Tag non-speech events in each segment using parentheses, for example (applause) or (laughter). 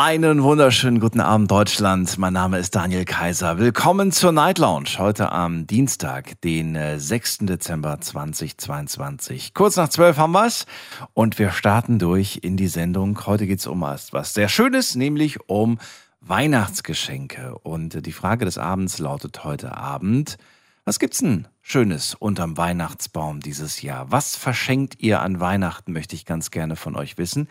Einen wunderschönen guten Abend, Deutschland. Mein Name ist Daniel Kaiser. Willkommen zur Night Lounge. Heute am Dienstag, den 6. Äh, Dezember 2022. Kurz nach 12 haben wir's und wir starten durch in die Sendung. Heute geht's um was, was sehr Schönes, nämlich um Weihnachtsgeschenke. Und äh, die Frage des Abends lautet heute Abend, was gibt's denn Schönes unterm Weihnachtsbaum dieses Jahr? Was verschenkt ihr an Weihnachten, möchte ich ganz gerne von euch wissen.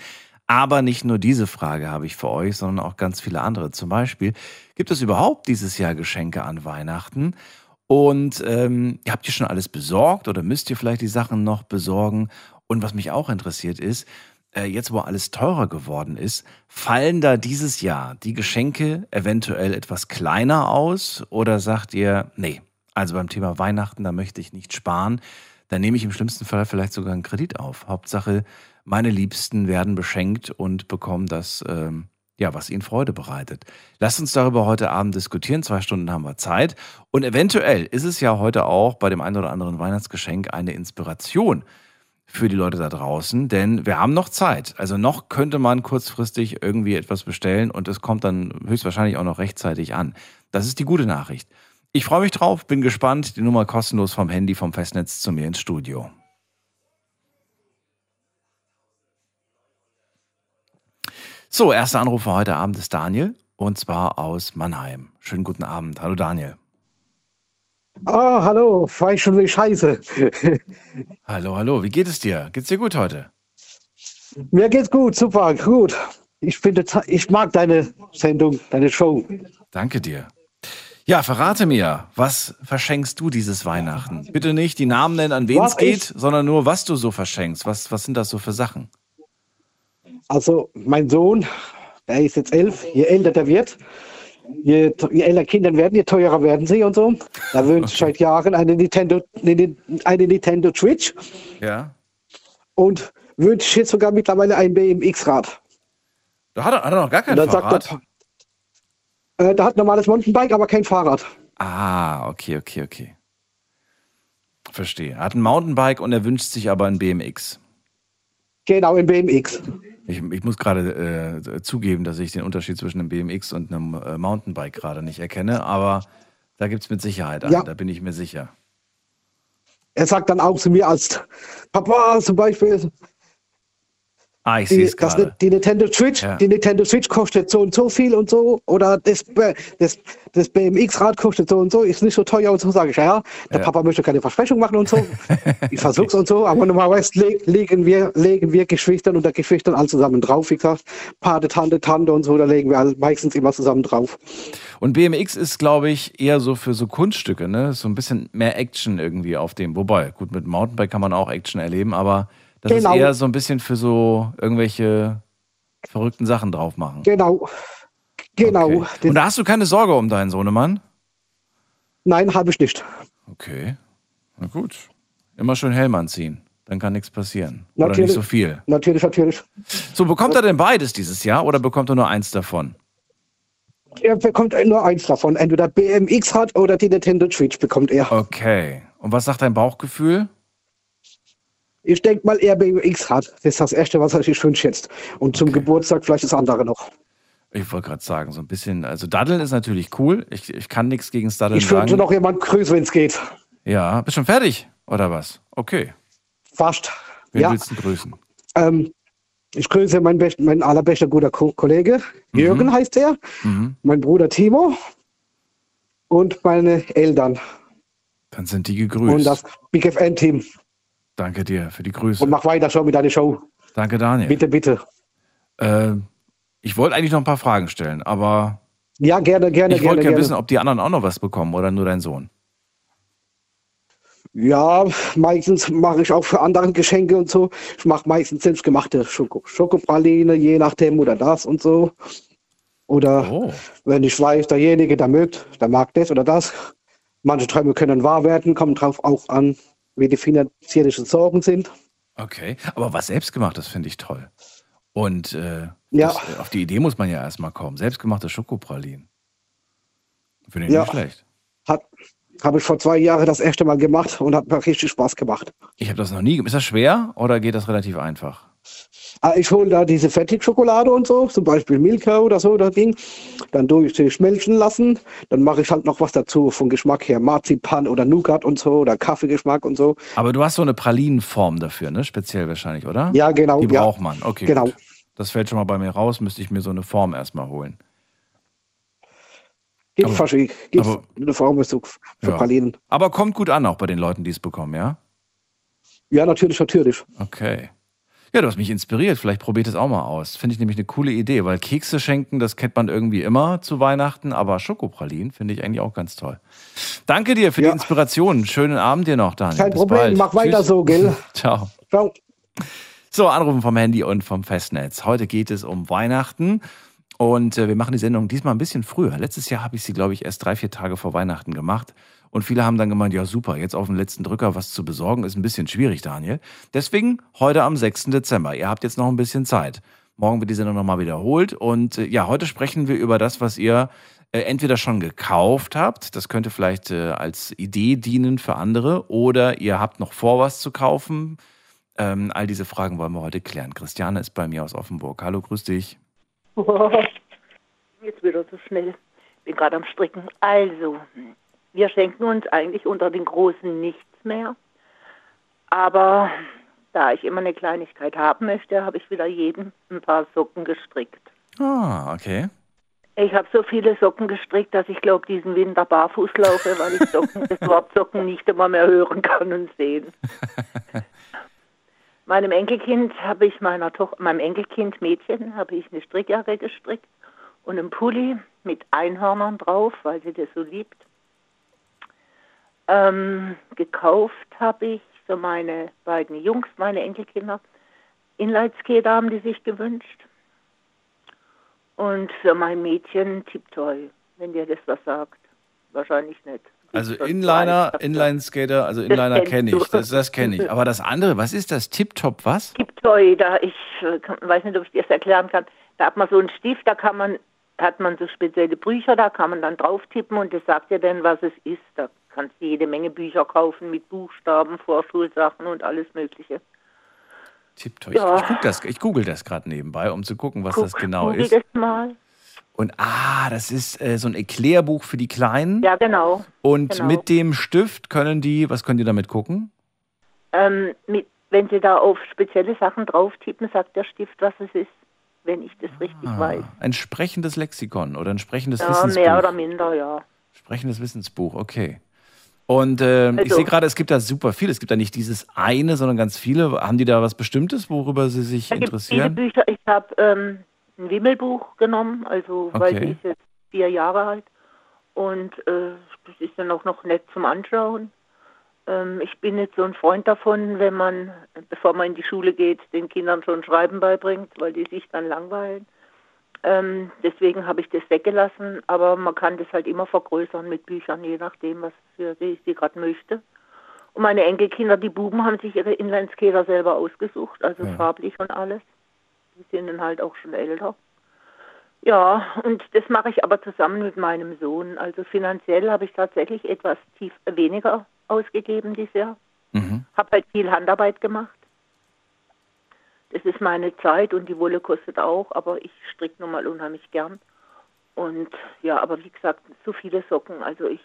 Aber nicht nur diese Frage habe ich für euch, sondern auch ganz viele andere. Zum Beispiel, gibt es überhaupt dieses Jahr Geschenke an Weihnachten? Und ähm, habt ihr schon alles besorgt oder müsst ihr vielleicht die Sachen noch besorgen? Und was mich auch interessiert ist, äh, jetzt wo alles teurer geworden ist, fallen da dieses Jahr die Geschenke eventuell etwas kleiner aus? Oder sagt ihr, nee, also beim Thema Weihnachten, da möchte ich nicht sparen. Da nehme ich im schlimmsten Fall vielleicht sogar einen Kredit auf. Hauptsache, meine Liebsten werden beschenkt und bekommen das, ähm, ja, was ihnen Freude bereitet. Lasst uns darüber heute Abend diskutieren. Zwei Stunden haben wir Zeit. Und eventuell ist es ja heute auch bei dem einen oder anderen Weihnachtsgeschenk eine Inspiration für die Leute da draußen, denn wir haben noch Zeit. Also noch könnte man kurzfristig irgendwie etwas bestellen und es kommt dann höchstwahrscheinlich auch noch rechtzeitig an. Das ist die gute Nachricht. Ich freue mich drauf, bin gespannt. Die Nummer kostenlos vom Handy vom Festnetz zu mir ins Studio. So, erster Anrufer heute Abend ist Daniel und zwar aus Mannheim. Schönen guten Abend. Hallo Daniel. Ah, hallo, weiß schon wie scheiße. (laughs) hallo, hallo, wie geht es dir? Geht's dir gut heute? Mir geht's gut, super, gut. Ich finde, ich mag deine Sendung, deine Show. Danke dir. Ja, verrate mir, was verschenkst du dieses Weihnachten? Bitte nicht die Namen nennen, an wen es geht, sondern nur, was du so verschenkst. Was, was sind das so für Sachen? Also mein Sohn, der ist jetzt elf, je älter der wird, je, je älter Kinder werden, je teurer werden sie und so. Da wünscht okay. seit Jahren eine Nintendo, eine Nintendo Switch. Ja. Und wünscht jetzt sogar mittlerweile ein BMX-Rad. Da hat er, hat er noch gar kein Fahrrad? Er, äh, der hat normales Mountainbike, aber kein Fahrrad. Ah, okay, okay, okay. Verstehe. Er hat ein Mountainbike und er wünscht sich aber ein BMX. Genau, ein BMX. Ich, ich muss gerade äh, zugeben, dass ich den Unterschied zwischen einem BMX und einem äh, Mountainbike gerade nicht erkenne, aber da gibt es mit Sicherheit einen, ja. da bin ich mir sicher. Er sagt dann auch zu mir als Papa zum Beispiel, Ah, ich es gerade. Die Nintendo Switch, ja. die Nintendo Switch kostet so und so viel und so oder das, das, das BMX-Rad kostet so und so, ist nicht so teuer und so, sage ich, ja, der ja. Papa möchte keine Versprechung machen und so. (laughs) ich versuch's okay. und so, aber normalerweise legen wir, legen wir Geschwistern und der Geschwistern all zusammen drauf. Wie gesagt, Pate, Tante, Tante und so, da legen wir meistens immer zusammen drauf. Und BMX ist, glaube ich, eher so für so Kunststücke, ne? So ein bisschen mehr Action irgendwie auf dem. Wobei, gut, mit Mountainbike kann man auch Action erleben, aber das genau. ist eher so ein bisschen für so irgendwelche verrückten Sachen drauf machen. Genau. Genau. Okay. Und da hast du keine Sorge um deinen Sohnemann? Nein, habe ich nicht. Okay. Na gut. Immer schön Helm anziehen. Dann kann nichts passieren. Natürlich, oder nicht so viel. Natürlich, natürlich. So, bekommt er denn beides dieses Jahr oder bekommt er nur eins davon? Er bekommt nur eins davon. Entweder BMX hat oder die Nintendo Switch bekommt er. Okay. Und was sagt dein Bauchgefühl? Ich denke mal, er BMX hat. Das ist das Erste, was er sich wünscht jetzt. Und zum okay. Geburtstag vielleicht das andere noch. Ich wollte gerade sagen, so ein bisschen, also Daddeln ist natürlich cool. Ich, ich kann nichts gegen das Daddeln ich sagen. Ich würde noch jemand grüßen, wenn es geht. Ja, bist schon fertig, oder was? Okay. Fast. Wen ja. willst du grüßen? Ähm, ich grüße meinen, best, meinen allerbester guter Ko Kollege, mhm. Jürgen heißt er, mhm. mein Bruder Timo und meine Eltern. Dann sind die gegrüßt. Und das Big FN-Team. Danke dir für die Grüße. Und mach weiter schon mit deiner Show. Danke, Daniel. Bitte, bitte. Äh, ich wollte eigentlich noch ein paar Fragen stellen, aber. Ja, gerne, gerne, ich wollte gerne wissen, ob die anderen auch noch was bekommen oder nur dein Sohn. Ja, meistens mache ich auch für andere Geschenke und so. Ich mache meistens selbstgemachte Schoko Schokopraline, je nachdem oder das und so. Oder oh. wenn ich weiß, derjenige, der mögt, der mag das oder das. Manche Träume können wahr werden, kommen drauf auch an, wie die finanziellen Sorgen sind. Okay, aber was selbstgemachtes finde ich toll. Und äh, Ja. das, auf die Idee muss man ja erstmal kommen. Selbstgemachte Schokopralinen. Finde ich Ja. nicht schlecht. Hat, habe ich vor zwei Jahren das erste Mal gemacht und hat mir richtig Spaß gemacht. Ich habe das noch nie. ge- Ist das schwer oder geht das relativ einfach? Ah, Ich hole da diese Fertigschokolade und so, zum Beispiel Milka oder so, das Ding. Dann tue ich sie schmelzen lassen. Dann mache ich halt noch was dazu vom Geschmack her. Marzipan oder Nougat und so oder Kaffeegeschmack und so. Aber du hast so eine Pralinenform dafür, ne? Speziell wahrscheinlich, oder? Ja, genau. Die ja. braucht man. Okay. Genau. Gut. Das fällt schon mal bei mir raus, müsste ich mir so eine Form erstmal holen. Gibt verschiedene. Gibt eine Form so für Ja. Pralinen. Aber kommt gut an auch bei den Leuten, die es bekommen, ja? Ja, natürlich, natürlich. Okay. Ja, du hast mich inspiriert. Vielleicht probiert es auch mal aus. Finde ich nämlich eine coole Idee, weil Kekse schenken, das kennt man irgendwie immer zu Weihnachten, aber Schokopralinen finde ich eigentlich auch ganz toll. Danke dir für die Ja. Inspiration. Schönen Abend dir noch, Daniel. Kein Bis Problem, bald. mach weiter Tschüss. so, gell? (laughs) Ciao. Ciao. So, Anrufen vom Handy und vom Festnetz. Heute geht es um Weihnachten und äh, wir machen die Sendung diesmal ein bisschen früher. Letztes Jahr habe ich sie, glaube ich, erst drei, vier Tage vor Weihnachten gemacht. Und viele haben dann gemeint, ja super, jetzt auf den letzten Drücker was zu besorgen, ist ein bisschen schwierig, Daniel. Deswegen heute am 6. Dezember. Ihr habt jetzt noch ein bisschen Zeit. Morgen wird die Sendung nochmal wiederholt. Und äh, ja, heute sprechen wir über das, was ihr äh, entweder schon gekauft habt, das könnte vielleicht äh, als Idee dienen für andere, oder ihr habt noch vor, was zu kaufen. Ähm, all diese Fragen wollen wir heute klären. Christiane ist bei mir aus Offenburg. Hallo, grüß dich. (laughs) Jetzt wieder so schnell. Bin gerade am Stricken. Also, wir schenken uns eigentlich unter den Großen nichts mehr. Aber da ich immer eine Kleinigkeit haben möchte, habe ich wieder jedem ein paar Socken gestrickt. Ah, okay. Ich habe so viele Socken gestrickt, dass ich glaube, diesen Winter barfuß laufe, weil ich Socken, (laughs) das Wort Socken nicht immer mehr hören kann und sehen. (laughs) Meinem Enkelkind habe ich meiner Toch meinem Enkelkind Mädchen habe ich eine Strickjacke gestrickt und einen Pulli mit Einhörnern drauf, weil sie das so liebt. Ähm, gekauft habe ich für meine beiden Jungs, meine Enkelkinder, Inlineskater haben die sich gewünscht. Und für mein Mädchen Tiptoy, wenn dir das was sagt. Wahrscheinlich nicht. Also Inliner. Inline-Skater, also Inliner kenne ich, das, das kenne ich. Aber das andere, was ist das? Tip-Top was? Tiptoy, da ich äh, weiß nicht, ob ich dir das erklären kann. Da hat man so einen Stift, da kann man, hat man so spezielle Bücher, da kann man dann drauf tippen und das sagt dir dann, was es ist. Da kannst du jede Menge Bücher kaufen mit Buchstaben, Vorschulsachen und alles Mögliche. Tip-Top. Ja. Ich, das, ich google das gerade nebenbei, um zu gucken, was Guck, das genau google ist. das mal. Und ah, das ist äh, so ein Erklärbuch für die Kleinen. Ja, genau. Und genau. mit dem Stift können die, was können die damit gucken? Ähm, mit, wenn Sie da auf spezielle Sachen drauf tippen, sagt der Stift, was es ist, wenn ich das richtig Ah, weiß. ein sprechendes Lexikon oder ein sprechendes Ja, Wissensbuch. mehr oder minder, ja. Sprechendes Wissensbuch, okay. Und ähm, ich Also- sehe gerade, es gibt da super viel. Es gibt da nicht dieses eine, sondern ganz viele. Haben die da was Bestimmtes, worüber sie sich viele interessieren? Bücher. Ich habe ähm, ein Wimmelbuch genommen, also weil Okay. sie ist jetzt vier Jahre alt und äh, das ist dann auch noch nett zum Anschauen. Ähm, ich bin jetzt so ein Freund davon, wenn man, bevor man in die Schule geht, den Kindern schon Schreiben beibringt, weil die sich dann langweilen. Ähm, deswegen habe ich das weggelassen, aber man kann das halt immer vergrößern mit Büchern, je nachdem, was für sie, sie gerade möchte. Und meine Enkelkinder, die Buben, haben sich ihre Inlineskater selber ausgesucht, also Ja. farblich und alles. Die sind dann halt auch schon älter. Ja, und das mache ich aber zusammen mit meinem Sohn. Also finanziell habe ich tatsächlich etwas tief weniger ausgegeben dieses Jahr. Mhm. Habe halt viel Handarbeit gemacht. Das ist meine Zeit und die Wolle kostet auch, aber ich stricke nun mal unheimlich gern. Und ja, aber wie gesagt, so viele Socken. Also ich,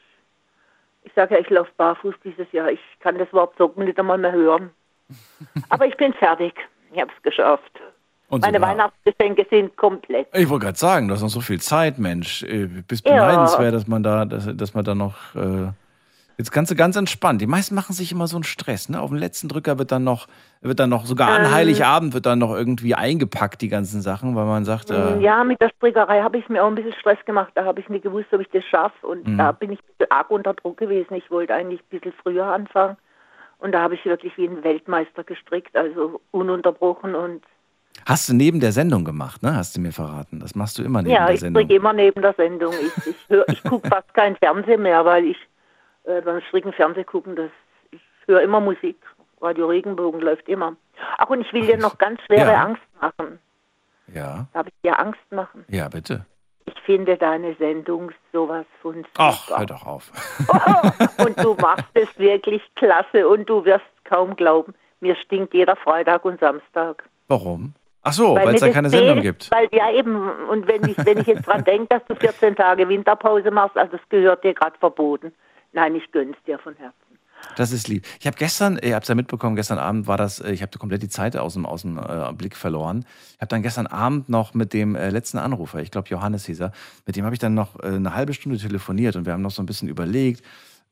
ich sage ja, ich laufe barfuß dieses Jahr. Ich kann das Wort Socken nicht einmal mehr hören. (laughs) aber ich bin fertig. Ich habe es geschafft. Und Meine Weihnachtsgeschenke sind komplett. Ich wollte gerade sagen, du hast noch so viel Zeit, Mensch. Äh, Bist Ja. beneidenswert, dass man da, dass, dass man da noch. Äh, jetzt kannst du ganz entspannt. Die meisten machen sich immer so einen Stress. Ne? Auf dem letzten Drücker wird dann noch, wird dann noch sogar an Ähm. Heiligabend wird dann noch irgendwie eingepackt die ganzen Sachen, weil man sagt, äh, Ja, mit der Strickerei habe ich mir auch ein bisschen Stress gemacht. Da habe ich nicht gewusst, ob ich das schaffe. Und Mhm. da bin ich arg unter Druck gewesen. Ich wollte eigentlich ein bisschen früher anfangen. Und da habe ich wirklich wie ein Weltmeister gestrickt, also ununterbrochen. Und hast du neben der Sendung gemacht, ne? Hast du mir verraten. Das machst du immer neben ja, der ich Sendung. stricke immer neben der Sendung. Ich, ich, ich gucke fast kein Fernsehen mehr, weil ich äh, beim Stricken Fernsehen gucken, das, ich höre immer Musik. Radio Regenbogen läuft immer. Ach, und ich will dir noch ganz schwere Ja. Angst machen. Ja. Darf ich dir Angst machen? Ja, bitte. Ich finde deine Sendung sowas von Ach, super. hör doch auf. und du machst es wirklich klasse und du wirst kaum glauben, mir stinkt jeder Freitag und Samstag. Warum? Ach so, weil es da keine fehlt, Sendung gibt. Weil ja eben, und wenn ich, wenn ich jetzt dran (laughs) denke, dass du 14 Tage Winterpause machst, also das gehört dir gerade verboten. Nein, ich gönn's dir von Herzen. Das ist lieb. Ich habe gestern, ihr habt es ja mitbekommen, gestern Abend war das, äh, ich habe komplett die Zeit aus dem, aus dem äh, Blick verloren. Ich habe dann gestern Abend noch mit dem äh, letzten Anrufer, ich glaube Johannes hieß er, mit dem habe ich dann noch äh, eine halbe Stunde telefoniert und wir haben noch so ein bisschen überlegt,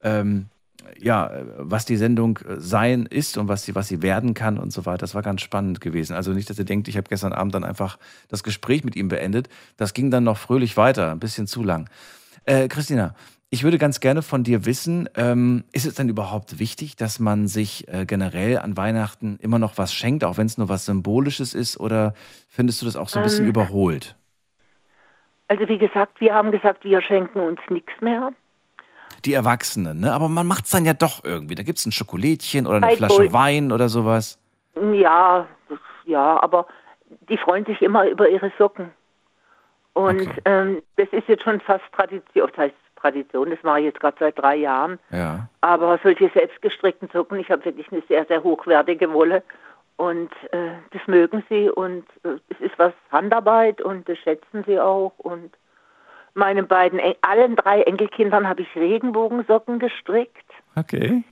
ähm, ja, was die Sendung äh, sein ist und was sie, was sie werden kann und so weiter. Das war ganz spannend gewesen. Also nicht, dass ihr denkt, ich habe gestern Abend dann einfach das Gespräch mit ihm beendet. Das ging dann noch fröhlich weiter, ein bisschen zu lang. Äh, Christina, ich würde ganz gerne von dir wissen, ähm, ist es denn überhaupt wichtig, dass man sich äh, generell an Weihnachten immer noch was schenkt, auch wenn es nur was Symbolisches ist, oder findest du das auch so ein bisschen Ähm. überholt? Also wie gesagt, wir haben gesagt, wir schenken uns nichts mehr. Die Erwachsenen, ne? Aber man macht es dann ja doch irgendwie. Da gibt es ein Schokolädchen oder eine Bei Flasche Gold. Wein oder sowas. Ja, ja, aber die freuen sich immer über ihre Socken. Und Okay. ähm, das ist jetzt schon fast Tradition, das heißt Tradition, das mache ich jetzt gerade seit drei Jahren. Ja. Aber solche selbstgestrickten Socken, ich habe wirklich eine sehr, sehr hochwertige Wolle. Und äh, das mögen sie und äh, es ist was Handarbeit und das schätzen sie auch. Und meinen beiden, En- allen drei Enkelkindern habe ich Regenbogensocken gestrickt. Okay.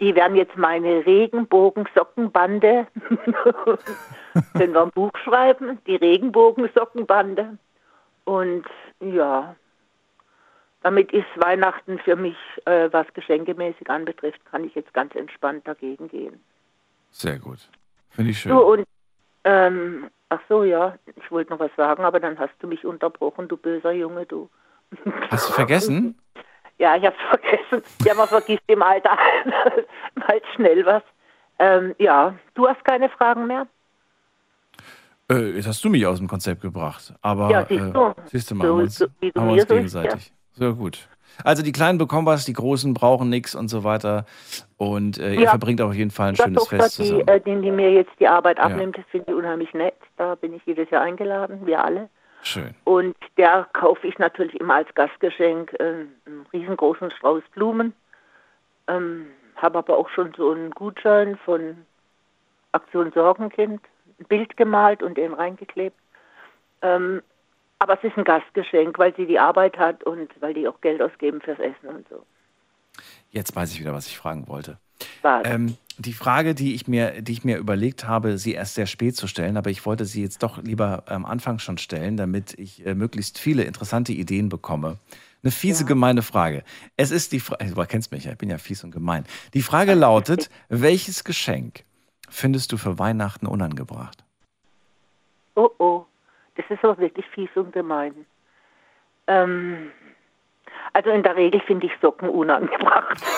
Die werden jetzt meine Regenbogensockenbande. (laughs) Können wir ein Buch schreiben? Die Regenbogensockenbande. Und ja, damit ist Weihnachten für mich, äh, was geschenkemäßig anbetrifft, kann ich jetzt ganz entspannt dagegen gehen. Sehr gut. Finde ich schön. Du und ähm, ach so, ja, ich wollte noch was sagen, aber dann hast du mich unterbrochen, du böser Junge, du. Hast du vergessen? (laughs) Ja, ich hab's vergessen. Ja, man vergisst im Alter (laughs) halt schnell was. Ähm, ja, du hast keine Fragen mehr? Äh, jetzt hast du mich aus dem Konzept gebracht. Aber Ja, siehst du. äh, siehst du mal, So- haben wir uns, so haben uns so gegenseitig. Sehr gut. Also die Kleinen bekommen was, die Großen brauchen nichts und so weiter. Und äh, ihr Ja. verbringt auf jeden Fall ein Der schönes Tochter, Fest die, zusammen. äh, die, die mir jetzt die Arbeit abnimmt, das finde ich unheimlich nett. Da bin ich jedes Jahr eingeladen, wir alle. Schön. Und der kaufe ich natürlich immer als Gastgeschenk äh, einen riesengroßen Strauß Blumen. Ähm, habe aber auch schon so einen Gutschein von Aktion Sorgenkind, ein Bild gemalt und den reingeklebt. Ähm, aber es ist ein Gastgeschenk, weil sie die Arbeit hat und weil die auch Geld ausgeben fürs Essen und so. Jetzt weiß ich wieder, was ich fragen wollte. Ähm, die Frage, die ich, mir, die ich mir überlegt habe, sie erst sehr spät zu stellen, aber ich wollte sie jetzt doch lieber am Anfang schon stellen, damit ich äh, möglichst viele interessante Ideen bekomme. Eine fiese, gemeine Frage. Es ist die Frage, du kennst mich ja, ich bin ja fies und gemein. Die Frage lautet, (laughs) welches Geschenk findest du für Weihnachten unangebracht? Oh oh, das ist aber wirklich fies und gemein. Ähm, also in der Regel finde ich Socken unangebracht. (laughs)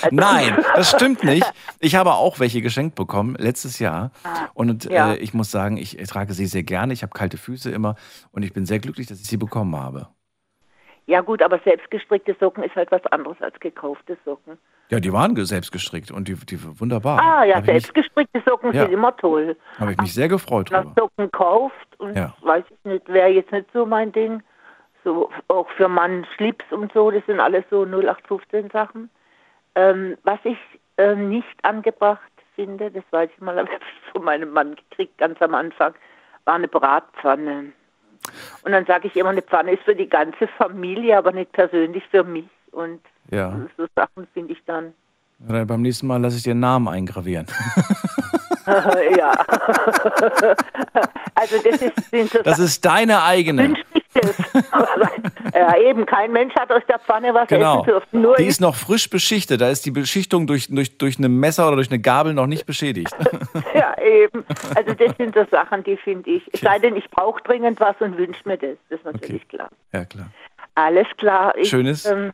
Also, Nein, (laughs) das stimmt nicht. Ich habe auch welche geschenkt bekommen letztes Jahr. Und ja. äh, ich muss sagen, ich trage sie sehr gerne. Ich habe kalte Füße immer und ich bin sehr glücklich, dass ich sie bekommen habe. Ja gut, aber selbstgestrickte Socken ist halt was anderes als gekaufte Socken. Ja, die waren selbst gestrickt und die, die wunderbar. Ah ja, Habe ich, selbstgestrickte Socken Ja. sind immer toll. hab ich mich sehr gefreut man drüber. Socken kauft und Ja. weiß ich nicht, wäre jetzt nicht so mein Ding. So auch für Mann Schlips und so, das sind alles so 0815 Sachen. Ähm, was ich ähm, nicht angebracht finde, das weiß ich mal, (laughs) habe ich von meinem Mann gekriegt ganz am Anfang, war eine Bratpfanne. Und dann sage ich immer, eine Pfanne ist für die ganze Familie, aber nicht persönlich für mich. Und Ja. so Sachen finde ich dann, Dann beim nächsten Mal lasse ich dir einen Namen eingravieren. (laughs) (laughs) ja. also das ist, sind so Das ist deine eigene. (laughs) ja, eben, kein Mensch hat aus der Pfanne was Genau. essen dürfen. Nur Die ist noch frisch beschichtet. Da ist die Beschichtung durch, durch, durch ein Messer oder durch eine Gabel noch nicht beschädigt. Ja, eben. Also das sind so Sachen, die finde ich. Es sei denn, ich brauche dringend was und wünsche mir das. Das ist natürlich Okay. klar. Ja, klar. Alles klar. Ich, Schönes. Ähm,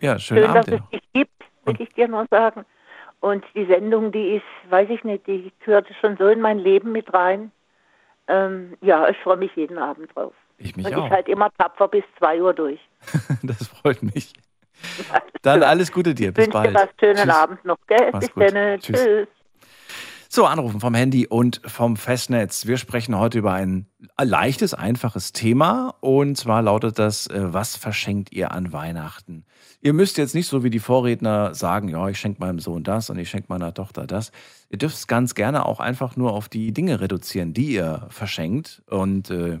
Ja, schönen schön, dass Abend dir es noch. dich gibt, will ich dir noch sagen. Und die Sendung, die ist, weiß ich nicht, die gehörte schon so in mein Leben mit rein. Ähm, ja, ich freue mich jeden Abend drauf. Ich mich Und auch. ich halt immer tapfer bis 2 Uhr durch. (laughs) Das freut mich. Dann alles Gute dir. Ich Bis wünsche dir bald. was. Schönen Tschüss. Abend noch, gell? Mach's Bis dann. Tschüss. Tschüss. So, anrufen vom Handy und vom Festnetz. Wir sprechen heute über ein leichtes, einfaches Thema. Und zwar lautet das, äh, was verschenkt ihr an Weihnachten? Ihr müsst jetzt nicht so wie die Vorredner sagen, ja, ich schenke meinem Sohn das und ich schenke meiner Tochter das. Ihr dürft es ganz gerne auch einfach nur auf die Dinge reduzieren, die ihr verschenkt. Und äh,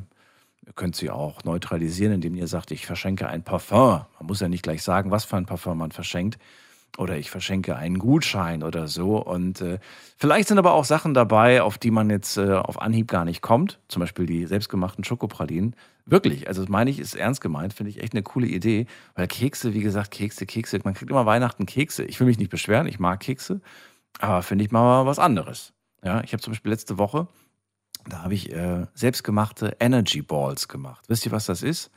ihr könnt sie auch neutralisieren, indem ihr sagt, ich verschenke ein Parfum. Man muss ja nicht gleich sagen, was für ein Parfum man verschenkt oder ich verschenke einen Gutschein oder so. Und äh, vielleicht sind aber auch Sachen dabei, auf die man jetzt äh, auf Anhieb gar nicht kommt. Zum Beispiel die selbstgemachten Schokopralinen. Wirklich, also das meine ich, ist ernst gemeint, finde ich echt eine coole Idee. Weil Kekse, wie gesagt, Kekse, Kekse, man kriegt immer Weihnachten Kekse. Ich will mich nicht beschweren, ich mag Kekse, aber finde ich mal was anderes. Ja, ich habe zum Beispiel letzte Woche, da habe ich äh, selbstgemachte Energy Balls gemacht. Wisst ihr, was das ist?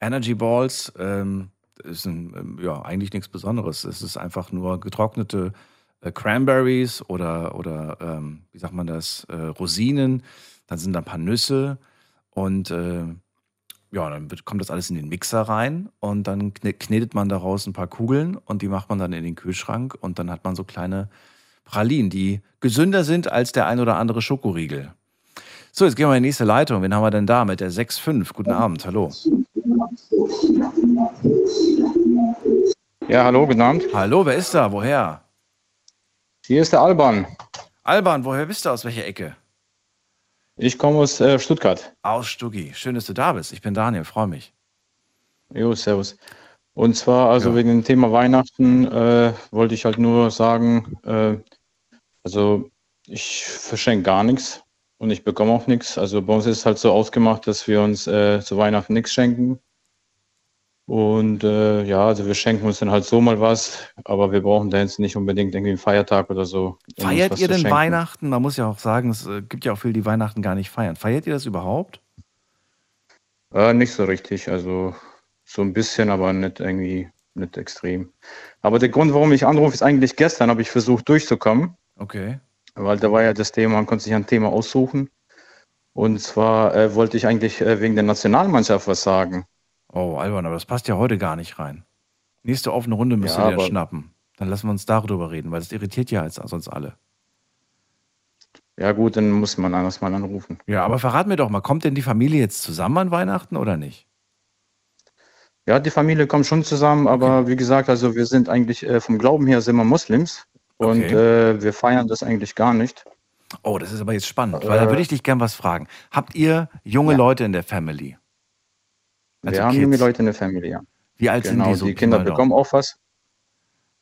Energy Balls, ähm, ist ein, ähm, ja, eigentlich nichts Besonderes. Es ist einfach nur getrocknete äh, Cranberries oder, oder ähm, wie sagt man das, äh, Rosinen. Dann sind da ein paar Nüsse und äh, ja, dann wird, kommt das alles in den Mixer rein und dann knetet man daraus ein paar Kugeln und die macht man dann in den Kühlschrank und dann hat man so kleine Pralinen, die gesünder sind als der ein oder andere Schokoriegel. So, jetzt gehen wir in die nächste Leitung. Wen haben wir denn da mit der 6.5? Guten Abend, hallo. Ja, hallo, guten Abend. Hallo, wer ist da? Woher? Hier ist der Alban. Alban, woher bist du? Aus welcher Ecke? Ich komme aus äh, Stuttgart. Aus Stuggi. Schön, dass du da bist. Ich bin Daniel, freue mich. Jo, servus. Und zwar, also Ja. wegen dem Thema Weihnachten, äh, wollte ich halt nur sagen, äh, also ich verschenke gar nichts und ich bekomme auch nichts. Also bei uns ist es halt so ausgemacht, dass wir uns äh, zu Weihnachten nichts schenken. Und äh, ja, also wir schenken uns dann halt so mal was, aber wir brauchen da jetzt nicht unbedingt irgendwie einen Feiertag oder so. um Feiert ihr denn. Weihnachten? Man muss ja auch sagen, es äh, gibt ja auch viele, die Weihnachten gar nicht feiern. Feiert ihr das überhaupt? Äh, nicht so richtig, also so ein bisschen, aber nicht irgendwie, nicht extrem. Aber der Grund, warum ich anrufe, ist eigentlich gestern habe ich versucht durchzukommen, Okay. Weil da war ja das Thema, man konnte sich ein Thema aussuchen. Und zwar äh, wollte ich eigentlich äh, wegen der Nationalmannschaft was sagen. Oh, Alban, aber das passt ja heute gar nicht rein. Nächste offene Runde müsst Ja, ihr dir schnappen. Dann lassen wir uns darüber reden, weil das irritiert ja als sonst alle. Ja gut, dann muss man anders mal anrufen. Ja, aber verrat mir doch mal, kommt denn die Familie jetzt zusammen an Weihnachten oder nicht? Ja, die Familie kommt schon zusammen, aber wie gesagt, also wir sind eigentlich äh, vom Glauben her sind wir Muslims und Okay. äh, wir feiern das eigentlich gar nicht. Oh, das ist aber jetzt spannend, weil da würde ich dich gern was fragen. Habt ihr junge Ja. Leute in der Family? Also wir haben Kids. junge Leute in der Familie, ja. Wie alt Genau, sind die so? die Kinder bekommen auch was.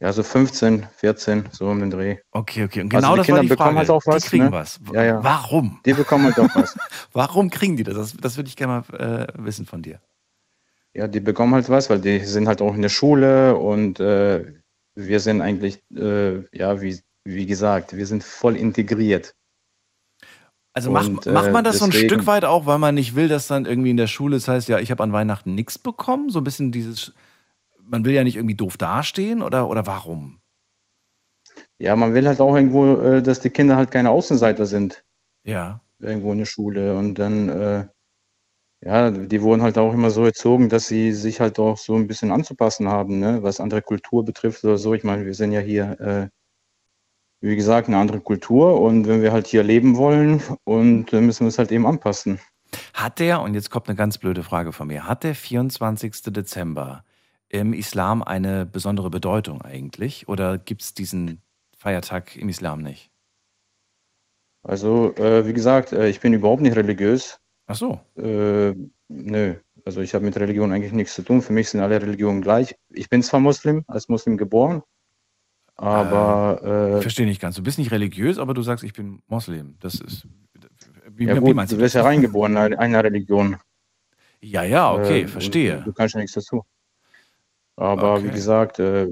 Ja, so 15, 14, so um den Dreh. Okay, okay. Und Also genau die das Kinder war die bekommen Frage. halt auch was, die kriegen ne? was. Ja, ja. Warum? Die bekommen halt auch was. (laughs) Warum kriegen die das? Das, das würde ich gerne mal äh, wissen von dir. Ja, die bekommen halt was, weil die sind halt auch in der Schule und äh, wir sind eigentlich, äh, ja, wie, wie gesagt, wir sind voll integriert. Also macht, Und, äh, macht man das so ein deswegen- Stück weit auch, weil man nicht will, dass dann irgendwie in der Schule das heißt, ja, ich habe an Weihnachten nichts bekommen? So ein bisschen dieses, man will ja nicht irgendwie doof dastehen oder, oder warum? Ja, man will halt auch irgendwo, äh, dass die Kinder halt keine Außenseiter sind, Ja. irgendwo in der Schule. Und dann, äh, ja, die wurden halt auch immer so erzogen, dass sie sich halt auch so ein bisschen anzupassen haben, ne? Was andere Kultur betrifft oder so. Ich meine, wir sind ja hier, äh, wie gesagt, eine andere Kultur und wenn wir halt hier leben wollen und dann müssen wir es halt eben anpassen. Hat der, und jetzt kommt eine ganz blöde Frage von mir, hat der 24. Dezember im Islam eine besondere Bedeutung eigentlich? Oder gibt es diesen Feiertag im Islam nicht? Also, äh, wie gesagt, äh, ich bin überhaupt nicht religiös. Ach so. Äh, nö, also ich habe mit Religion eigentlich nichts zu tun. Für mich sind alle Religionen gleich. Ich bin zwar Muslim, als Muslim geboren, aber Ich äh, verstehe nicht ganz. Du bist nicht religiös, aber du sagst, ich bin Moslem. Das ist. Wie, ja wie gut, meinst du du das? ja reingeboren in einer Religion. Ja, ja, okay, Äh, verstehe. und Du kannst ja nichts dazu. Aber wie Okay. gesagt, äh,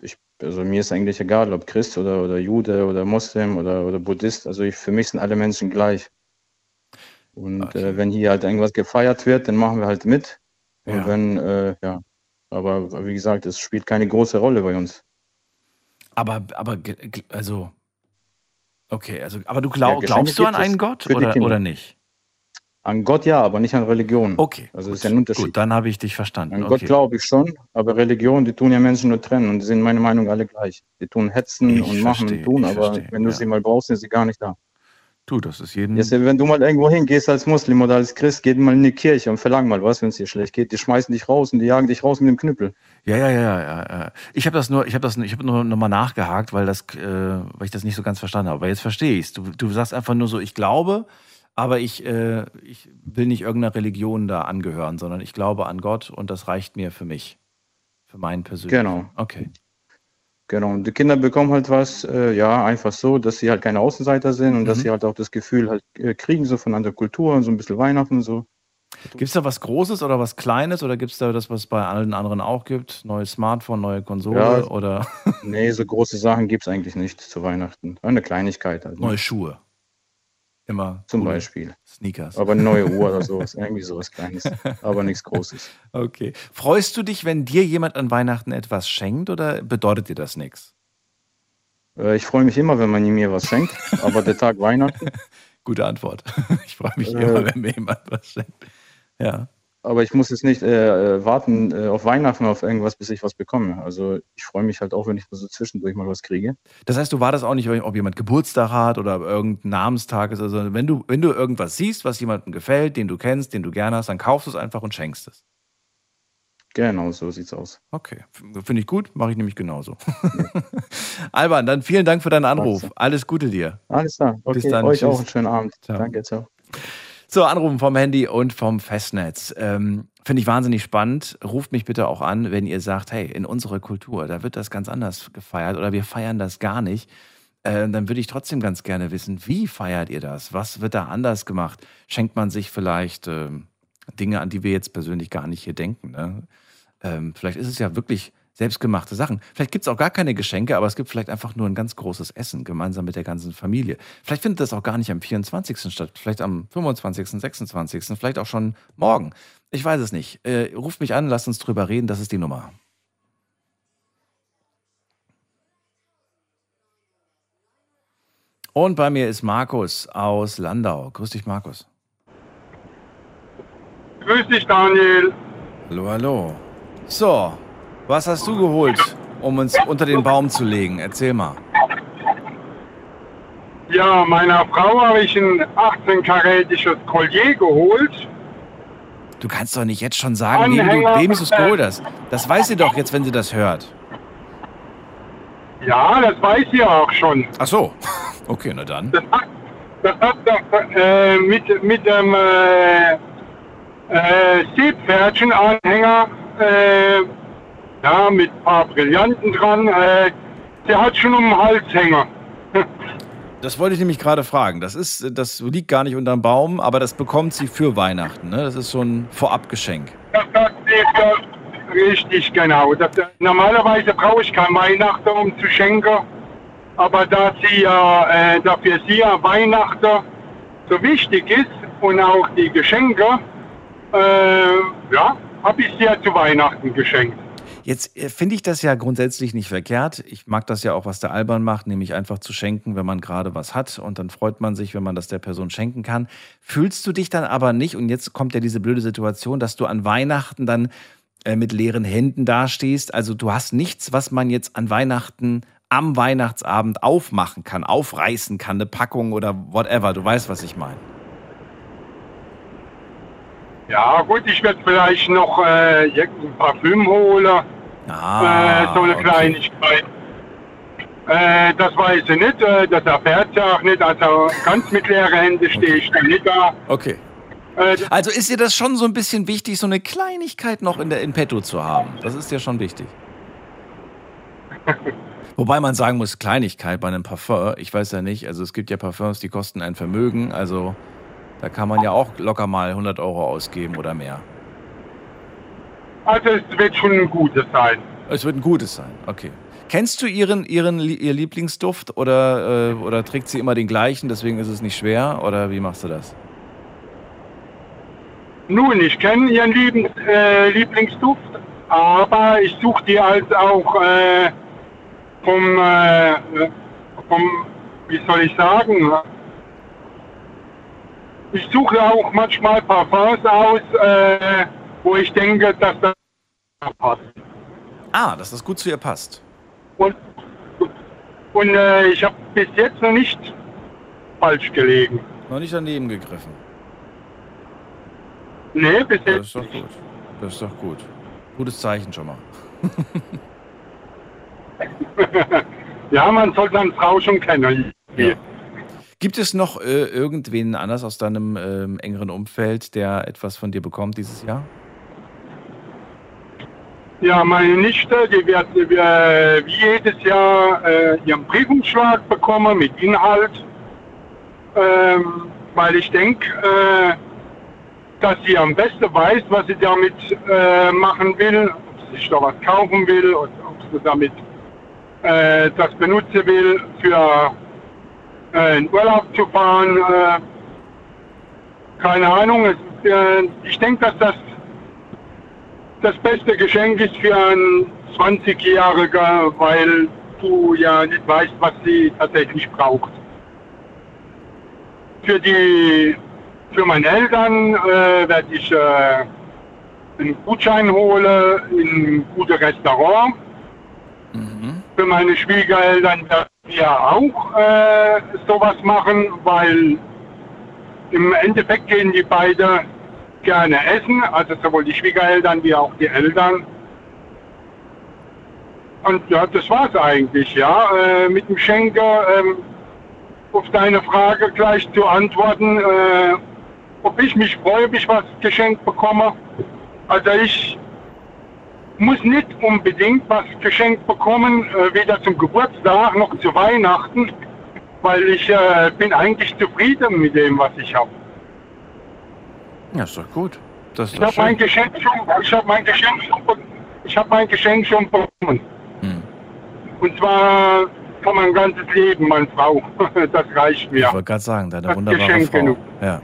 ich, also mir ist eigentlich egal, ob Christ oder, oder Jude oder Muslim oder, oder Buddhist. Also ich, für mich sind alle Menschen gleich. Und Okay. äh, wenn hier halt irgendwas gefeiert wird, dann machen wir halt mit. Und Ja. wenn, äh, ja, aber wie gesagt, es spielt keine große Rolle bei uns. Aber, aber, also. Okay, also, aber du glaub, Geschenke glaubst du an einen Gott oder, oder nicht? An Gott ja, aber nicht an Religion. Okay. Also das ist ja ein Unterschied. Gut, dann habe ich dich verstanden. An okay. Gott glaube ich schon, aber Religion, die tun ja Menschen nur trennen und die sind meiner Meinung nach alle gleich. Die tun hetzen Ich und machen verstehe, und tun, aber verstehe, wenn du ja. sie mal brauchst, sind sie gar nicht da. Du, das ist jeden. Jetzt, wenn du mal irgendwo hingehst als Muslim oder als Christ, geh mal in die Kirche und verlang mal was, wenn es dir schlecht geht. Die schmeißen dich raus und die jagen dich raus mit dem Knüppel. Ja, ja, ja, ja. ja. Ich habe das nur, ich habe das, ich habe nur noch mal nachgehakt, weil das, äh, weil ich das nicht so ganz verstanden habe. Aber jetzt verstehe ich Du, du sagst einfach nur so, ich glaube, aber ich, äh, ich will nicht irgendeiner Religion da angehören, sondern ich glaube an Gott und das reicht mir für mich, für meinen persönlichen. Genau. Okay. Genau. Und die Kinder bekommen halt was, äh, ja, einfach so, dass sie halt keine Außenseiter sind und dass Mhm. sie halt auch das Gefühl halt äh, kriegen, so von anderer Kultur und so ein bisschen Weihnachten und so. Gibt es da was Großes oder was Kleines oder gibt es da das, was es bei allen anderen auch gibt? Neues Smartphone, neue Konsole Ja. oder Nee, so große Sachen gibt's eigentlich nicht zu Weihnachten. Eine Kleinigkeit halt. ne? neue Schuhe? Immer. Zum coole Beispiel. Sneakers. Aber eine neue Uhr oder (laughs) sowas. Irgendwie sowas Kleines. Aber nichts Großes. Okay. Freust du dich, wenn dir jemand an Weihnachten etwas schenkt oder bedeutet dir das nichts? Äh, ich freue mich immer, wenn man mir was schenkt. Aber der Tag Weihnachten. (laughs) Gute Antwort. (laughs) Ich freue mich Äh. immer, wenn mir jemand was schenkt. Ja. Aber ich muss jetzt nicht äh, äh, warten äh, auf Weihnachten auf irgendwas, bis ich was bekomme. Also ich freue mich halt auch, wenn ich so zwischendurch mal was kriege. Das heißt, du wartest auch nicht, ob jemand Geburtstag hat oder irgendein Namenstag ist. Also wenn du, wenn du irgendwas siehst, was jemandem gefällt, den du kennst, den du gerne hast, dann kaufst du es einfach und schenkst es. Genau, so sieht's aus. Okay, finde ich gut, mache ich nämlich genauso. (laughs) Alban, dann vielen Dank für deinen Anruf. Alles Gute dir. Alles klar. Bis Okay, dann. euch Tschüss. auch einen schönen Abend. Ciao. Danke, ciao. So, Anrufen vom Handy und vom Festnetz. Ähm, Finde ich wahnsinnig spannend. Ruft mich bitte auch an, wenn ihr sagt, hey, in unserer Kultur, da wird das ganz anders gefeiert oder wir feiern das gar nicht. Äh, dann würde ich trotzdem ganz gerne wissen, wie feiert ihr das? Was wird da anders gemacht? Schenkt man sich vielleicht ähm, Dinge, an die wir jetzt persönlich gar nicht hier denken? Ne? Ähm, vielleicht ist es ja wirklich selbstgemachte Sachen. Vielleicht gibt es auch gar keine Geschenke, aber es gibt vielleicht einfach nur ein ganz großes Essen gemeinsam mit der ganzen Familie. Vielleicht findet das auch gar nicht am 24. statt, vielleicht am 25., 26., vielleicht auch schon morgen. Ich weiß es nicht. Äh, ruft mich an, lasst uns drüber reden, das ist die Nummer. Und bei mir ist Markus aus Landau. Grüß dich, Markus. Grüß dich, Daniel. Hallo, hallo. So, was hast du geholt, um uns unter den Baum zu legen? Erzähl mal. Ja, meiner Frau habe ich ein 18-karätisches Collier geholt. Du kannst doch nicht jetzt schon sagen, wem du, wem du es geholt hast. Das weiß sie doch jetzt, wenn sie das hört. Ja, das weiß sie auch schon. Ach so. (laughs) Okay, na dann. Das hat, das hat doch, äh, mit, mit dem äh, äh, Seepferdchen-Anhänger, äh, ja, mit ein paar Brillanten dran. Äh, der hat schon um den Halshänger. (laughs) Das wollte ich nämlich gerade fragen. Das ist, das liegt gar nicht unterm Baum, aber das bekommt sie für Weihnachten. Ne? Das ist so ein Vorabgeschenk. Das, das ist ja richtig, genau. Das, normalerweise brauche ich kein Weihnachten, um zu schenken. Aber da sie ja, äh, da für sie ja Weihnachten so wichtig ist und auch die Geschenke, äh, ja, habe ich sie ja zu Weihnachten geschenkt. Jetzt äh, finde ich das ja grundsätzlich nicht verkehrt. Ich mag das ja auch, was der Alban macht, nämlich einfach zu schenken, wenn man gerade was hat. Und dann freut man sich, wenn man das der Person schenken kann. Fühlst du dich dann aber nicht, und jetzt kommt ja diese blöde Situation, dass du an Weihnachten dann äh, mit leeren Händen dastehst. Also du hast nichts, was man jetzt an Weihnachten am Weihnachtsabend aufmachen kann, aufreißen kann, eine Packung oder whatever. Du weißt, was ich meine. Ja, gut, ich werde vielleicht noch äh, irgendein Parfüm holen, Ah, äh, so eine okay. Kleinigkeit. Äh, das weiß ich nicht, äh, das erfährt sie auch nicht. Also ganz mit leeren Händen stehe ich da nicht da. Okay. Äh, Also ist dir das schon so ein bisschen wichtig, so eine Kleinigkeit noch in der in petto zu haben? Das ist dir schon wichtig. (laughs) Wobei man sagen muss, Kleinigkeit bei einem Parfum, ich weiß ja nicht, also es gibt ja Parfums, die kosten ein Vermögen, also da kann man ja auch locker mal 100 Euro ausgeben oder mehr. Also es wird schon ein gutes sein. Es wird ein gutes sein, okay. Kennst du ihren, ihren ihr Lieblingsduft oder, äh, oder trägt sie immer den gleichen, deswegen ist es nicht schwer? Oder wie machst du das? Nun, ich kenne Ihren lieben, äh, Lieblingsduft, aber ich suche die halt auch äh, vom, äh, vom, wie soll ich sagen, ich suche auch manchmal Parfums aus, äh, wo ich denke, dass das passt. Ah, dass das gut zu ihr passt. Und, und äh, ich habe bis jetzt noch nicht falsch gelegen. Noch nicht daneben gegriffen. Nee, bis Das jetzt ist doch gut. Das ist doch gut. Gutes Zeichen schon mal. (laughs) Ja, man soll seine Frau schon kennen. Ja. Gibt es noch äh, irgendwen anders aus deinem ähm, engeren Umfeld, der etwas von dir bekommt dieses Jahr? Ja, meine Nichte, die wird äh, wie jedes Jahr äh, ihren Briefumschlag bekommen mit Inhalt, ähm, weil ich denke, äh, dass sie am besten weiß, was sie damit äh, machen will, ob sie sich da was kaufen will, oder ob sie damit äh, das benutzen will, für äh, in Urlaub zu fahren. Äh, keine Ahnung. Es, äh, ich denke, dass das das beste Geschenk ist für einen 20-Jähriger, weil du ja nicht weißt, was sie tatsächlich braucht. Für die, für meine Eltern äh, werde ich äh, einen Gutschein holen in ein gutes Restaurant. Für meine Schwiegereltern werden wir auch äh, sowas machen, weil im Endeffekt gehen die beide gerne essen, also sowohl die Schwiegereltern wie auch die Eltern. Und ja, das war's eigentlich, ja. Äh, mit dem Schenker ähm, auf deine Frage gleich zu antworten, äh, ob ich mich freue, ob ich was geschenkt bekomme. Also ich muss nicht unbedingt was geschenkt bekommen, äh, weder zum Geburtstag noch zu Weihnachten, weil ich äh, bin eigentlich zufrieden mit dem, was ich habe. Ja, ist doch gut. Ist Ich habe mein. Geschenk schon, ich habe mein Geschenk schon, ich habe mein Geschenk schon bekommen. Hm. Und zwar für mein ganzes Leben, meine Frau. (laughs) Das reicht Ich mir. wollte gerade sagen, deine Das wunderbare Geschenk Frau. genug. Ja.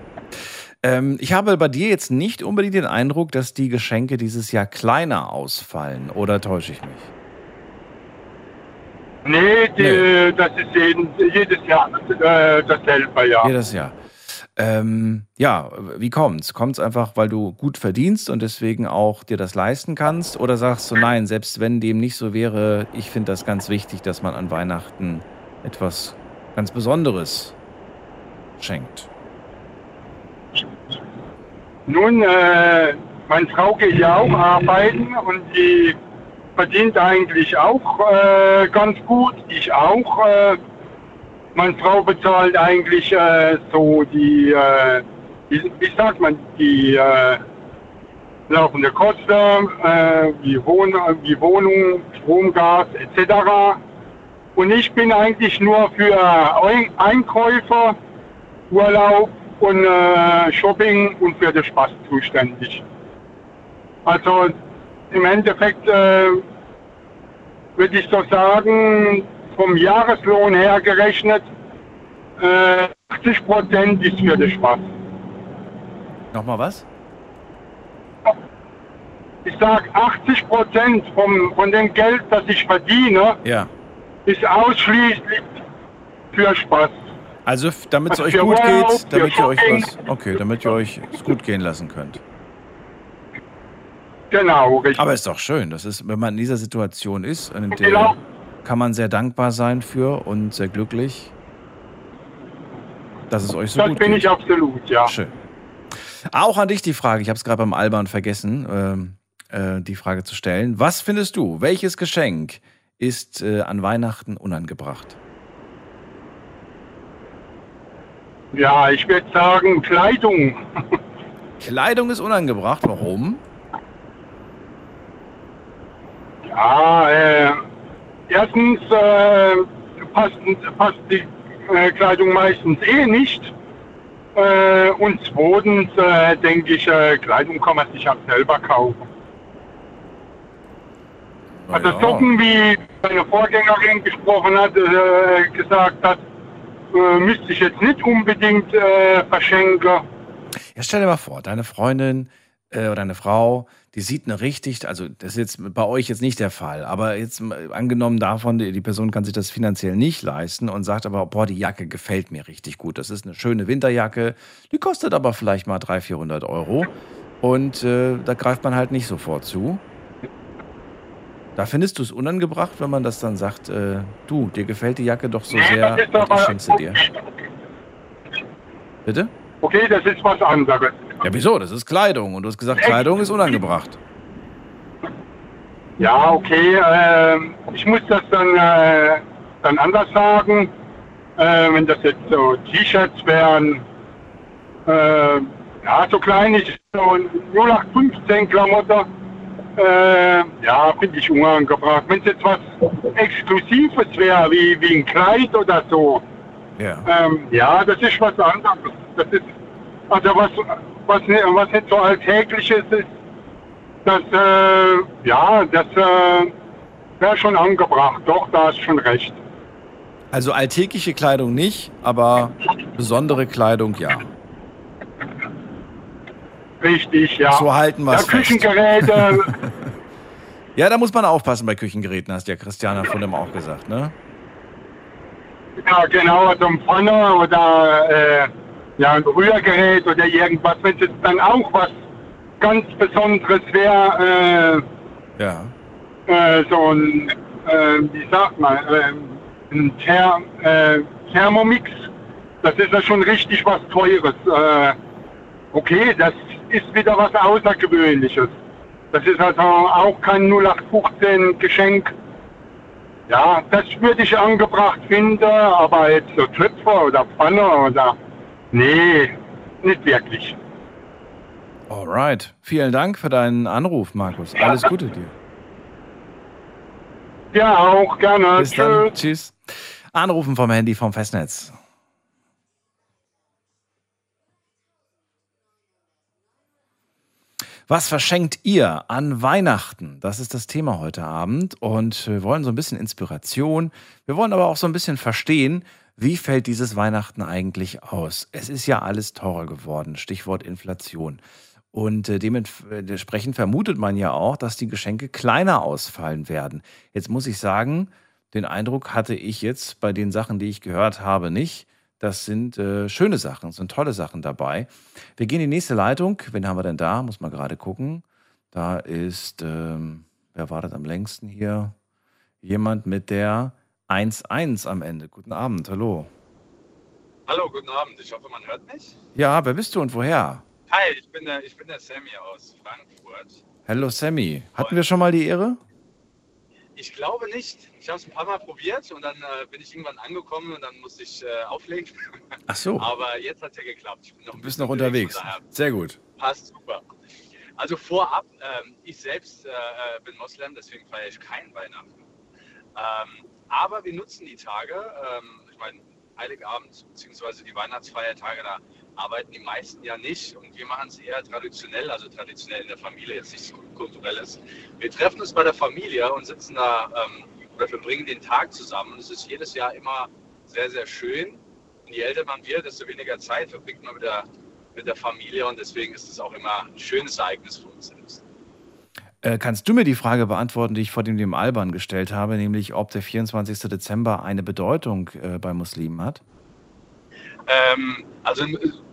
Ähm, ich habe bei dir jetzt nicht unbedingt den Eindruck, dass die Geschenke dieses Jahr kleiner ausfallen. Oder täusche ich mich? Nee, die, Nee. das ist jeden, jedes Jahr äh, dasselbe, ja. Jedes Jahr. Ähm, ja, wie kommt's? Kommt's einfach, weil du gut verdienst und deswegen auch dir das leisten kannst? Oder sagst du, nein, selbst wenn dem nicht so wäre, ich finde das ganz wichtig, dass man an Weihnachten etwas ganz Besonderes schenkt? Nun, äh, meine Frau geht ja auch arbeiten und die verdient eigentlich auch äh, ganz gut. Ich auch. Äh, meine Frau bezahlt eigentlich äh, so die, äh, wie, wie sagt man, die äh, laufende Kosten, äh, wie, Wohn wie Wohnung, Strom, Gas etc. Und ich bin eigentlich nur für Ein Einkäufe, Urlaub und äh, Shopping und für den Spaß zuständig. Also im Endeffekt äh, würde ich so sagen, vom Jahreslohn her gerechnet, äh, 80 Prozent ist für den Spaß. Nochmal was? Ich sage 80 Prozent vom, von dem Geld, das ich verdiene, Ja. ist ausschließlich für Spaß. Also, damit es euch gut geht, damit ihr euch was, okay, damit ihr euch es gut gehen lassen könnt. Genau, richtig. Aber ist doch schön. Das ist, wenn man in dieser Situation ist, in der Genau. Kann man sehr dankbar sein für und sehr glücklich, dass es euch so das gut bin geht. ich absolut, ja. Schön. Auch an dich die Frage, ich habe es gerade beim Albern vergessen, ähm, äh, die Frage zu stellen. Was findest du, welches Geschenk ist äh, an Weihnachten unangebracht? Ja, ich würde sagen Kleidung. (laughs) Kleidung ist unangebracht, warum? Ja, äh, erstens äh, passt, passt die äh, Kleidung meistens eh nicht. Äh, und zweitens äh, denke ich, äh, Kleidung kann man sich auch selber kaufen. Also Naja. Socken, wie meine Vorgängerin gesprochen hat, äh, gesagt hat, äh, müsste ich jetzt nicht unbedingt äh, verschenken. Ja, stell dir mal vor, deine Freundin äh, oder eine Frau, die sieht eine richtig, also das ist jetzt bei euch jetzt nicht der Fall, aber jetzt angenommen davon, die, die Person kann sich das finanziell nicht leisten und sagt aber, boah, die Jacke gefällt mir richtig gut. Das ist eine schöne Winterjacke, die kostet aber vielleicht mal 300, 400 Euro und äh, da greift man halt nicht sofort zu. Da findest du es unangebracht, wenn man das dann sagt, äh, du, dir gefällt die Jacke doch so sehr, ist und ich schenke sie dir. Bitte? Okay, das ist was anderes. Ja, wieso? Das ist Kleidung und du hast gesagt, Kleidung ist unangebracht. Ja, okay. ähm, ich muss das dann, äh, dann anders sagen. Äh, wenn das jetzt so T-Shirts wären, äh, ja, so klein ist, so 0815 Klamotte, äh, ja, finde ich unangebracht. Wenn es jetzt was Exklusives wäre, wie, wie ein Kleid oder so, Ja. ähm, ja, das ist was anderes. Das ist, also was, was, was nicht so alltägliches ist, das, äh, ja, das äh, wäre schon angebracht. Doch, da hast schon recht. Also alltägliche Kleidung nicht, aber besondere Kleidung ja. Richtig, ja. So halten wir ja, es fest. Küchengeräte, (laughs) Ja, da muss man aufpassen bei Küchengeräten, hast ja Christiana von dem auch gesagt, ne? ja genau, so ein Pfanne oder äh, ja, ein Rührgerät oder irgendwas. Wenn es jetzt dann auch was ganz Besonderes wäre, Ja. äh, äh, so ein, äh, wie sagt man, äh, ein Ther äh, Thermomix, das ist ja schon richtig was Teures. Äh, okay, das ist wieder was Außergewöhnliches. Das ist also auch kein 0815 Geschenk. Ja, das würde ich angebracht finden, aber jetzt so Töpfer oder Pfanne oder... Nee, nicht wirklich. Alright. Vielen Dank für deinen Anruf, Markus. Alles Gute dir. Ja, auch gerne. Bis dann. Tschüss. Anrufen vom Handy vom Festnetz. Was verschenkt ihr an Weihnachten? Das ist das Thema heute Abend und wir wollen so ein bisschen Inspiration. Wir wollen aber auch so ein bisschen verstehen, wie fällt dieses Weihnachten eigentlich aus? Es ist ja alles teurer geworden, Stichwort Inflation. Und äh, dementsprechend vermutet man ja auch, dass die Geschenke kleiner ausfallen werden. Jetzt muss ich sagen, den Eindruck hatte ich jetzt bei den Sachen, die ich gehört habe, nicht. Das sind äh, schöne Sachen, sind tolle Sachen dabei. Wir gehen in die nächste Leitung. Wen haben wir denn da? Muss man gerade gucken. Da ist, ähm, wer war das am längsten hier? Jemand mit der 1-1 am Ende. Guten Abend, hallo. Hallo, guten Abend. Ich hoffe, man hört mich. Ja, wer bist du und woher? Hi, ich bin der, ich bin der Sammy aus Frankfurt. Hallo Sammy. Hatten wir schon mal die Ehre? Ich glaube nicht. Ich habe es ein paar Mal probiert und dann äh, bin ich irgendwann angekommen und dann musste ich äh, auflegen. (laughs) Ach so, Aber jetzt hat es ja geklappt. Ich bin noch du bist noch unterwegs. daher Sehr gut. passt super. Also vorab, ähm, ich selbst äh, äh, bin Moslem, deswegen feiere ich kein Weihnachten. Ähm, aber wir nutzen die Tage, ähm, ich meine, Heiligabend bzw. die Weihnachtsfeiertage, da arbeiten die meisten ja nicht und wir machen es eher traditionell, also traditionell in der Familie, jetzt nichts kulturelles. Wir treffen uns bei der Familie und sitzen da ähm, oder verbringen den Tag zusammen. Es ist jedes Jahr immer sehr, sehr schön. Und je älter man wird, desto weniger Zeit verbringt man mit der, mit der Familie und deswegen ist es auch immer ein schönes Ereignis für uns selbst. Äh, kannst du mir die Frage beantworten, die ich vor dem, dem Alban gestellt habe, nämlich ob der 24. Dezember eine Bedeutung äh, bei Muslimen hat? Ähm, also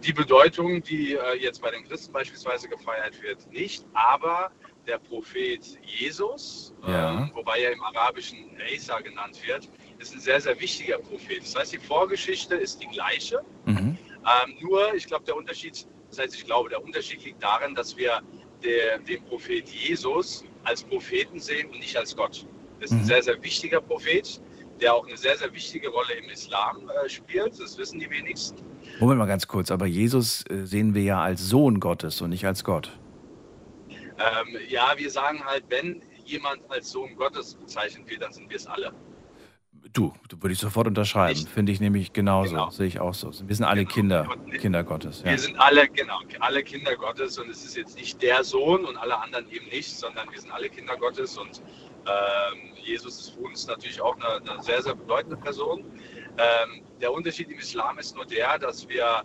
die Bedeutung, die äh, jetzt bei den Christen beispielsweise gefeiert wird, nicht, aber der Prophet Jesus, Ja. ähm, wobei er im Arabischen Isa genannt wird, ist ein sehr, sehr wichtiger Prophet. Das heißt, die Vorgeschichte ist die gleiche, Mhm. ähm, nur ich glaube, der Unterschied, das heißt, ich glaube, der Unterschied liegt darin, dass wir der, den Prophet Jesus als Propheten sehen und nicht als Gott. Das ist ein Mhm. sehr, sehr wichtiger Prophet, der auch eine sehr, sehr wichtige Rolle im Islam äh, spielt. Das wissen die wenigsten. Moment mal ganz kurz, aber Jesus äh, sehen wir ja als Sohn Gottes und nicht als Gott. Ähm, ja, wir sagen halt, wenn jemand als Sohn Gottes bezeichnet wird, dann sind wir es alle. Du, du würde ich sofort unterschreiben. Nicht? Finde ich nämlich genauso. Genau. Sehe ich auch so. Wir sind alle Genau. Kinder, Und- Kinder Gottes. Ja. Wir sind alle, genau, alle Kinder Gottes und es ist jetzt nicht der Sohn und alle anderen eben nicht, sondern wir sind alle Kinder Gottes und ähm, Jesus ist für uns natürlich auch eine, eine sehr, sehr bedeutende Person. Ähm, der Unterschied im Islam ist nur der, dass wir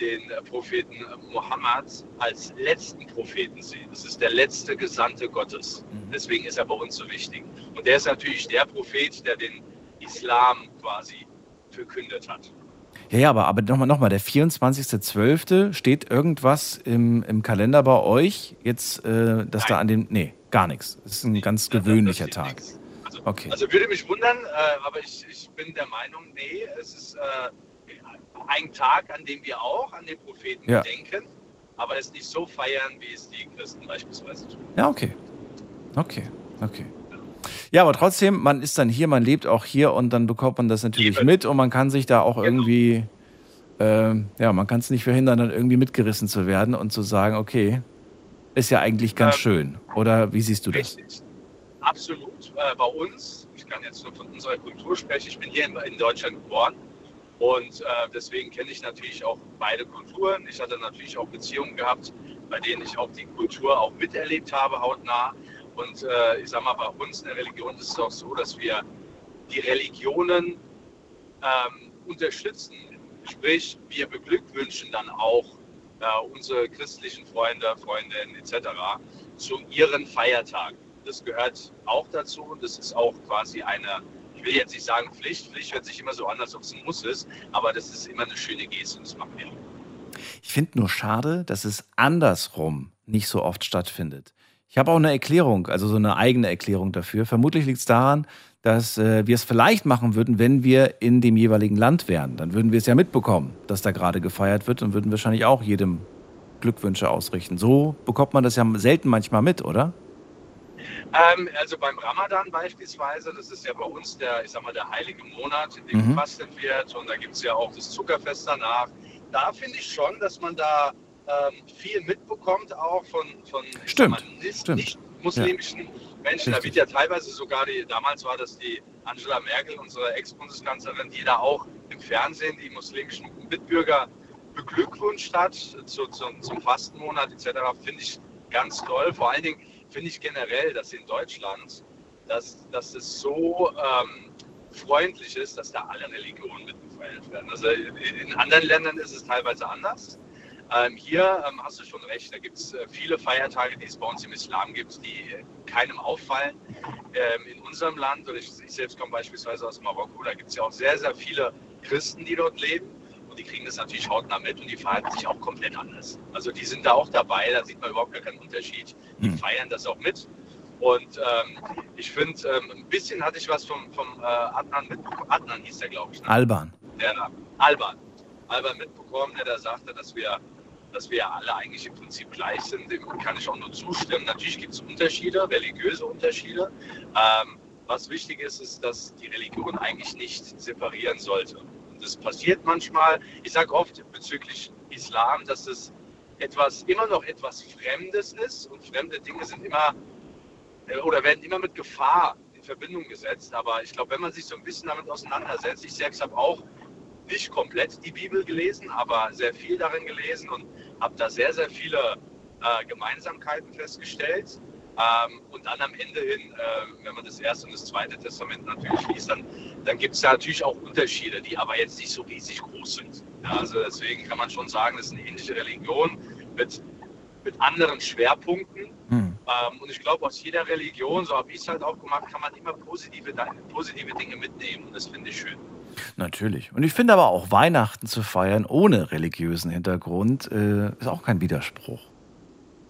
den Propheten Mohammed als letzten Propheten sehen. Das ist der letzte Gesandte Gottes. Mhm. Deswegen ist er bei uns so wichtig. Und der ist natürlich der Prophet, der den Islam quasi verkündet hat. Ja, ja, aber, aber nochmal, nochmal, der 24.12. steht irgendwas im, im Kalender bei euch jetzt, äh, dass da Nein. an dem, nee, gar nichts. Es ist ein ganz Das- das gewöhnlicher Tag. Also, Okay. also würde mich wundern, äh, aber ich, ich bin der Meinung, nee, es ist äh, ein Tag, an dem wir auch an den Propheten Ja. denken, aber es nicht so feiern, wie es die Christen beispielsweise tun. Ja, okay. Okay, okay. Ja, aber trotzdem, man ist dann hier, man lebt auch hier und dann bekommt man das natürlich Eben. mit und man kann sich da auch Genau. irgendwie, ähm, ja, man kann es nicht verhindern, dann irgendwie mitgerissen zu werden und zu sagen, okay, ist ja eigentlich ganz Ähm, schön. Oder wie siehst du das? Richtig. Absolut. Äh, bei uns, ich kann jetzt nur von unserer Kultur sprechen, ich bin hier in, in Deutschland geboren und äh, deswegen kenne ich natürlich auch beide Kulturen. Ich hatte natürlich auch Beziehungen gehabt, bei denen ich auch die Kultur auch miterlebt habe, hautnah. Und äh, ich sage mal, bei uns in der Religion ist es auch so, dass wir die Religionen ähm, unterstützen. Sprich, wir beglückwünschen dann auch äh, unsere christlichen Freunde, Freundinnen etc. zu ihren Feiertagen. Das gehört auch dazu und das ist auch quasi eine, ich will jetzt nicht sagen Pflicht, Pflicht hört sich immer so an, als ob es ein Muss ist, aber das ist immer eine schöne Geste und das machen wir. Ich finde nur schade, dass es andersrum nicht so oft stattfindet. Ich habe auch eine Erklärung, also so eine eigene Erklärung dafür. Vermutlich liegt es daran, dass äh, wir es vielleicht machen würden, wenn wir in dem jeweiligen Land wären. Dann würden wir es ja mitbekommen, dass da gerade gefeiert wird und würden wahrscheinlich auch jedem Glückwünsche ausrichten. So bekommt man das ja selten manchmal mit, oder? Ähm, also beim Ramadan beispielsweise, das ist ja bei uns der, ich sag mal, der heilige Monat, in dem Mhm. gefastet wird und da gibt es ja auch das Zuckerfest danach. Da finde ich schon, dass man da ähm, viel mitbekommt, auch von, von Stimmt, mal, nicht, muslimischen Menschen. Da Richtig. wird ja teilweise sogar, die, damals war das die Angela Merkel, unsere Ex-Bundeskanzlerin, die da auch im Fernsehen die muslimischen Mitbürger beglückwünscht hat zu, zum, zum Fastenmonat etc. Finde ich ganz toll. Vor allen Dingen finde ich generell, dass in Deutschland, dass, dass es so ähm, freundlich ist, dass da alle Religionen mitgefeiert werden. Also in anderen Ländern ist es teilweise anders. Ähm, hier ähm, hast du schon recht, da gibt es äh, viele Feiertage, die es bei uns im Islam gibt, die äh, keinem auffallen. Ähm, in unserem Land, oder ich, ich selbst komme beispielsweise aus Marokko, da gibt es ja auch sehr, sehr viele Christen, die dort leben. Und die kriegen das natürlich hautnah mit und die verhalten sich auch komplett anders. Also die sind da auch dabei, da sieht man überhaupt gar keinen Unterschied. Die Hm. feiern das auch mit. Und ähm, ich finde, ähm, ein bisschen hatte ich was vom, vom äh, Adnan mitbekommen. Adnan hieß der, glaube ich. Ne? Alban. der da, Alban, Alban mitbekommen, der da sagte, dass wir, dass wir alle eigentlich im Prinzip gleich sind. Dem kann ich auch nur zustimmen. Natürlich gibt es Unterschiede, religiöse Unterschiede. Ähm, was wichtig ist, ist, dass die Religion eigentlich nicht separieren sollte. Und das passiert manchmal. Ich sage oft bezüglich Islam, dass es etwas, immer noch etwas Fremdes ist und fremde Dinge sind immer äh, oder werden immer mit Gefahr in Verbindung gesetzt. Aber ich glaube, wenn man sich so ein bisschen damit auseinandersetzt, ich selbst habe auch nicht komplett die Bibel gelesen, aber sehr viel darin gelesen und habe da sehr, sehr viele äh, Gemeinsamkeiten festgestellt. Ähm, und dann am Ende hin, äh, wenn man das erste und das zweite Testament natürlich liest, dann, dann gibt es da natürlich auch Unterschiede, die aber jetzt nicht so riesig groß sind. Ja, also deswegen kann man schon sagen, das ist eine ähnliche Religion mit, mit anderen Schwerpunkten. Hm. Ähm, und ich glaube, aus jeder Religion, so habe ich es halt auch gemacht, kann man immer positive, positive Dinge mitnehmen. Und das finde ich schön. Natürlich. Und ich finde aber auch Weihnachten zu feiern ohne religiösen Hintergrund äh, ist auch kein Widerspruch.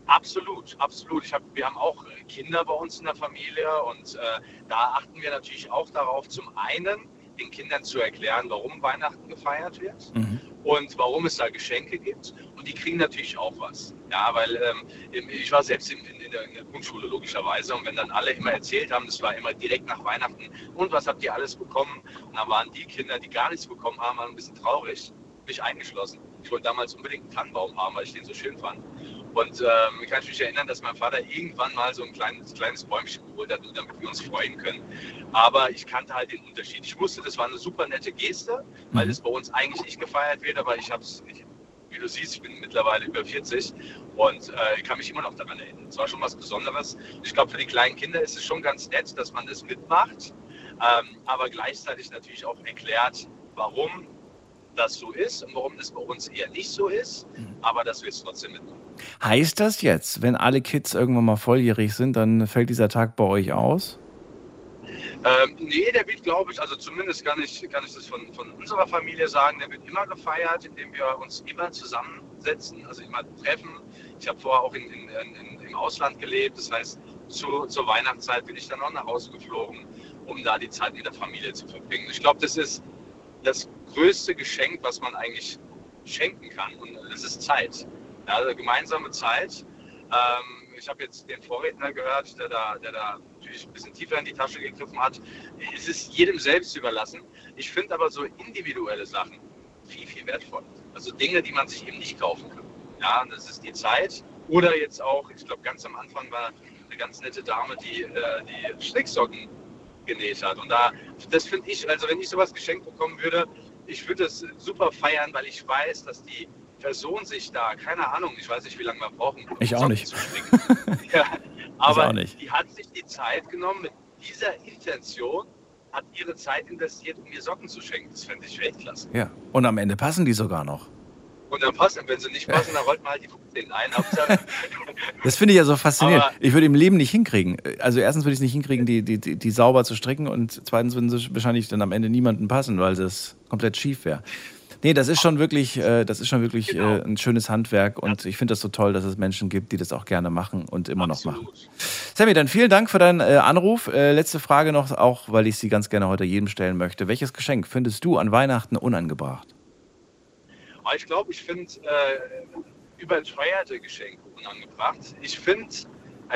Absolut, absolut. Ich hab, wir haben auch Kinder bei uns in der Familie und äh, da achten wir natürlich auch darauf, zum einen den Kindern zu erklären, warum Weihnachten gefeiert wird Mhm. Und warum es da Geschenke gibt. Und die kriegen natürlich auch was. Ja, weil ähm, ich war selbst in, in, in, der, Grundschule logischerweise und wenn dann alle immer erzählt haben, das war immer direkt nach Weihnachten und was habt ihr alles bekommen? Und dann waren die Kinder, die gar nichts bekommen haben, ein bisschen traurig, mich eingeschlossen. Ich wollte damals unbedingt einen Tannenbaum haben, weil ich den so schön fand. Und ähm, ich kann mich erinnern, dass mein Vater irgendwann mal so ein kleines, kleines Bäumchen geholt hat, damit wir uns freuen können. Aber ich kannte halt den Unterschied. Ich wusste, das war eine super nette Geste, weil Mhm. es bei uns eigentlich nicht gefeiert wird, aber ich habe es. Wie du siehst, ich bin mittlerweile über 40 und äh, ich kann mich immer noch daran erinnern. Es war schon was Besonderes. Ich glaube, für die kleinen Kinder ist es schon ganz nett, dass man das mitmacht, ähm, aber gleichzeitig natürlich auch erklärt, warum das so ist und warum das bei uns eher nicht so ist, Mhm. aber dass wir es trotzdem mitmachen. Heißt das jetzt, wenn alle Kids irgendwann mal volljährig sind, dann fällt dieser Tag bei euch aus? Ähm, nee, der wird, glaube ich, also zumindest kann ich, kann ich das von, von unserer Familie sagen, der wird immer gefeiert, indem wir uns immer zusammensetzen, also immer treffen. Ich habe vorher auch in, in, in, im Ausland gelebt, das heißt, zu, zur Weihnachtszeit bin ich dann auch nach Hause geflogen, um da die Zeit mit der Familie zu verbringen. Ich glaube, das ist das größte Geschenk, was man eigentlich schenken kann und das ist Zeit. Ja, also gemeinsame Zeit. Ähm, ich habe jetzt den Vorredner gehört, der da, der da natürlich ein bisschen tiefer in die Tasche gegriffen hat. Es ist jedem selbst überlassen. Ich finde aber so individuelle Sachen viel, viel wertvoller. Also Dinge, die man sich eben nicht kaufen kann. Ja, das ist die Zeit. Oder jetzt auch, ich glaube, ganz am Anfang war eine ganz nette Dame, die äh, die Stricksocken genäht hat. Und da, das finde ich, also wenn ich sowas geschenkt bekommen würde, ich würde das super feiern, weil ich weiß, dass die Person sich da, keine Ahnung, ich weiß nicht, wie lange wir brauchen. um Ich auch nicht. (laughs) ja, aber auch nicht. die hat sich die Zeit genommen mit dieser Intention, hat ihre Zeit investiert, um mir Socken zu schenken. Das fände ich Weltklasse. Ja. Und am Ende passen die sogar noch. Und dann passen, wenn sie nicht passen, dann rollt man halt die 15 ein. (laughs) Das finde ich ja so faszinierend. Aber- ich würde im Leben nicht hinkriegen. Also erstens würde ich es nicht hinkriegen, die, die, die, die sauber zu stricken und zweitens würden sie wahrscheinlich dann am Ende niemanden passen, weil das komplett schief wäre. Nee, das ist schon wirklich, äh, das ist schon wirklich Genau. äh, ein schönes Handwerk und ich finde das so toll, dass es Menschen gibt, die das auch gerne machen und immer noch machen. absolut. Sammy, dann vielen Dank für deinen äh, Anruf. Äh, letzte Frage noch, auch weil ich sie ganz gerne heute jedem stellen möchte. Welches Geschenk findest du an Weihnachten unangebracht? Aber ich glaube, ich finde äh, überteuerte Geschenke unangebracht. Ich finde,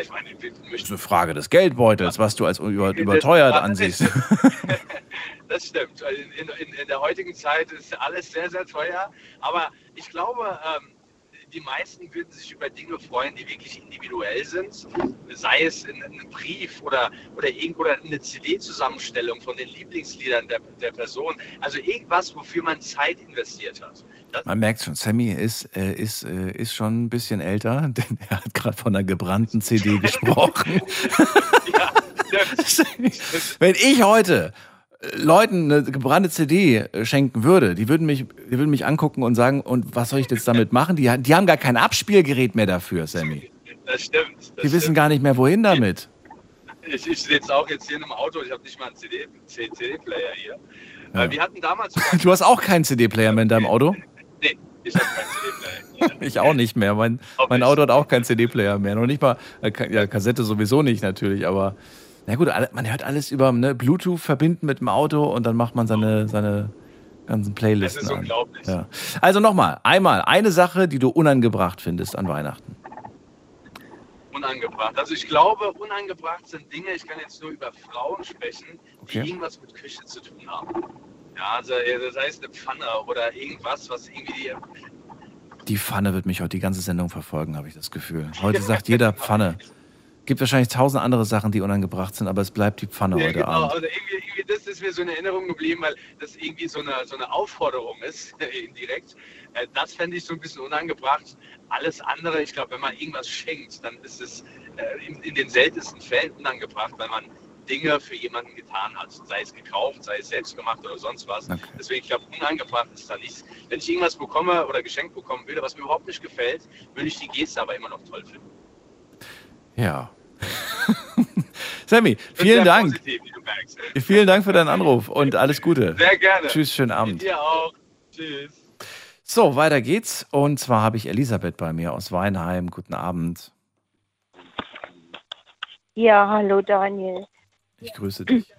ich meine, wir Das ist eine Frage des Geldbeutels, was du als über, überteuert ansiehst. (laughs) Das stimmt. In, in, in der heutigen Zeit ist alles sehr, sehr teuer. Aber ich glaube, ähm, die meisten würden sich über Dinge freuen, die wirklich individuell sind. Sei es in, in einem Brief oder, oder, irgend, oder eine CD-Zusammenstellung von den Lieblingsliedern der, der Person. Also irgendwas, wofür man Zeit investiert hat. Das, Man merkt schon, Sammy ist, äh, ist, äh, ist schon ein bisschen älter, (laughs) denn er hat gerade von einer gebrannten CD (laughs) gesprochen. ja, (laughs) Wenn ich heute Leuten eine gebrannte CD äh, schenken würde, die würden mich, die würden mich angucken und sagen, und was soll ich jetzt damit machen? Die, die haben gar kein Abspielgerät mehr dafür, Sammy. das stimmt. Das Die wissen stimmt. gar nicht mehr, wohin damit. Ich, ich sitze auch jetzt hier in einem Auto, ich habe nicht mal einen CD CD-Player hier. Ja. Wir hatten damals. (laughs) Du hast auch keinen CD-Player mehr in deinem Auto? (laughs) Nee, ich habe keinen CD-Player. (laughs) Ich auch nicht mehr. Mein, mein. Auto hat auch keinen CD-Player mehr. Noch nicht mal, äh, ja, Kassette sowieso nicht natürlich, aber na gut, man hört alles über ne, Bluetooth verbinden mit dem Auto und dann macht man seine, seine ganzen Playlisten Das ist an. unglaublich. Ja. Also nochmal, einmal eine Sache, die du unangebracht findest an Weihnachten. Unangebracht. Also ich glaube, unangebracht sind Dinge, ich kann jetzt nur über Frauen sprechen, die Okay. irgendwas mit Küche zu tun haben. Ja, also äh, das heißt eine Pfanne oder irgendwas, was irgendwie. Die Pfanne wird mich heute die ganze Sendung verfolgen, habe ich das Gefühl. Heute sagt jeder Pfanne. (laughs) Gibt wahrscheinlich tausend andere Sachen, die unangebracht sind, aber es bleibt die Pfanne Ja, heute genau, Abend. also irgendwie, irgendwie, das ist mir so in Erinnerung geblieben, weil das irgendwie so eine, so eine Aufforderung ist, (laughs) indirekt. Äh, Das fände ich so ein bisschen unangebracht. Alles andere, ich glaube, wenn man irgendwas schenkt, dann ist es äh, in, in den seltensten Fällen unangebracht, weil man Dinge für jemanden getan hat. Sei es gekauft, sei es selbst gemacht oder sonst was. Okay. Deswegen, ich glaube, unangebracht ist da nichts. Wenn ich irgendwas bekomme oder geschenkt bekommen würde, was mir überhaupt nicht gefällt, würde ich die Geste aber immer noch toll finden. Ja. (laughs) Sammy, vielen Dank. Positiv, wie du merkst. Vielen Dank für deinen Anruf und alles Gute. Sehr gerne. Tschüss, schönen Abend. Dir auch. Tschüss. So, weiter geht's. Und zwar habe ich Elisabeth bei mir aus Weinheim. Guten Abend. Ja, hallo Daniel. Ich grüße dich. (clears throat)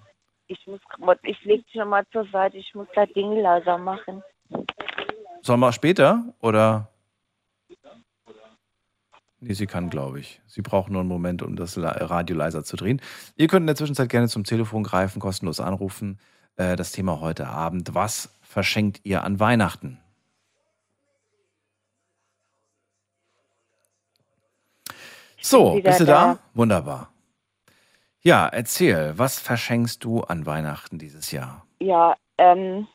Ich muss ich leg dich nochmal zur Seite, ich muss das Ding leiser machen. Sollen wir später oder? Nee, sie kann, glaube ich. Sie braucht nur einen Moment, um das Radio leiser zu drehen. Ihr könnt in der Zwischenzeit gerne zum Telefon greifen, kostenlos anrufen. Äh, das Thema heute Abend. Was verschenkt ihr an Weihnachten? So, bist du da? da. Wunderbar. Ja, erzähl, was verschenkst du an Weihnachten dieses Jahr? Ja, ähm,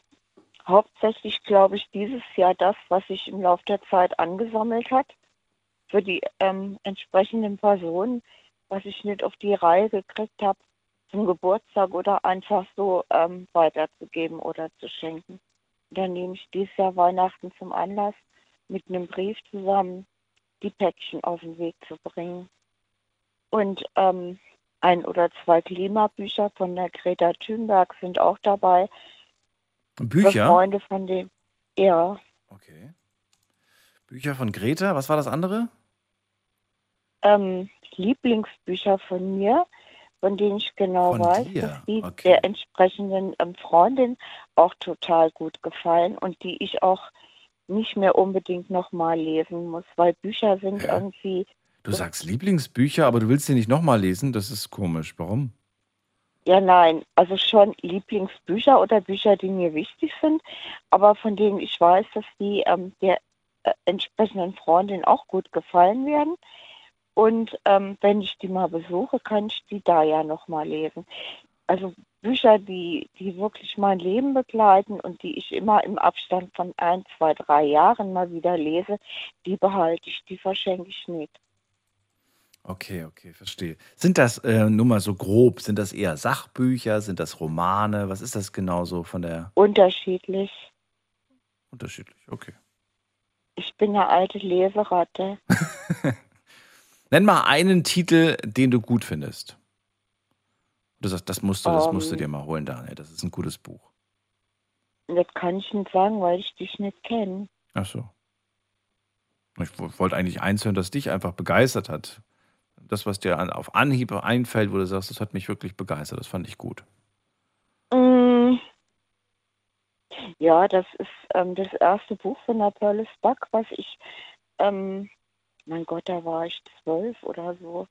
hauptsächlich glaube ich dieses Jahr das, was sich im Laufe der Zeit angesammelt hat für die ähm, entsprechenden Personen, was ich nicht auf die Reihe gekriegt habe zum Geburtstag oder einfach so ähm, weiterzugeben oder zu schenken. dann nehme ich dieses Jahr Weihnachten zum Anlass, mit einem Brief zusammen die Päckchen auf den Weg zu bringen. Und ähm, ein oder zwei Klimabücher von der Greta Thunberg sind auch dabei. Für Bücher? Freunde von dem, ja, Okay. Bücher von Greta, was war das andere? ähm, Lieblingsbücher von mir, von denen ich genau Von weiß, dir? dass die Okay. der entsprechenden ähm, Freundin auch total gut gefallen und die ich auch nicht mehr unbedingt nochmal lesen muss, weil Bücher sind Ja. irgendwie, Du sagst Lieblingsbücher, aber du willst sie nicht nochmal lesen? Das ist komisch. Warum? ja nein, also schon Lieblingsbücher oder Bücher, die mir wichtig sind, aber von denen ich weiß, dass die ähm, der entsprechenden Freundin auch gut gefallen werden. Und ähm, wenn ich die mal besuche, kann ich die da ja nochmal lesen. Also Bücher, die, die wirklich mein Leben begleiten und die ich immer im Abstand von ein, zwei, drei Jahren mal wieder lese, die behalte ich, die verschenke ich nicht. Okay, okay, verstehe. Sind das, äh, nur mal so grob, sind das eher Sachbücher, sind das Romane? Was ist das genau so von der Unterschiedlich. unterschiedlich? Okay. Ich bin eine alte Leseratte. (laughs) Nenn mal einen Titel, den du gut findest. Du sagst, das musst du, das musst du Ähm. dir mal holen, Daniel. Das ist ein gutes Buch. Das kann ich nicht sagen, weil ich dich nicht kenne. Ach so. Ich wo- wollte eigentlich eins hören, das dich einfach begeistert hat. Das, was dir auf Anhieb einfällt, wo du sagst, das hat mich wirklich begeistert, das fand ich gut. Mm. Ja, das ist ähm, das erste Buch von der Pearl Buck, was ich, ähm, mein Gott, da war ich zwölf oder so.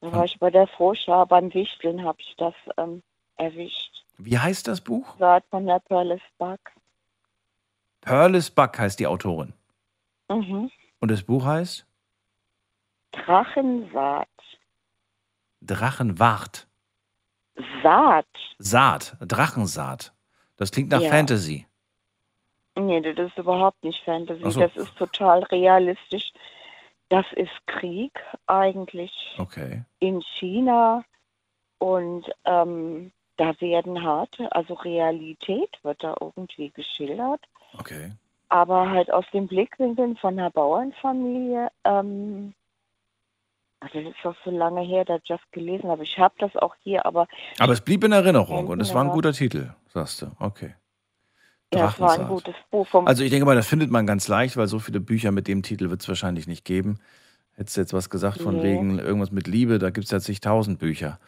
Da war ich bei der Vorschau beim Wichteln, habe ich das ähm, erwischt. Wie heißt das Buch? Saat von der Pearl Buck. Pearlis Buck heißt die Autorin. Mhm. Und das Buch heißt Drachensaat. Drachenwart. Saat. Saat, Drachensaat. Das klingt nach Ja. Fantasy. Nee, das ist überhaupt nicht Fantasy. So. Das ist total realistisch. Das ist Krieg eigentlich. Okay. in China und ähm, da werden harte, also Realität wird da irgendwie geschildert, Okay. aber halt aus den Blickwinkeln von einer Bauernfamilie. Ähm, also das ist auch so lange her, dass ich das gelesen habe. Ich habe das auch hier, aber Aber es blieb in Erinnerung und es war ein guter Titel, sagst du. Okay. ja, es war ein gutes Buch. Vom, Also ich denke mal, das findet man ganz leicht, weil so viele Bücher mit dem Titel wird es wahrscheinlich nicht geben. Hättest du jetzt was gesagt von Nee. wegen irgendwas mit Liebe, da gibt es ja zigtausend Bücher.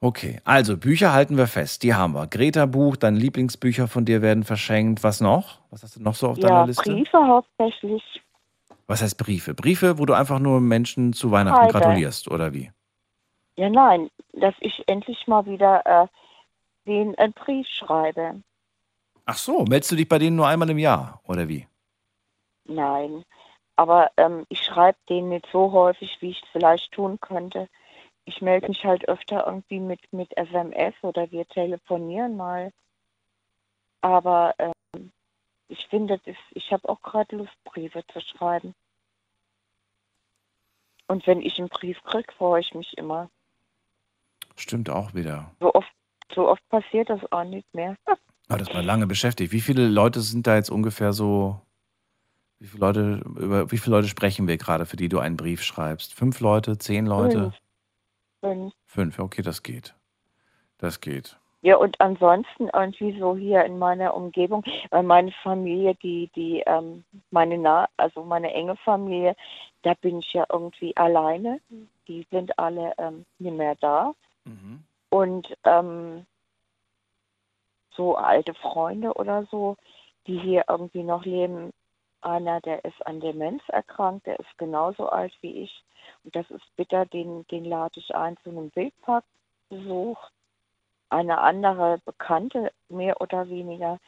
Okay, also Bücher halten wir fest, die haben wir. Greta-Buch, deine Lieblingsbücher von dir werden verschenkt. Was noch? Was hast du noch so auf ja, deiner Liste? Briefe hauptsächlich. Was heißt Briefe? Briefe, wo du einfach nur Menschen zu Weihnachten Heide. gratulierst, oder wie? Ja, nein, dass ich endlich mal wieder äh, den einen Brief schreibe. Ach so, meldest du dich bei denen nur einmal im Jahr, oder wie? Nein, aber ähm, ich schreibe denen nicht so häufig, wie ich es vielleicht tun könnte. Ich melde mich halt öfter irgendwie mit, mit SMS oder wir telefonieren mal. Aber ähm, ich finde, das ist, ich habe auch gerade Lust, Briefe zu schreiben. Und wenn ich einen Brief kriege, freue ich mich immer. Stimmt auch wieder. So oft, so oft passiert das auch nicht mehr. Aber (laughs) das war lange beschäftigt. Wie viele Leute sind da jetzt ungefähr so? Wie viele Leute, über wie viele Leute sprechen wir gerade, für die du einen Brief schreibst? Fünf Leute, zehn Leute? Fünf. Fünf, okay, das geht. Das geht. Ja, und ansonsten irgendwie so hier in meiner Umgebung, weil meine Familie, die, die, ähm, meine nah, also meine enge Familie, da bin ich ja irgendwie alleine. Die sind alle ähm, nicht mehr da. Mhm. Und ähm, so alte Freunde oder so, die hier irgendwie noch leben. Einer, der ist an Demenz erkrankt, der ist genauso alt wie ich. Und das ist bitter, den, den lade ich ein zu einem Wildparkbesuch. Eine andere Bekannte, mehr oder weniger,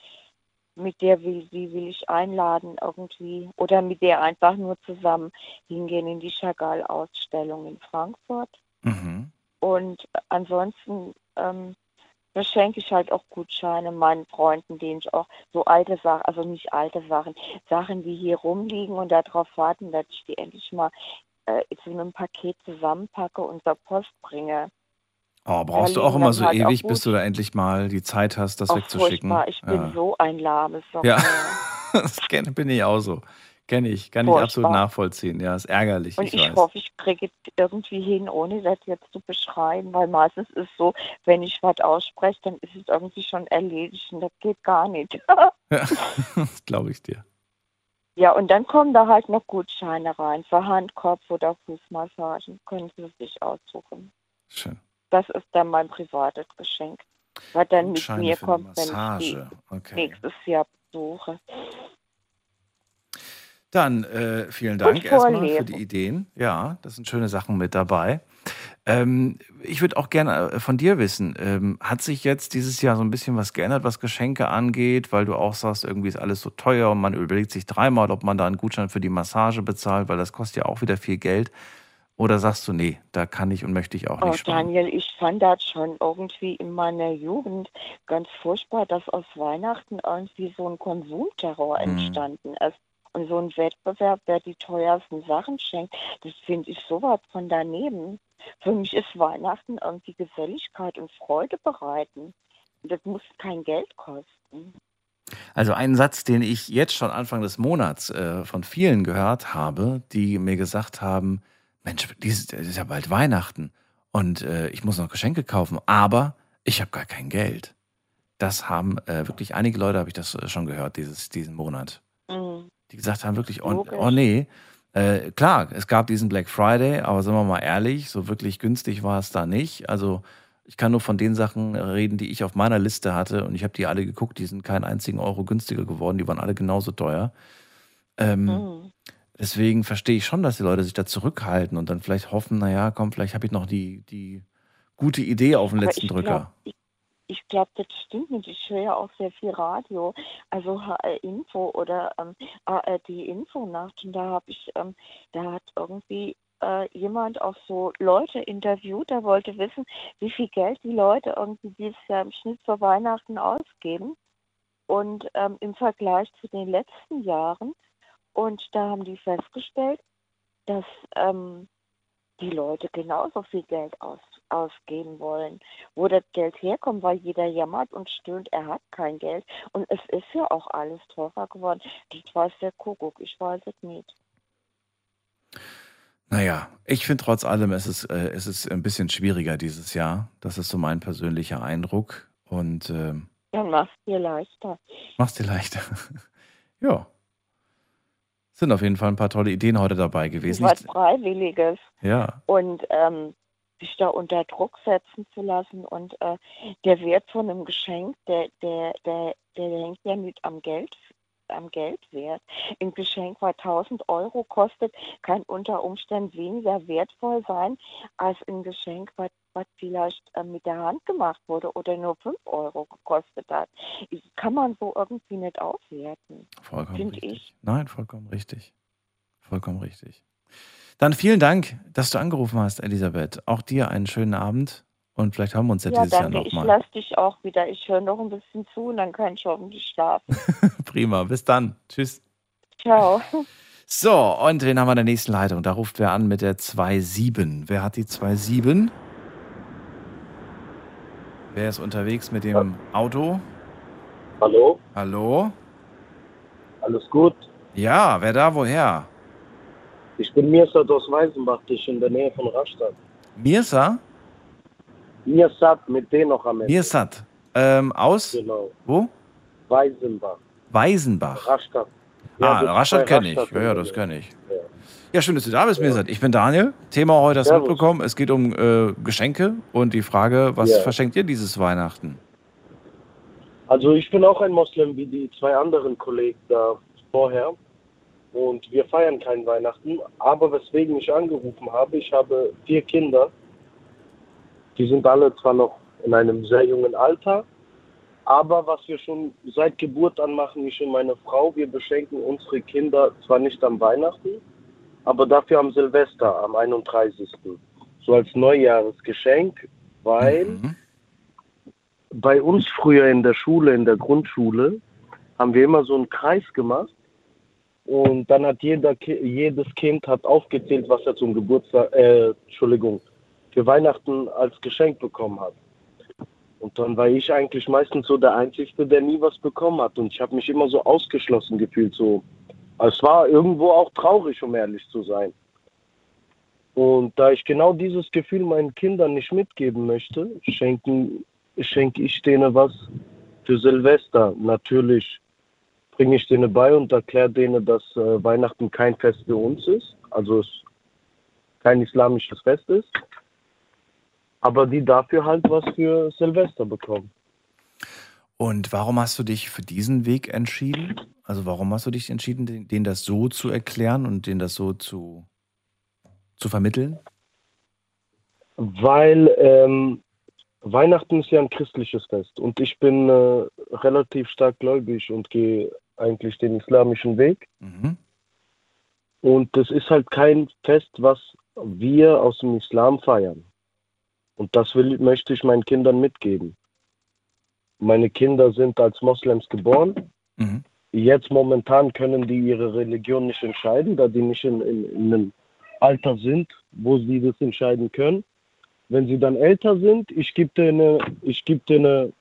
mit der will, die will ich einladen irgendwie. Oder mit der einfach nur zusammen hingehen in die Chagall-Ausstellung in Frankfurt. Mhm. Und ansonsten ähm, verschenke ich halt auch Gutscheine meinen Freunden, denen ich auch so alte Sachen, also nicht alte Sachen, Sachen, die hier rumliegen und darauf warten, dass ich die endlich mal äh, zu einem Paket zusammenpacke und zur Post bringe. Oh, brauchst du auch immer so ewig, bis du da endlich mal die Zeit hast, das Ach, wegzuschicken? furchtbar, ich bin ja. so ein lahmes Socken. Ja, (laughs) das kenn, bin ich auch so. Kenne ich, kann ich Furchtbar. absolut nachvollziehen. Ja, ist ärgerlich, Und ich, ich hoffe, ich kriege es irgendwie hin, ohne das jetzt zu beschreiben, weil meistens ist es so, wenn ich was ausspreche, dann ist es irgendwie schon erledigt und das geht gar nicht. (laughs) Ja, (laughs) das glaube ich dir. ja, und dann kommen da halt noch Gutscheine rein für Hand, Kopf oder Fußmassagen. Können Sie sich aussuchen. Schön. Das ist dann mein privates Geschenk, was dann mit mir kommt, wenn ich Okay. nächstes Jahr besuche. Dann äh, vielen Dank erstmal für die Ideen. Ja, das sind schöne Sachen mit dabei. Ähm, ich würde auch gerne äh, von dir wissen, ähm, hat sich jetzt dieses Jahr so ein bisschen was geändert, was Geschenke angeht, weil du auch sagst, irgendwie ist alles so teuer und man überlegt sich dreimal, ob man da einen Gutschein für die Massage bezahlt, weil das kostet ja auch wieder viel Geld. Oder sagst du, nee, da kann ich und möchte ich auch Oh, nicht sparen? Daniel, ich fand das schon irgendwie in meiner Jugend ganz furchtbar, dass aus Weihnachten irgendwie so ein Konsumterror Mhm. entstanden ist. Und so ein Wettbewerb, wer die teuersten Sachen schenkt, das finde ich sowas von daneben. Für mich ist Weihnachten irgendwie Geselligkeit und Freude bereiten. Das muss kein Geld kosten. Also ein Satz, den ich jetzt schon Anfang des Monats äh, von vielen gehört habe, die mir gesagt haben, Mensch, es ist ja bald Weihnachten und äh, ich muss noch Geschenke kaufen, aber ich habe gar kein Geld. Das haben äh, wirklich einige Leute, habe ich das äh, schon gehört, dieses, diesen Monat. Mhm. Die gesagt haben wirklich, oh, oh nee, äh, klar, es gab diesen Black Friday, aber sind wir mal ehrlich, so wirklich günstig war es da nicht. Also ich kann nur von den Sachen reden, die ich auf meiner Liste hatte und ich habe die alle geguckt, die sind keinen einzigen Euro günstiger geworden, die waren alle genauso teuer. Ähm, Mhm. Deswegen verstehe ich schon, dass die Leute sich da zurückhalten und dann vielleicht hoffen, naja, komm, vielleicht habe ich noch die, die gute Idee auf den Aber letzten ich Drücker. Glaub, ich ich glaube, das stimmt nicht. Ich höre ja auch sehr viel Radio, also HR Info oder ähm, ARD Infonacht. Und da habe ich, ähm, da hat irgendwie äh, jemand auch so Leute interviewt, der wollte wissen, wie viel Geld die Leute irgendwie dieses Jahr im Schnitt für Weihnachten ausgeben. Und ähm, im Vergleich zu den letzten Jahren. Und da haben die festgestellt, dass ähm, die Leute genauso viel Geld aus, ausgeben wollen. Wo das Geld herkommt, weil jeder jammert und stöhnt, er hat kein Geld. Und es ist ja auch alles teurer geworden. Das weiß der Kuckuck, ich weiß es nicht. Naja, ich finde trotz allem, es ist, äh, es ist ein bisschen schwieriger dieses Jahr. Das ist so mein persönlicher Eindruck. Und ähm, Dann mach's dir leichter. mach's dir leichter. (laughs) ja. Sind auf jeden Fall ein paar tolle Ideen heute dabei gewesen. Was Freiwilliges. ja, Und ähm, sich da unter Druck setzen zu lassen. Und äh, der Wert von einem Geschenk, der, der, der, der hängt ja nicht am Geld am Geldwert. Ein Geschenk, was 1000 Euro kostet, kann unter Umständen weniger wertvoll sein als ein Geschenk, was, was vielleicht äh, mit der Hand gemacht wurde oder nur 5 Euro gekostet hat. Das kann man so irgendwie nicht auswerten. vollkommen richtig. ich. Nein, vollkommen richtig. Vollkommen richtig. Dann vielen Dank, dass du angerufen hast, Elisabeth. Auch dir einen schönen Abend und vielleicht hören wir uns ja, Ja, dieses Jahr danke. Ich nochmal. lasse dich auch wieder. Ich höre noch ein bisschen zu und dann kann ich hoffentlich schlafen. (laughs) Prima, bis dann. Tschüss. Ciao. So, und wen haben wir in der nächsten Leitung? Da ruft wer an mit der 2.7. Wer hat die 2.7? Wer ist unterwegs mit dem Auto? Hallo, Hallo? alles gut? Ja, wer da, woher? Ich bin Mirsad aus Weißenbach, dich in der Nähe von Rastatt. Mirsa? Mirsad mit D noch am Ende. Mirsad. Ähm, aus? Genau, Wo? Weißenbach, Weisenbach. Rastatt. Ah, Rastatt bei kenne ich. Rastatt Ja, ja, das kenne ich. Ja. Ja, schön, dass du da bist, Mirsad. Ich bin Daniel. Thema heute hast du mitbekommen. Es geht um äh, Geschenke und die Frage, was Ja. verschenkt ihr dieses Weihnachten? Also ich bin auch ein Moslem wie die zwei anderen Kollegen da vorher. Und wir feiern kein Weihnachten. Aber weswegen ich angerufen habe, ich habe vier Kinder. Die sind alle zwar noch in einem sehr jungen Alter. Aber was wir schon seit Geburt an machen, ich und meine Frau, wir beschenken unsere Kinder zwar nicht am Weihnachten, aber dafür am Silvester, am 31. So als Neujahresgeschenk, weil Mhm. bei uns früher in der Schule, in der Grundschule, haben wir immer so einen Kreis gemacht. Und dann hat jeder, jedes Kind hat aufgezählt, was er zum Geburtstag, äh, Entschuldigung, für Weihnachten als Geschenk bekommen hat. Und dann war ich eigentlich meistens so der Einzige, der nie was bekommen hat. Und ich habe mich immer so ausgeschlossen gefühlt. So. Es war irgendwo auch traurig, um ehrlich zu sein. Und da ich genau dieses Gefühl meinen Kindern nicht mitgeben möchte, schenken, schenke ich denen was für Silvester. Natürlich bringe ich denen bei und erkläre denen, dass äh, Weihnachten kein Fest für uns ist, also es kein islamisches Fest ist, aber die dafür halt was für Silvester bekommen. Und warum hast du dich für diesen Weg entschieden? Also warum hast du dich entschieden, denen das so zu erklären und denen das so zu, zu vermitteln? Weil ähm, Weihnachten ist ja ein christliches Fest und ich bin äh, relativ stark gläubig und gehe eigentlich den islamischen Weg. Mhm. Und das ist halt kein Fest, was wir aus dem Islam feiern. Und das will, möchte ich meinen Kindern mitgeben. Meine Kinder sind als Moslems geboren. Mhm. Jetzt momentan können die ihre Religion nicht entscheiden, da die nicht in, in, in einem Alter sind, wo sie das entscheiden können. Wenn sie dann älter sind, ich gebe denen, ich gebe denen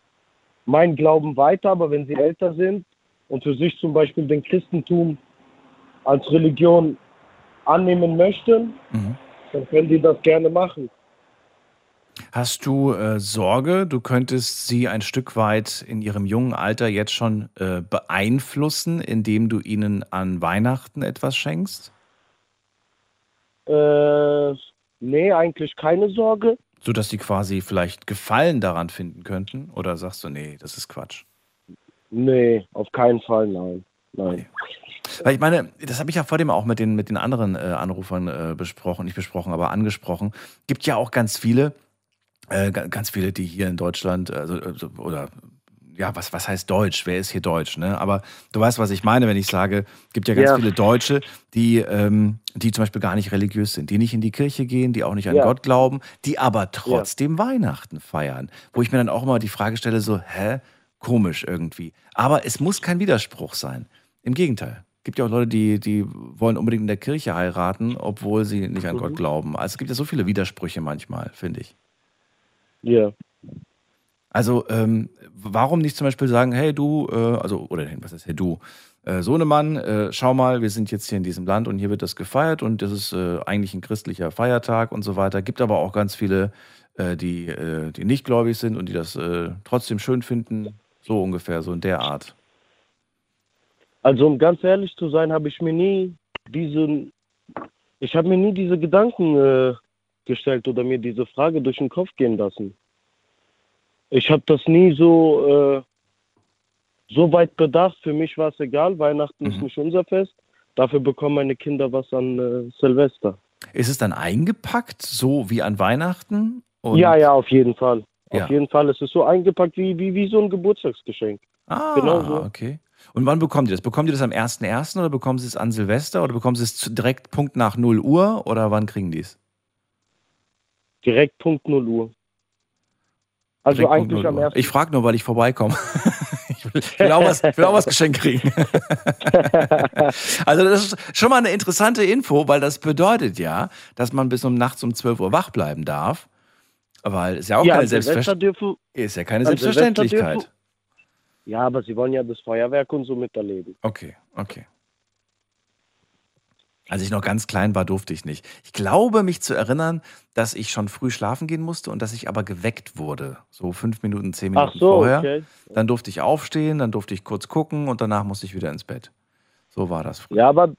meinen Glauben weiter, aber wenn sie älter sind und für sich zum Beispiel den Christentum als Religion annehmen möchten, Mhm. dann können die das gerne machen. Hast du äh, Sorge, du könntest sie ein Stück weit in ihrem jungen Alter jetzt schon äh, beeinflussen, indem du ihnen an Weihnachten etwas schenkst? Äh, nee, eigentlich keine Sorge. Sodass sie quasi vielleicht Gefallen daran finden könnten? Oder sagst du, nee, das ist Quatsch? Nee, auf keinen Fall, nein. Nein. Weil ich meine, das habe ich ja vor dem auch mit den, mit den anderen äh, Anrufern äh, besprochen, nicht besprochen, aber angesprochen. Gibt ja auch ganz viele, äh, ga- ganz viele, die hier in Deutschland, also, also, oder ja, was, was heißt Deutsch? Wer ist hier Deutsch? Ne? Aber du weißt, was ich meine, wenn ich sage, gibt ja ganz Ja. viele Deutsche, die, ähm, die zum Beispiel gar nicht religiös sind, die nicht in die Kirche gehen, die auch nicht an Ja. Gott glauben, die aber trotzdem Weihnachten feiern. Wo ich mir dann auch immer die Frage stelle, so, hä? Komisch irgendwie. Aber es muss kein Widerspruch sein. Im Gegenteil. gibt ja auch Leute, die, die wollen unbedingt in der Kirche heiraten, obwohl sie nicht an Gott glauben. Also es gibt ja so viele Widersprüche manchmal, finde ich. Ja. Also, ähm, warum nicht zum Beispiel sagen, hey du, äh, also, oder was ist hey du, äh, Sohnemann, äh, schau mal, wir sind jetzt hier in diesem Land und hier wird das gefeiert und das ist äh, eigentlich ein christlicher Feiertag und so weiter. Gibt aber auch ganz viele, äh, die, äh, die nicht gläubig sind und die das äh, trotzdem schön finden. So ungefähr, so in der Art. Also um ganz ehrlich zu sein, habe ich mir nie diesen, ich habe mir nie diese Gedanken gestellt oder mir diese Frage durch den Kopf gehen lassen. Ich habe das nie so, äh, so weit bedacht. Für mich war es egal. Weihnachten ist nicht unser Fest. Dafür bekommen meine Kinder was an äh, Silvester. Ist es dann eingepackt, so wie an Weihnachten? Und- ja, ja, auf jeden Fall. Ja. Auf jeden Fall. Es ist so eingepackt wie, wie, wie so ein Geburtstagsgeschenk. Ah, Genau so. okay. Und wann bekommt ihr das? Bekommt ihr das am 1.1. oder bekommen sie es an Silvester oder bekommen sie es direkt Punkt nach 0 Uhr oder wann kriegen die es? Direkt Punkt 0 Uhr. Also Direkt eigentlich 0 am ersten. Ich frage nur, weil ich vorbeikomme. (laughs) ich will, ich will, auch was, will auch was geschenkt kriegen. (laughs) also das ist schon mal eine interessante Info, weil das bedeutet ja, dass man bis um nachts um 12 Uhr wach bleiben darf. Weil es ja auch ja, keine, an Silvester Selbstver dürfen, ist ja keine Selbstverständlichkeit. dürfen- Ja, aber sie wollen ja das Feuerwerk und so miterleben. Okay, okay. Als ich noch ganz klein war, durfte ich nicht. Ich glaube, mich zu erinnern, dass ich schon früh schlafen gehen musste und dass ich aber geweckt wurde. So fünf Minuten, zehn Minuten Ach so, vorher. okay. Dann durfte ich aufstehen, dann durfte ich kurz gucken und danach musste ich wieder ins Bett. So war das früher. Ja, aber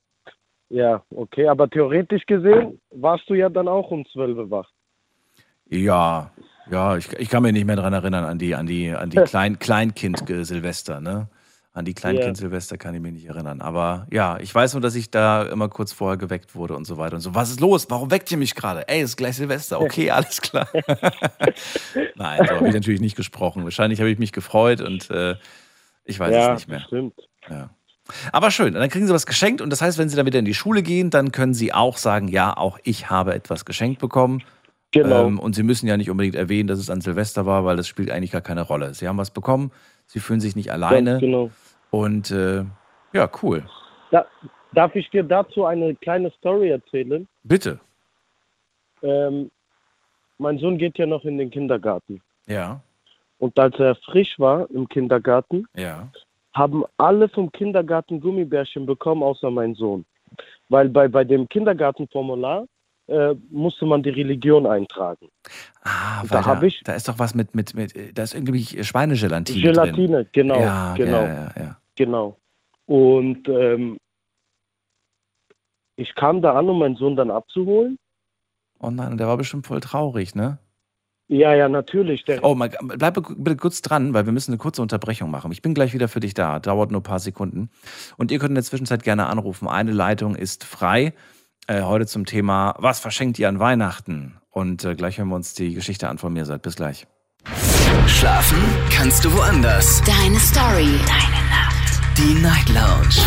ja, okay, aber theoretisch gesehen warst du ja dann auch um 12 Uhr wach. Ja, ja, ich, ich kann mich nicht mehr daran erinnern, an die, an die, an die (laughs) Klein, Kleinkind-Silvester, ne? An die Kleinkind-Silvester kann ich mich nicht erinnern. Aber ja, ich weiß nur, dass ich da immer kurz vorher geweckt wurde und so weiter und so. Was ist los? Warum weckt ihr mich gerade? Ey, es ist gleich Silvester. (laughs) Okay, alles klar. (laughs) Nein, so habe ich natürlich nicht gesprochen. Wahrscheinlich habe ich mich gefreut und äh, ich weiß ja, es nicht mehr. stimmt. Ja. Aber schön, dann kriegen sie was geschenkt und das heißt, wenn sie dann wieder in die Schule gehen, dann können sie auch sagen, ja, auch ich habe etwas geschenkt bekommen. Genau. Ähm, und sie müssen ja nicht unbedingt erwähnen, dass es an Silvester war, weil das spielt eigentlich gar keine Rolle. Sie haben was bekommen, sie fühlen sich nicht alleine. Ganz genau. Und äh, ja, cool. Da, darf ich dir dazu eine kleine Story erzählen? Bitte. Ähm, mein Sohn geht ja noch in den Kindergarten. Ja, Und als er frisch war im Kindergarten, ja. haben alle vom Kindergarten Gummibärchen bekommen, außer mein Sohn. Weil bei, bei dem Kindergartenformular äh, musste man die Religion eintragen. Ah, da da, ich- da ist doch was mit, mit, mit, da ist irgendwie Schweinegelatine drin. Gelatine, genau, Ja, genau, ja, ja, genau. Und ähm, ich kam da an, um meinen Sohn dann abzuholen. Oh nein, der war bestimmt voll traurig, ne? Ja, ja, natürlich. Oh, mal, bleib bitte kurz dran, weil wir müssen eine kurze Unterbrechung machen. Ich bin gleich wieder für dich da. Dauert nur ein paar Sekunden. Und ihr könnt in der Zwischenzeit gerne anrufen. Eine Leitung ist frei. Äh, heute zum Thema, was verschenkt ihr an Weihnachten? Und äh, gleich hören wir uns die Geschichte an von mir. Seid bis gleich. Schlafen kannst du woanders. Deine Story. Deine Nacht. Die Night Lounge.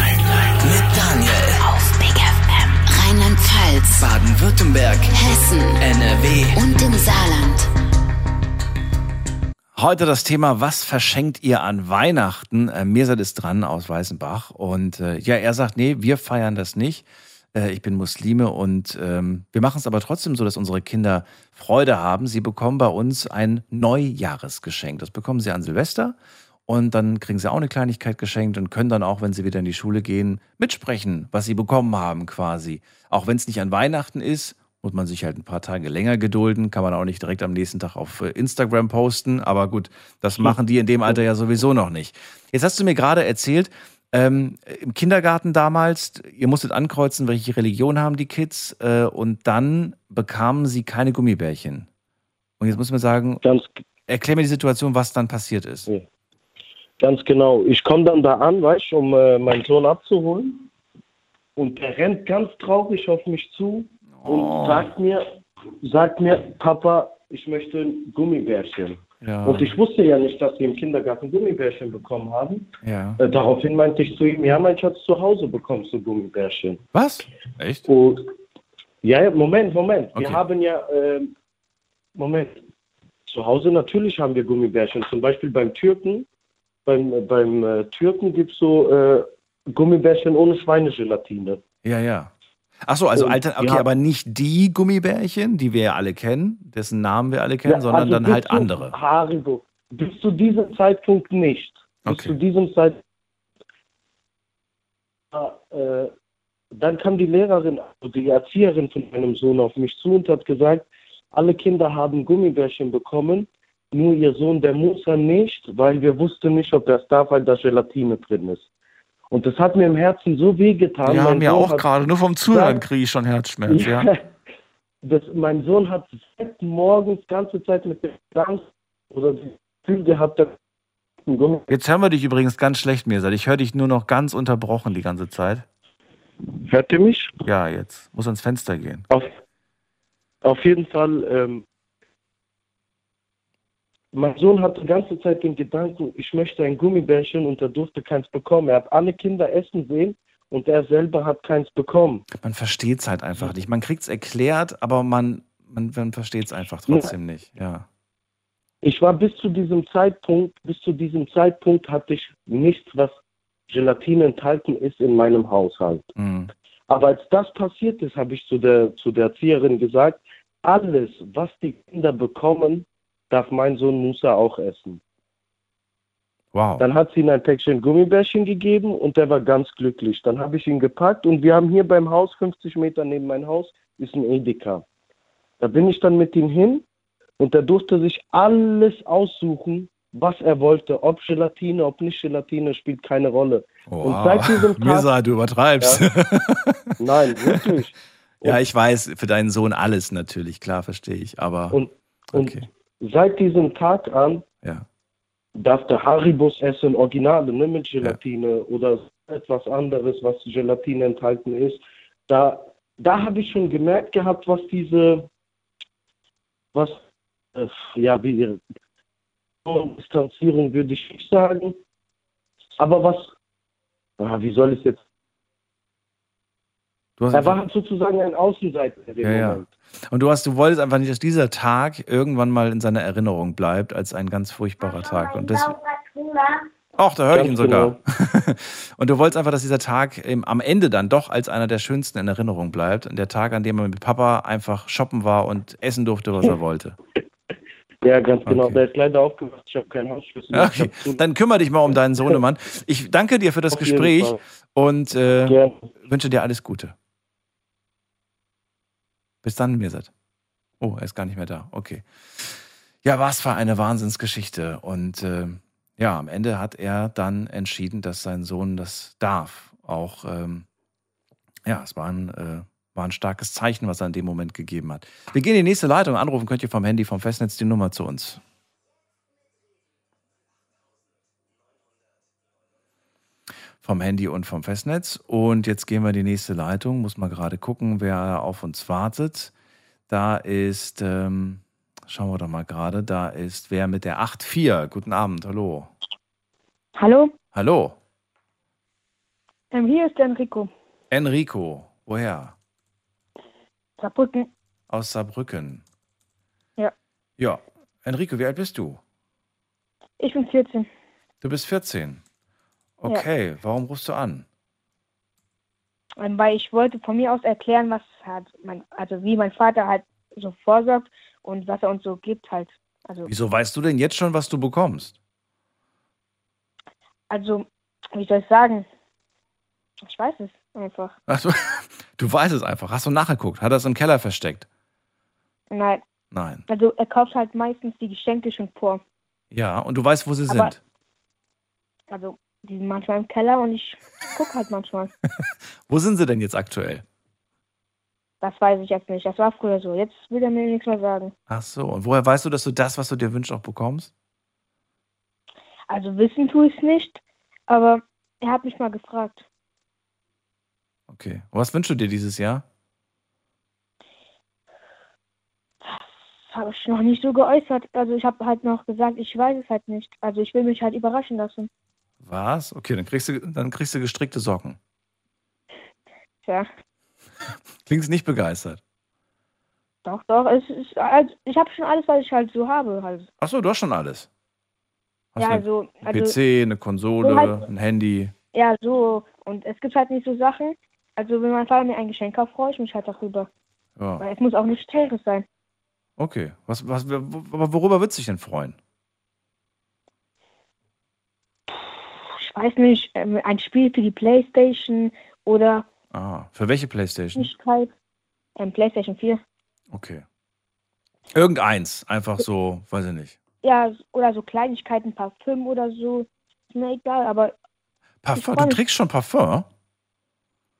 Mit Daniel. Auf Big FM. Rheinland-Pfalz. Baden-Württemberg. Hessen. NRW. Und im Saarland. Heute das Thema, was verschenkt ihr an Weihnachten? Äh, Mirsad ist dran aus Weißenbach. Und äh, ja, er sagt, nee, wir feiern das nicht. Äh, ich bin Muslime und ähm, wir machen es aber trotzdem so, dass unsere Kinder Freude haben. Sie bekommen bei uns ein Neujahresgeschenk. Das bekommen sie an Silvester. Und dann kriegen sie auch eine Kleinigkeit geschenkt und können dann auch, wenn sie wieder in die Schule gehen, mitsprechen, was sie bekommen haben quasi. Auch wenn es nicht an Weihnachten ist, muss man sich halt ein paar Tage länger gedulden, kann man auch nicht direkt am nächsten Tag auf äh, Instagram posten. Aber gut, das machen die in dem Alter ja sowieso noch nicht. Jetzt hast du mir gerade erzählt, ähm, im Kindergarten damals, ihr musstet ankreuzen, welche Religion haben die Kids, äh, und dann bekamen sie keine Gummibärchen. Und jetzt muss man sagen, ganz, erklär mir die Situation, was dann passiert ist. ganz genau. Ich komme dann da an, weißt du, um äh, meinen Sohn abzuholen. Und der rennt ganz traurig auf mich zu und Oh. sagt mir, sagt mir, Papa, ich möchte ein Gummibärchen. Ja. Und ich wusste ja nicht, dass sie im Kindergarten Gummibärchen bekommen haben. Ja. Äh, daraufhin meinte ich zu ihm, ja, mein Schatz, zu Hause bekommst du Gummibärchen. Was? Echt? Und, ja, Moment, Moment. Wir Okay. haben ja, ähm, Moment. Zu Hause natürlich haben wir Gummibärchen. Zum Beispiel beim Türken. Beim, äh, beim äh, Türken gibt es so äh, Gummibärchen ohne Schweinegelatine. Ja, ja. Ach so, also Und Alter, okay, ja. aber nicht die Gummibärchen, die wir ja alle kennen, dessen Namen wir alle kennen, Ja, sondern also dann halt andere. Haribo. Bis zu diesem Zeitpunkt nicht. Bis Okay. zu diesem Zeitpunkt. Äh, dann kam die Lehrerin, also die Erzieherin von meinem Sohn auf mich zu und hat gesagt, alle Kinder haben Gummibärchen bekommen, nur ihr Sohn, der Musa nicht, weil wir wussten nicht, ob er es darf, weil da Gelatine drin ist. Und das hat mir im Herzen so wehgetan. Ja, Mein mir Sohn auch gerade. Nur vom Zuhören kriege ich schon Herzschmerz, ja. (laughs) das, mein Sohn hat seit morgens ganze Zeit mit dem Angst oder das Gefühl gehabt, dass Jetzt hören wir dich übrigens ganz schlecht, Mirsad. Ich höre dich nur noch ganz unterbrochen die ganze Zeit. Hört ihr mich? Ja, jetzt. Muss ans Fenster gehen. Auf, auf jeden Fall, ähm, mein Sohn hatte die ganze Zeit den Gedanken, ich möchte ein Gummibärchen und er durfte keins bekommen. Er hat alle Kinder essen sehen und er selber hat keins bekommen. Man versteht es halt einfach nicht. Man kriegt es erklärt, aber man, man, man versteht es einfach trotzdem nicht. Ja. Ich war bis zu diesem Zeitpunkt, bis zu diesem Zeitpunkt hatte ich nichts, was Gelatine enthalten ist in meinem Haushalt. Mhm. Aber als das passiert ist, habe ich zu der, zu der Erzieherin gesagt, alles, was die Kinder bekommen, darf mein Sohn Musa auch essen. Wow. Dann hat sie ihm ein Päckchen Gummibärchen gegeben und der war ganz glücklich. Dann habe ich ihn gepackt und wir haben hier beim Haus, 50 Meter neben mein Haus, ist ein Edeka. Da bin ich dann mit ihm hin und er durfte sich alles aussuchen, was er wollte. Ob Gelatine, ob nicht Gelatine, spielt keine Rolle. Und Wow. seit diesem (laughs) Tag, Mirsad, du übertreibst. Ja. (laughs) nein, wirklich. Ja, ich weiß, für deinen Sohn alles natürlich, klar, verstehe ich. Aber Und, und okay. Seit diesem Tag an Ja. darf der Haribus essen, Originale, ne, mit Gelatine oder etwas anderes, was Gelatine enthalten ist. Da, da habe ich schon gemerkt gehabt, was diese, was, äh, ja, wie Distanzierung würde ich nicht sagen, aber was, ah, wie soll ich jetzt, er war sozusagen ein Außenseiter in dem Ja, ja. Moment. Und du hast, du wolltest einfach nicht, dass dieser Tag irgendwann mal in seiner Erinnerung bleibt als ein ganz furchtbarer Tag. Und das, Ach, da höre ich Ganz ihn sogar. (laughs) und du wolltest einfach, dass dieser Tag im, am Ende dann doch als einer der schönsten in Erinnerung bleibt. Und der Tag, an dem man mit Papa einfach shoppen war und essen durfte, was er wollte. (laughs) Ja, ganz genau. Okay. Der ist leider aufgewacht. Ich habe keinen Hausschlüssel. Okay, dann kümmere dich mal um deinen (laughs) Sohnemann. Ich danke dir für das Auf Gespräch und äh, wünsche dir alles Gute. Bis dann, Mirsad. Oh, er ist gar nicht mehr da. Okay. Ja, was für eine Wahnsinnsgeschichte. Und äh, ja, am Ende hat er dann entschieden, dass sein Sohn das darf. Auch, ähm, ja, es war ein, äh, war ein starkes Zeichen, was er in dem Moment gegeben hat. Wir gehen in die nächste Leitung. Anrufen könnt ihr vom Handy, vom Festnetz die Nummer zu uns. Vom Handy und vom Festnetz. Und jetzt gehen wir in die nächste Leitung. Muss mal gerade gucken, wer auf uns wartet. Da ist, ähm, schauen wir doch mal gerade, da ist wer mit der 8.4. Guten Abend, hallo. Hallo, Hallo, ähm, hier ist der Enrico. Enrico. Woher? Saarbrücken. Aus Saarbrücken. Ja. Ja, Enrico, wie alt bist du? Ich bin 14. Du bist 14. Okay, warum rufst du an? Ähm, weil ich wollte von mir aus erklären, was halt mein, also wie mein Vater halt so vorsorgt und was er uns so gibt halt. Also, Wieso weißt du denn jetzt schon, was du bekommst? also, wie soll ich sagen? Ich weiß es einfach. Ach so, (laughs) du weißt es einfach. Hast du nachgeguckt? Hat er es im Keller versteckt? Nein, Nein. also er kauft halt meistens die Geschenke schon vor. Ja, und du weißt, wo sie Aber- sind. Also, die sind manchmal im Keller und ich gucke halt manchmal. (laughs) Wo sind sie denn jetzt aktuell? Das weiß ich jetzt nicht. Das war früher so. Jetzt will er mir nichts mehr sagen. Ach so, und woher weißt du, dass du das, was du dir wünschst, auch bekommst? Also wissen tue ich es nicht, aber er hat mich mal gefragt. Okay. Und was wünschst du dir dieses Jahr? Das habe ich noch nicht so geäußert. Also ich habe halt noch gesagt, ich weiß es halt nicht. Also ich will mich halt überraschen lassen. Was? Okay, dann kriegst du, dann kriegst du gestrickte Socken. Ja, Klingst nicht begeistert. doch, doch. Es ist, also ich habe schon alles, was ich halt so habe. Halt. Ach so, du hast schon alles. Hast Ja, du also, ein also PC, eine Konsole, so halt- ein Handy. ja, so. Und es gibt halt nicht so Sachen. Also wenn mein Vater mir ein Geschenk kauft, freue ich mich halt darüber. Ja. Weil es muss auch nicht teures sein. Okay. Was, was, worüber würdest du dich denn freuen? Ich weiß nicht, ähm, ein Spiel für die Playstation oder Ah, für welche Playstation? Ähm, Playstation 4. Okay. Irgendeins. Einfach so, weiß ich nicht. Ja, oder so Kleinigkeiten, Parfüm oder so. Ist mir egal, aber Parfum. Du trägst schon Parfum?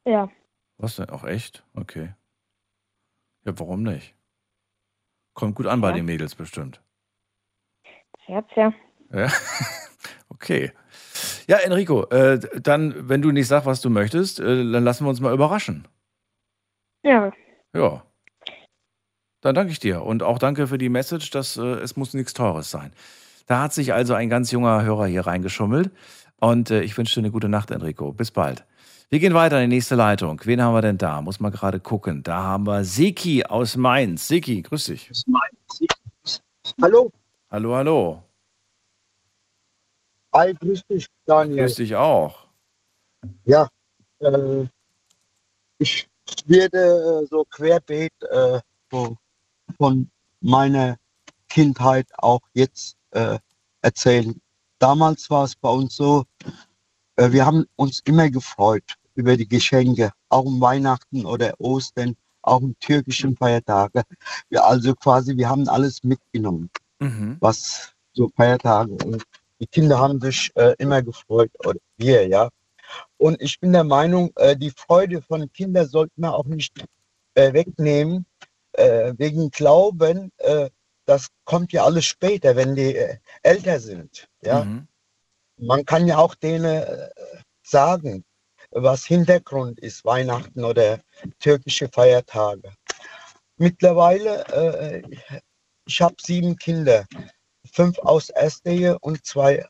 ja. Was denn? Auch echt? Okay. Ja, warum nicht? Kommt gut an bei Ja. den Mädels bestimmt. Das Herz, ja. Ja. (laughs) Okay. Ja, Enrico, äh, dann, wenn du nicht sagst, was du möchtest, äh, dann lassen wir uns mal überraschen. Ja, Ja. Dann danke ich dir. Und auch danke für die Message, dass äh, es muss nichts Teures sein. Da hat sich also ein ganz junger Hörer hier reingeschummelt. Und äh, ich wünsche dir eine gute Nacht, Enrico. Bis bald. Wir gehen weiter in die nächste Leitung. Wen haben wir denn da? Muss mal gerade gucken. Da haben wir Seki aus Mainz. Seki, grüß dich. Hallo, Hallo, hallo. Hi, grüß dich, Daniel. Grüß dich auch. Ja, äh, ich werde äh, so querbeet äh, so von meiner Kindheit auch jetzt äh, erzählen. Damals war es bei uns so, äh, wir haben uns immer gefreut über die Geschenke, auch um Weihnachten oder Ostern, auch um türkischen Feiertage. Wir, also quasi, wir haben alles mitgenommen. Mhm. was so Feiertage und die Kinder haben sich äh, immer gefreut, oder wir, ja. Und ich bin der Meinung, äh, die Freude von Kindern sollte man auch nicht äh, wegnehmen, äh, wegen Glauben, äh, das kommt ja alles später, wenn die äh, älter sind, ja. Mhm. Man kann ja auch denen sagen, was Hintergrund ist, Weihnachten oder türkische Feiertage. Mittlerweile, äh, ich habe sieben Kinder, fünf aus erster Ehe und zwei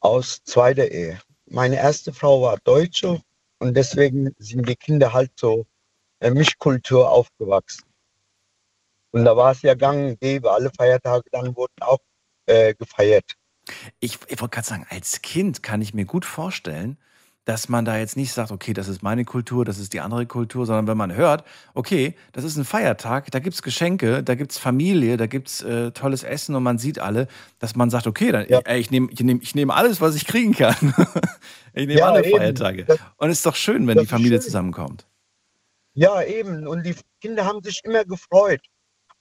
aus zweiter Ehe. Meine erste Frau war Deutsche und deswegen sind die Kinder halt so äh, Mischkultur aufgewachsen. Und da war es ja gang und gäbe, alle Feiertage dann wurden auch äh, gefeiert. Ich, ich wollte gerade sagen, als Kind kann ich mir gut vorstellen, dass man da jetzt nicht sagt, okay, das ist meine Kultur, das ist die andere Kultur, sondern wenn man hört, okay, das ist ein Feiertag, da gibt's Geschenke, da gibt's Familie, da gibt's äh, tolles Essen und man sieht alle, dass man sagt, okay, dann, ey, ich nehme ich nehm, ich nehm alles, was ich kriegen kann. (laughs) ich nehme Ja, alle eben. Feiertage. Das- Und es ist doch schön, wenn die Familie zusammenkommt. Ja, eben. Und die Kinder haben sich immer gefreut.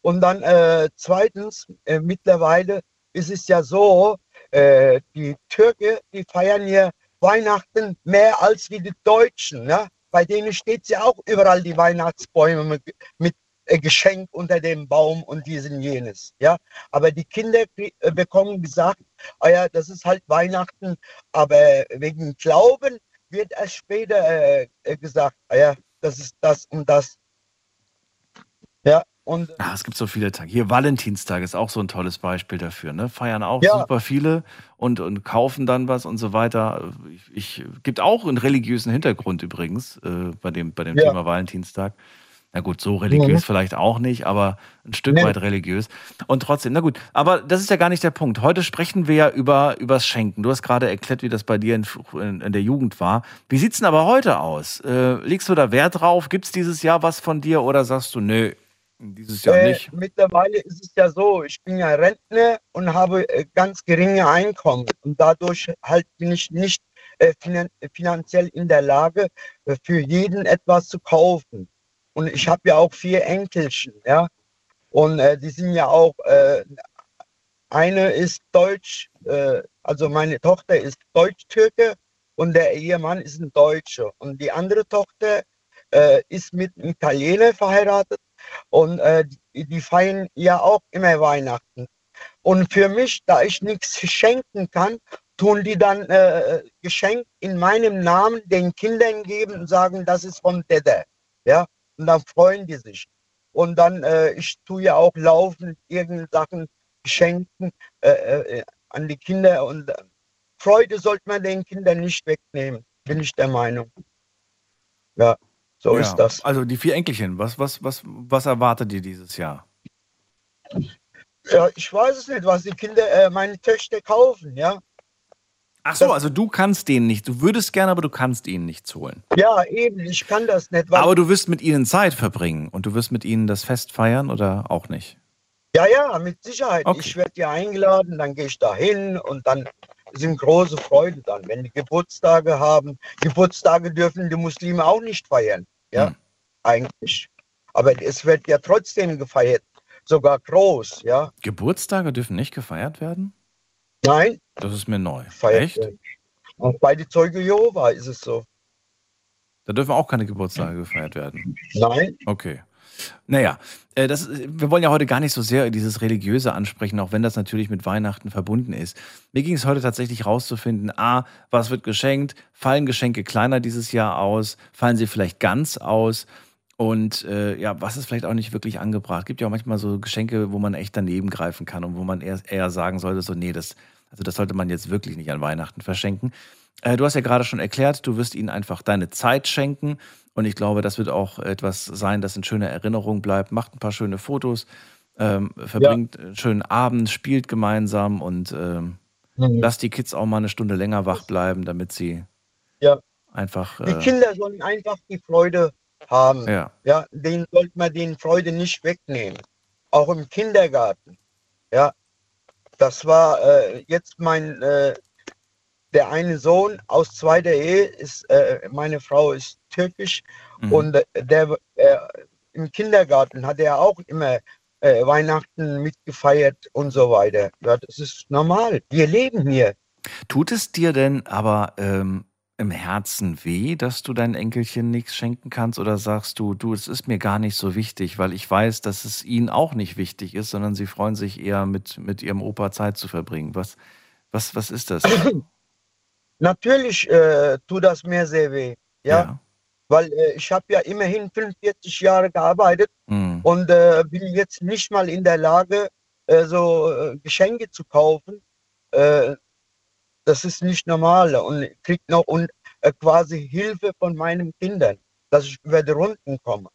Und dann äh, zweitens, äh, mittlerweile ist es ja so, äh, die Türke, die feiern ja Weihnachten mehr als wie die Deutschen. Ne? Bei denen steht ja auch überall die Weihnachtsbäume mit, mit äh, Geschenk unter dem Baum und dies und jenes. Ja? Aber die Kinder äh, bekommen gesagt, ah ja, das ist halt Weihnachten, aber wegen Glauben wird erst später äh, äh, gesagt, ah ja, das ist das und das. Ja, und Ah, es gibt so viele Tage. Hier Valentinstag ist auch so ein tolles Beispiel dafür. Ne? Feiern auch Ja. super viele und, und kaufen dann was und so weiter. Ich, ich gibt auch einen religiösen Hintergrund übrigens äh, bei dem, bei dem Ja. Thema Valentinstag. Na gut, so religiös Mhm. vielleicht auch nicht, aber ein Stück Nee. weit religiös. Und trotzdem, na gut, aber das ist ja gar nicht der Punkt. Heute sprechen wir ja über übers Schenken. Du hast gerade erklärt, wie das bei dir in, in, in der Jugend war. Wie sieht's denn aber heute aus? Äh, legst du da Wert drauf? Gibt's dieses Jahr was von dir oder sagst du, nö, dieses Jahr äh, nicht? mittlerweile ist es ja so, ich bin ja Rentner und habe äh, ganz geringe Einkommen. Und dadurch halt bin ich nicht äh, finan finanziell in der Lage, äh, für jeden etwas zu kaufen. Und ich habe ja auch vier Enkelchen, ja. Und äh, die sind ja auch, eine ist Deutsch, also meine Tochter ist Deutsch-Türke und der Ehemann ist ein Deutscher. Und die andere Tochter ist mit einem Italiener verheiratet und äh, die, feiern ja auch immer Weihnachten. Und für mich, da ich nichts schenken kann, tun die dann äh, Geschenk in meinem Namen den Kindern geben und sagen, das ist von Dede. Ja, und dann freuen die sich. Und dann, äh, ich tue ja auch laufend irgendeine Sachen schenken äh, äh, an die Kinder und äh, Freude sollte man den Kindern nicht wegnehmen, bin ich der Meinung. Ja, so Ja, ist das. Also die vier Enkelchen, was, was, was, was erwartet ihr dieses Jahr? Ja, ich weiß es nicht, was die Kinder, äh, meine Töchter kaufen, ja. Ach so, also du kannst denen nicht, du würdest gerne, aber du kannst ihnen nichts holen. Ja, eben, ich kann das nicht, Aber du wirst mit ihnen Zeit verbringen und du wirst mit ihnen das Fest feiern oder auch nicht? ja, ja, mit Sicherheit. Okay. Ich werde ja eingeladen, dann gehe ich da hin und dann sind große Freude dann, wenn die Geburtstage haben. Geburtstage dürfen die Muslime auch nicht feiern, ja, Hm. eigentlich. Aber es wird ja trotzdem gefeiert, sogar groß, ja. Geburtstage dürfen nicht gefeiert werden? Nein, Das ist mir neu. feiert Echt? werden. Auch bei den Zeuge Jehova ist es so. Da dürfen auch keine Geburtstage gefeiert werden. Nein, Okay. Naja, äh, das, wir wollen ja heute gar nicht so sehr dieses Religiöse ansprechen, auch wenn das natürlich mit Weihnachten verbunden ist. Mir ging es heute tatsächlich rauszufinden, a, was wird geschenkt? Fallen Geschenke kleiner dieses Jahr aus? Fallen sie vielleicht ganz aus? Und äh, ja, was ist vielleicht auch nicht wirklich angebracht? Gibt ja auch manchmal so Geschenke, wo man echt daneben greifen kann und wo man eher, eher sagen sollte, so, nee, das, also das sollte man jetzt wirklich nicht an Weihnachten verschenken. Äh, du hast ja gerade schon erklärt, du wirst ihnen einfach deine Zeit schenken. Und ich glaube, das wird auch etwas sein, das in schöner Erinnerung bleibt. Macht ein paar schöne Fotos, ähm, verbringt einen schönen Abend, spielt gemeinsam und ähm, Mhm. lasst die Kids auch mal eine Stunde länger wach bleiben, damit sie Ja. einfach. die Äh, Kinder sollen einfach die Freude haben. ja. Ja, denen sollte man den Freude nicht wegnehmen. Auch im Kindergarten. Ja, das war äh, jetzt mein, äh, der eine Sohn aus zweiter Ehe ist, äh, meine Frau ist türkisch Mhm. und der äh, im Kindergarten hat er auch immer äh, Weihnachten mitgefeiert und so weiter. Ja, das ist normal. Wir leben hier. Tut es dir denn aber ähm, im Herzen weh, dass du deinen Enkelchen nichts schenken kannst? Oder sagst du, du, es ist mir gar nicht so wichtig, weil ich weiß, dass es ihnen auch nicht wichtig ist, sondern sie freuen sich eher mit, mit ihrem Opa Zeit zu verbringen? Was, was, was ist das? (clears throat) Natürlich äh, tut das mir sehr weh. Ja, weil äh, ich habe ja immerhin 45 Jahre gearbeitet Hm. und äh, bin jetzt nicht mal in der Lage, äh, so äh, Geschenke zu kaufen. Äh, das ist nicht normal und ich krieg noch und, äh, quasi Hilfe von meinen Kindern, dass ich über die Runden komme.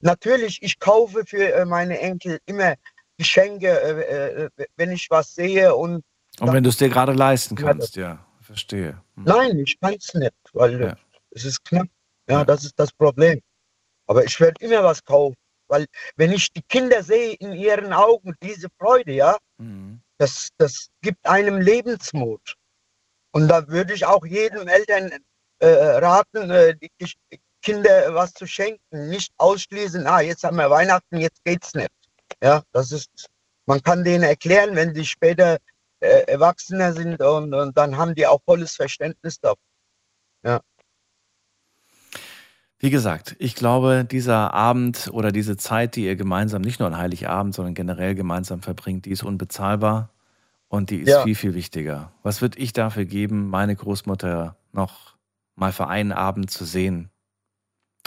Natürlich, ich kaufe für meine Enkel immer Geschenke, wenn ich was sehe und Und wenn du es dir gerade leisten kannst, ja, verstehe. Hm. Nein, ich kann es nicht, weil äh, es ist knapp. Ja, das ist das Problem. Aber ich werde immer was kaufen, weil wenn ich die Kinder sehe in ihren Augen, diese Freude, ja, Mhm. das, das gibt einem Lebensmut. Und da würde ich auch jedem Eltern äh, raten, äh, die Kisch- Kinder was zu schenken, nicht ausschließen, ah, jetzt haben wir Weihnachten, jetzt geht's nicht. Ja, das ist, man kann denen erklären, wenn sie später äh, Erwachsener sind und, und dann haben die auch volles Verständnis dafür. Ja. Wie gesagt, ich glaube, dieser Abend oder diese Zeit, die ihr gemeinsam, nicht nur an Heiligabend, sondern generell gemeinsam verbringt, die ist unbezahlbar und die ist Ja. viel, viel wichtiger. Was würde ich dafür geben, meine Großmutter noch mal für einen Abend zu sehen?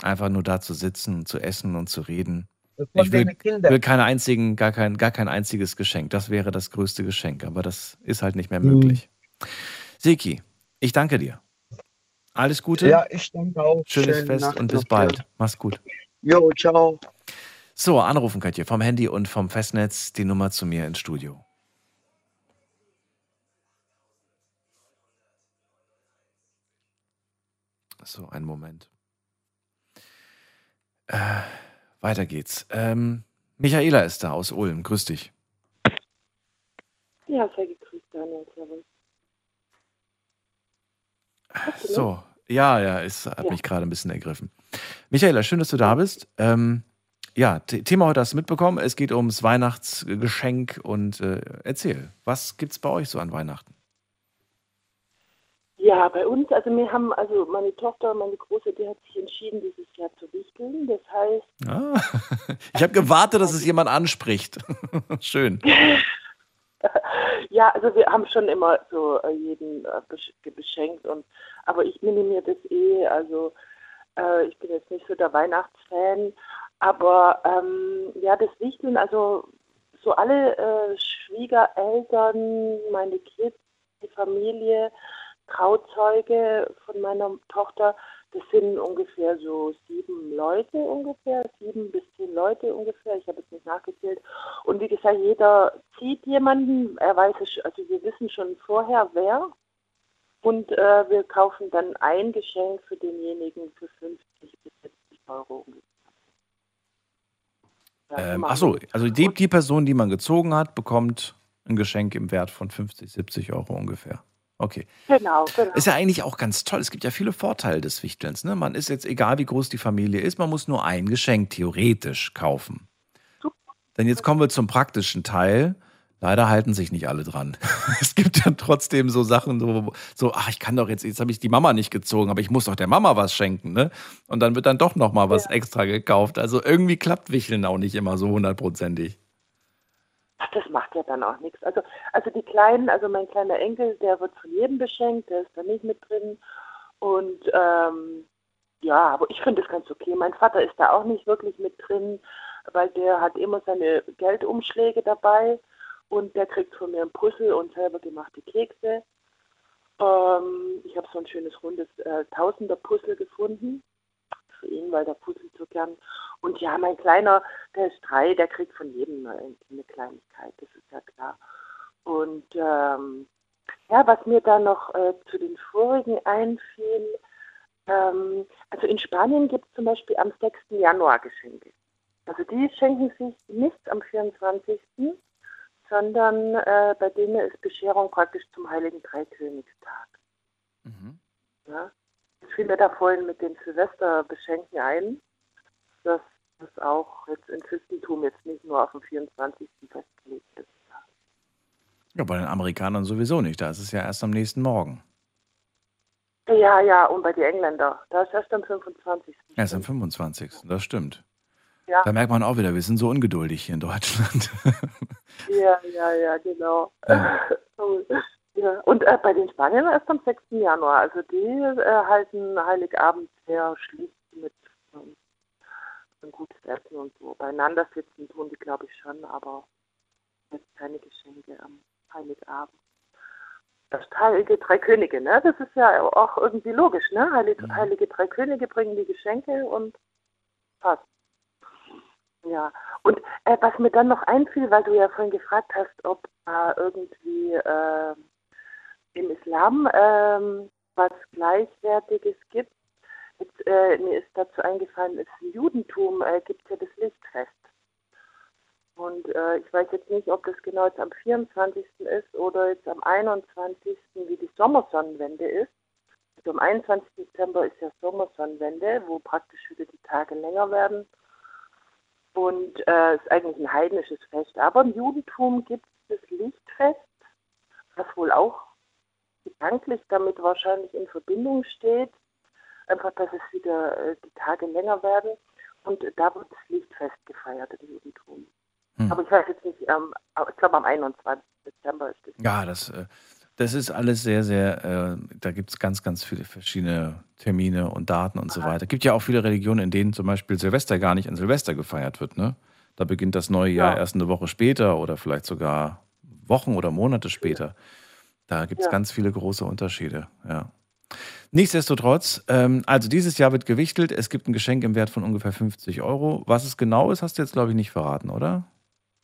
Einfach nur da zu sitzen, zu essen und zu reden. Ich will, will keine einzigen, gar kein, gar kein einziges Geschenk. Das wäre das größte Geschenk, aber das ist halt nicht mehr Mhm. möglich. Seki, ich danke dir. Alles Gute. Ja, ich danke auch. Schönes Schöne Fest Nacht und bis bald. Mach's gut. Jo, ciao. So, anrufen könnt ihr vom Handy und vom Festnetz die Nummer zu mir ins Studio. So, einen Moment. Äh, weiter geht's. Ähm, Michaela ist da aus Ulm. Grüß dich. Ja, sehr gegrüßt, Daniel. So, ja, ja, es hat mich gerade ein bisschen ergriffen. Michaela, schön, dass du da bist. Ähm, ja, The- Thema heute hast du mitbekommen. Es geht ums Weihnachtsgeschenk und äh, erzähl, was gibt's bei euch so an Weihnachten? Ja, bei uns, also wir haben, also meine Tochter, meine Große, die hat sich entschieden, dieses Jahr zu wichteln. Das heißt, Ah, (laughs) ich habe gewartet, dass es jemand anspricht. (laughs) Schön. (laughs) ja, also wir haben schon immer so äh, jeden äh, besch beschenkt und aber ich minimiere das eh, also äh, ich bin jetzt nicht so der Weihnachtsfan, aber ähm, ja, das Wichteln, also so alle äh, Schwiegereltern, meine Kids, die Familie, Trauzeuge von meiner Tochter, das sind ungefähr so sieben Leute ungefähr, sieben bis zehn Leute ungefähr. Ich habe jetzt nicht nachgezählt. Und wie gesagt, jeder zieht jemanden. Er weiß es, also wir wissen schon vorher, wer. Und äh, wir kaufen dann ein Geschenk für denjenigen für 50 bis 70 Euro ungefähr. Ähm, achso, also die, die Person, die man gezogen hat, bekommt ein Geschenk im Wert von 50, 70 Euro ungefähr. Okay. Genau, genau. Ist ja eigentlich auch ganz toll. Es gibt ja viele Vorteile des Wichtelns. Ne? Man ist jetzt, egal wie groß die Familie ist, man muss nur ein Geschenk theoretisch kaufen. Denn jetzt kommen wir zum praktischen Teil. Leider halten sich nicht alle dran. (laughs) Es gibt ja trotzdem so Sachen, so, so ach, ich kann doch jetzt, jetzt habe ich die Mama nicht gezogen, aber ich muss doch der Mama was schenken, ne? Und dann wird dann doch noch mal was extra gekauft. Also irgendwie klappt Wichteln auch nicht immer so hundertprozentig. Ach, das macht ja dann auch nichts. Also, also die Kleinen, also mein kleiner Enkel, der wird von jedem beschenkt, der ist da nicht mit drin. Und ähm, ja, aber ich finde das ganz okay. Mein Vater ist da auch nicht wirklich mit drin, weil der hat immer seine Geldumschläge dabei und der kriegt von mir ein Puzzle und selber gemachte Kekse. Ähm, ich habe so ein schönes rundes äh, Tausender-Puzzle gefunden für ihn, weil der puzzelt so gern. Und ja, mein Kleiner, der ist drei, der kriegt von jedem eine, eine Kleinigkeit, das ist ja klar. Und ähm, ja, was mir da noch äh, zu den vorigen einfiel, ähm, also in Spanien gibt es zum Beispiel am 6. Januar Geschenke. Also die schenken sich nichts am 24., sondern äh, bei denen ist Bescherung praktisch zum Heiligen Dreikönigstag. Ja? Ich fiel mir da vorhin mit den Silvesterbeschenken ein, dass das auch jetzt im Christentum jetzt nicht nur auf den 24. festgelegt ist. Ja, bei den Amerikanern sowieso nicht. Da ist es ja erst am nächsten Morgen. Ja, ja, und bei den Engländern, da ist erst am 25. Erst am 25. Das stimmt. Ja, Da merkt man auch wieder, wir sind so ungeduldig hier in Deutschland. (laughs) ja, ja, ja, genau. Ja. (laughs) ja. Und äh, bei den Spaniern erst am 6. Januar. Also die äh, halten Heiligabend sehr schlicht mit ähm, ein gutes Essen und so. Beieinander sitzen tun die, glaube ich, schon, aber jetzt keine Geschenke am Heiligabend. Das Heilige Drei Könige, ne? Das ist ja auch irgendwie logisch, ne? Heilige, Heilige Drei Könige bringen die Geschenke und passt. Ja, und äh, was mir dann noch einfiel, weil du ja vorhin gefragt hast, ob äh, irgendwie äh, Islam ähm, was Gleichwertiges gibt. Jetzt, äh, mir ist dazu eingefallen, im Judentum äh, gibt es ja das Lichtfest. Und äh, ich weiß jetzt nicht, ob das genau jetzt am 24. ist oder jetzt am 21. wie die Sommersonnenwende ist. Also am 21. Dezember ist ja Sommersonnenwende, wo praktisch wieder die Tage länger werden. Und äh, ist eigentlich ein heidnisches Fest. Aber im Judentum gibt es das Lichtfest, was wohl auch gedanklich damit wahrscheinlich in Verbindung steht. Einfach, dass es wieder äh, die Tage länger werden. Und da wird das Lichtfest gefeiert im Judentum. Hm. Aber ich weiß jetzt nicht, ähm, ich glaube am 21. Dezember ist es. Ja, das, äh, das ist alles sehr, sehr, äh, da gibt es ganz, ganz viele verschiedene Termine und Daten und so weiter. Es gibt ja auch viele Religionen, in denen zum Beispiel Silvester gar nicht an Silvester gefeiert wird. Ne? Da beginnt das neue Jahr Ja. erst eine Woche später oder vielleicht sogar Wochen oder Monate später. Da gibt es Ja. ganz viele große Unterschiede, ja. Nichtsdestotrotz, ähm, also dieses Jahr wird gewichtelt. Es gibt ein Geschenk im Wert von ungefähr 50 Euro. Was es genau ist, hast du jetzt, glaube ich, nicht verraten, oder?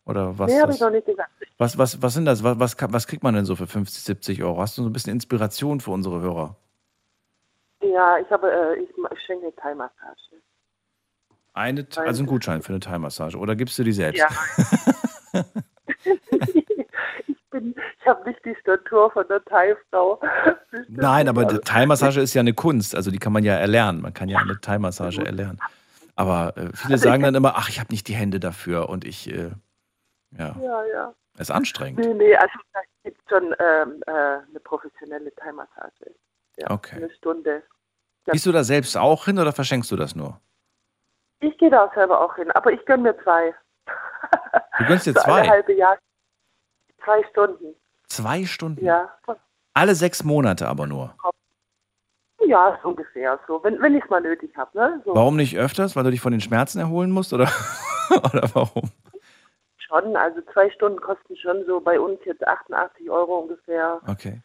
Oder was? nee, habe ich noch nicht gesagt. was, was, was sind das? Was, was, was kriegt man denn so für 50, 70 Euro? Hast du so ein bisschen Inspiration für unsere Hörer? Ja, ich habe, äh, ich, ich schenke eine Thai-Massage. Eine, also ein Gutschein für eine Thai-Massage. Oder gibst du die selbst? Ja. (laughs) ich bin, ich habe nicht die Statur von der Thai-Frau. Nein, aber die Thai-Massage ist ja eine Kunst. Also die kann man ja erlernen. Man kann ja eine Thai-Massage erlernen. Aber äh, viele Also sagen dann immer, ach, ich habe nicht die Hände dafür und ich, äh, ja, Ja, ja. ist anstrengend. Nee, nee, also da gibt es schon ähm, äh, eine professionelle Thai-Massage. Ja, Okay. Eine Stunde. Gehst du da selbst auch hin oder verschenkst du das nur? Ich gehe da selber auch hin, aber ich gönne mir zwei. Du gönnst dir (laughs) So zwei. halbe Jahr. Zwei Stunden. Zwei Stunden? Ja. Alle sechs Monate aber nur. Ja, so ungefähr. So, wenn, wenn ich es mal nötig habe. Ne? So. Warum nicht öfters? Weil du dich von den Schmerzen erholen musst? Oder, (laughs) oder warum? Schon, also zwei Stunden kosten schon so bei uns jetzt 88 Euro ungefähr. Okay.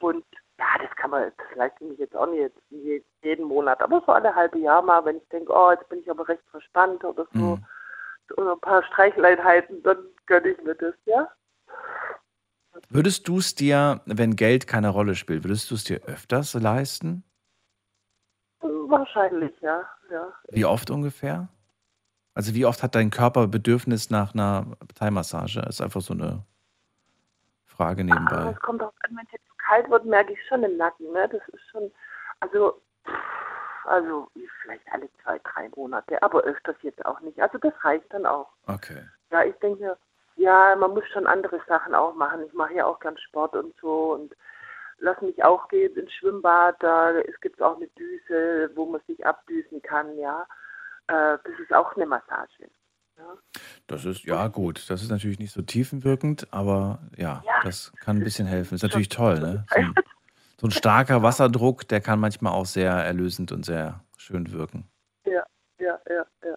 Und ja, das kann man, das leiste ich mich jetzt auch nicht jetzt jeden Monat, aber so alle halbe Jahr mal, wenn ich denke, oh, jetzt bin ich aber recht verspannt oder so, Mhm. oder ein paar Streicheleinheiten, dann gönne ich mir das, ja. Würdest du es dir, wenn Geld keine Rolle spielt, würdest du es dir öfters leisten? Wahrscheinlich, ja, ja. Wie oft ungefähr? Also wie oft hat dein Körper Bedürfnis nach einer Thai-Massage? Ist einfach so eine Frage nebenbei. es kommt auch an, wenn es jetzt zu kalt wird, merke ich schon den Nacken, ne? Das ist schon, also, also vielleicht alle zwei, drei Monate, aber öfters jetzt auch nicht. Also das reicht dann auch. Okay. Ja, ich denke, ja, man muss schon andere Sachen auch machen. Ich mache ja auch gern Sport und so und lass mich auch gehen ins Schwimmbad. Da es gibt auch eine Düse, wo man sich abdüsen kann, ja. Äh, das ist auch eine Massage. Das ist, ja gut, das ist natürlich nicht so tiefenwirkend, aber ja, Ja. das kann ein bisschen helfen. Ist natürlich toll, ne? So ein, so ein starker Wasserdruck, der kann manchmal auch sehr erlösend und sehr schön wirken. Ja, ja, ja, ja.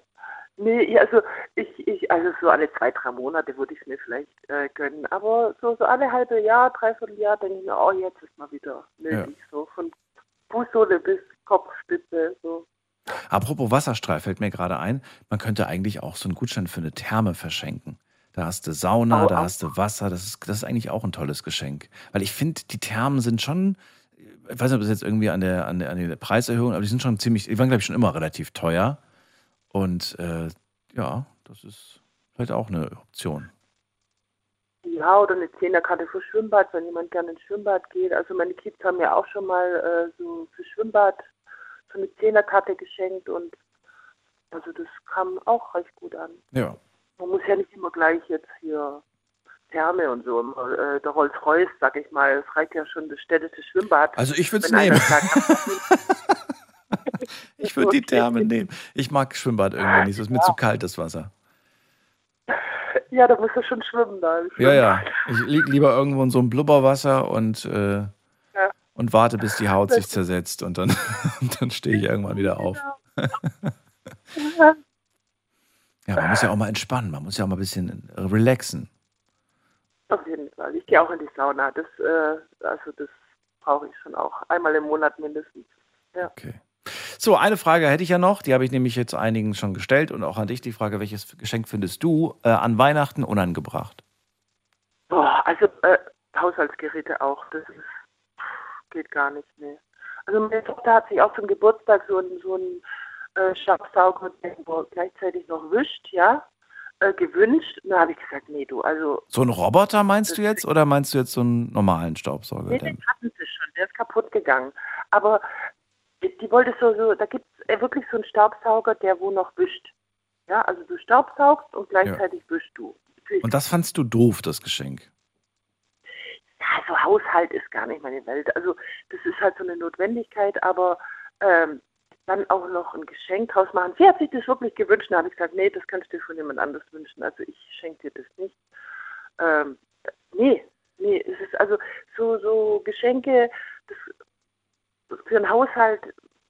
Nee, ja, also ich, ich, also so alle zwei, drei Monate würde ich es mir vielleicht äh, gönnen. Aber so, so alle halbe Jahr, dreiviertel Jahr denke ich mir, oh, jetzt ist mal wieder nötig. So von Fußsohle bis Kopfspitze. So. Apropos Wasserstrahl fällt mir gerade ein, man könnte eigentlich auch so einen Gutschein für eine Therme verschenken. Da hast du Sauna, Oh, da hast du Wasser, das ist, das ist eigentlich auch ein tolles Geschenk. Weil ich finde, die Thermen sind schon, ich weiß nicht, ob das jetzt irgendwie an der, an der, an der Preiserhöhung, aber die sind schon ziemlich, die waren, glaube ich, schon immer relativ teuer. Und äh, ja, das ist vielleicht auch eine Option. Ja, oder eine Zehnerkarte für Schwimmbad, wenn jemand gerne ins Schwimmbad geht. Also meine Kids haben mir auch schon mal äh, so für Schwimmbad so eine Zehnerkarte geschenkt und also das kam auch recht gut an. Ja. Man muss ja nicht immer gleich jetzt hier Therme und so. Äh, der Rolls-Royce, sag ich mal, es reicht ja schon das städtische Schwimmbad. Also ich würde es nehmen. (laughs) Ich würde die Therme nehmen. Ich mag Schwimmbad irgendwie nicht, es ist mir zu kalt, das Wasser. ja, da musst du schon schwimmen da. Ja, ja. Ich liege lieber irgendwo in so einem Blubberwasser und, äh. Und warte, bis die Haut sich zersetzt und dann, (laughs) dann stehe ich irgendwann wieder auf. Ja. (laughs) Ja, man muss ja auch mal entspannen, man muss ja auch mal ein bisschen relaxen. Auf jeden Fall. Ich gehe auch in die Sauna. Das, äh, also das brauche ich schon auch. Einmal im Monat mindestens. Ja. Okay. So, eine Frage hätte ich ja noch, die habe ich nämlich jetzt einigen schon gestellt und auch an dich die Frage, welches Geschenk findest du äh, an Weihnachten unangebracht? Boah, also äh, Haushaltsgeräte auch. Das ist geht gar nicht, nee. Also meine Tochter hat sich auch zum Geburtstag so einen so einen, äh, Staubsauger, der wo gleichzeitig noch wischt, ja, äh, gewünscht. Und da habe ich gesagt, nee, du, also So ein Roboter meinst du jetzt oder meinst du jetzt so einen normalen Staubsauger? Nee, den hatten sie schon, der ist kaputt gegangen. Aber die, die wollte so, so da gibt es wirklich so einen Staubsauger, der wo noch wischt. Ja, also du staubsaugst und gleichzeitig wischst du. Und das fandst du doof, das Geschenk? Ja, so Haushalt ist gar nicht meine Welt. Also das ist halt so eine Notwendigkeit, aber ähm, dann auch noch ein Geschenk draus machen. Sie hat sich das wirklich gewünscht. Da habe ich gesagt, nee, das kannst du dir von jemand anders wünschen. Also ich schenke dir das nicht. Ähm, nee, nee, es ist also so, so Geschenke, das für einen Haushalt,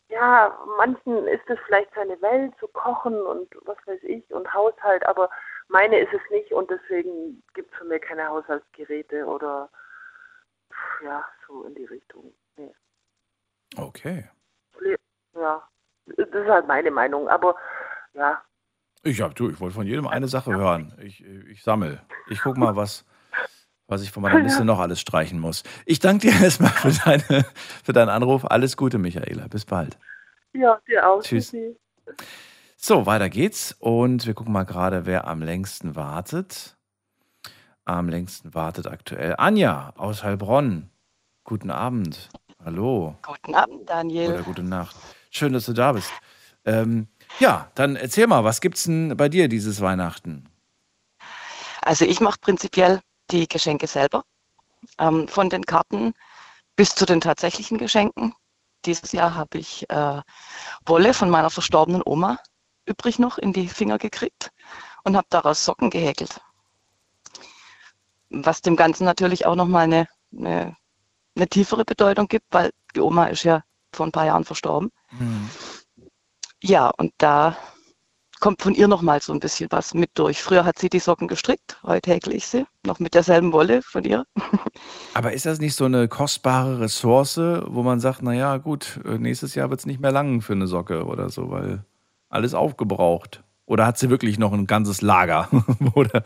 ja, manchen ist es vielleicht seine Welt, so kochen und was weiß ich und Haushalt, aber meine ist es nicht und deswegen gibt es für mich keine Haushaltsgeräte oder ja, so in die Richtung. Nee. Okay. Ja, das ist halt meine Meinung, aber ja, Ich hab, du, ich wollte von jedem eine Sache hören. Ich, ich sammel. Ich guck mal, was, was ich von meiner (laughs) Liste noch alles streichen muss. Ich danke dir (laughs) erstmal für, deine, für deinen Anruf. Alles Gute, Michaela. Bis bald. ja, dir auch. Tschüss. So, weiter geht's. Und wir gucken mal gerade, wer am längsten wartet. Am längsten wartet aktuell Anja aus Heilbronn. Guten Abend. Hallo. Guten Abend, Daniel. Oder gute Nacht. Schön, dass du da bist. Ähm, ja, dann erzähl mal, was gibt's denn bei dir dieses Weihnachten? Also ich mache prinzipiell die Geschenke selber. Ähm, von den Karten bis zu den tatsächlichen Geschenken. Dieses Jahr habe ich äh, Wolle von meiner verstorbenen Oma übrig noch in die Finger gekriegt und habe daraus Socken gehäkelt. Was dem Ganzen natürlich auch nochmal eine, eine, eine tiefere Bedeutung gibt, weil die Oma ist ja vor ein paar Jahren verstorben. Ja, und da kommt von ihr nochmal so ein bisschen was mit durch. Früher hat sie die Socken gestrickt, heute häkle ich sie, noch mit derselben Wolle von ihr. (laughs) Aber ist das nicht so eine kostbare Ressource, wo man sagt, naja, gut, äh, nächstes Jahr wird's nicht mehr lang für eine Socke oder so, weil alles aufgebraucht? Oder hat sie wirklich noch ein ganzes Lager, (laughs) wo du,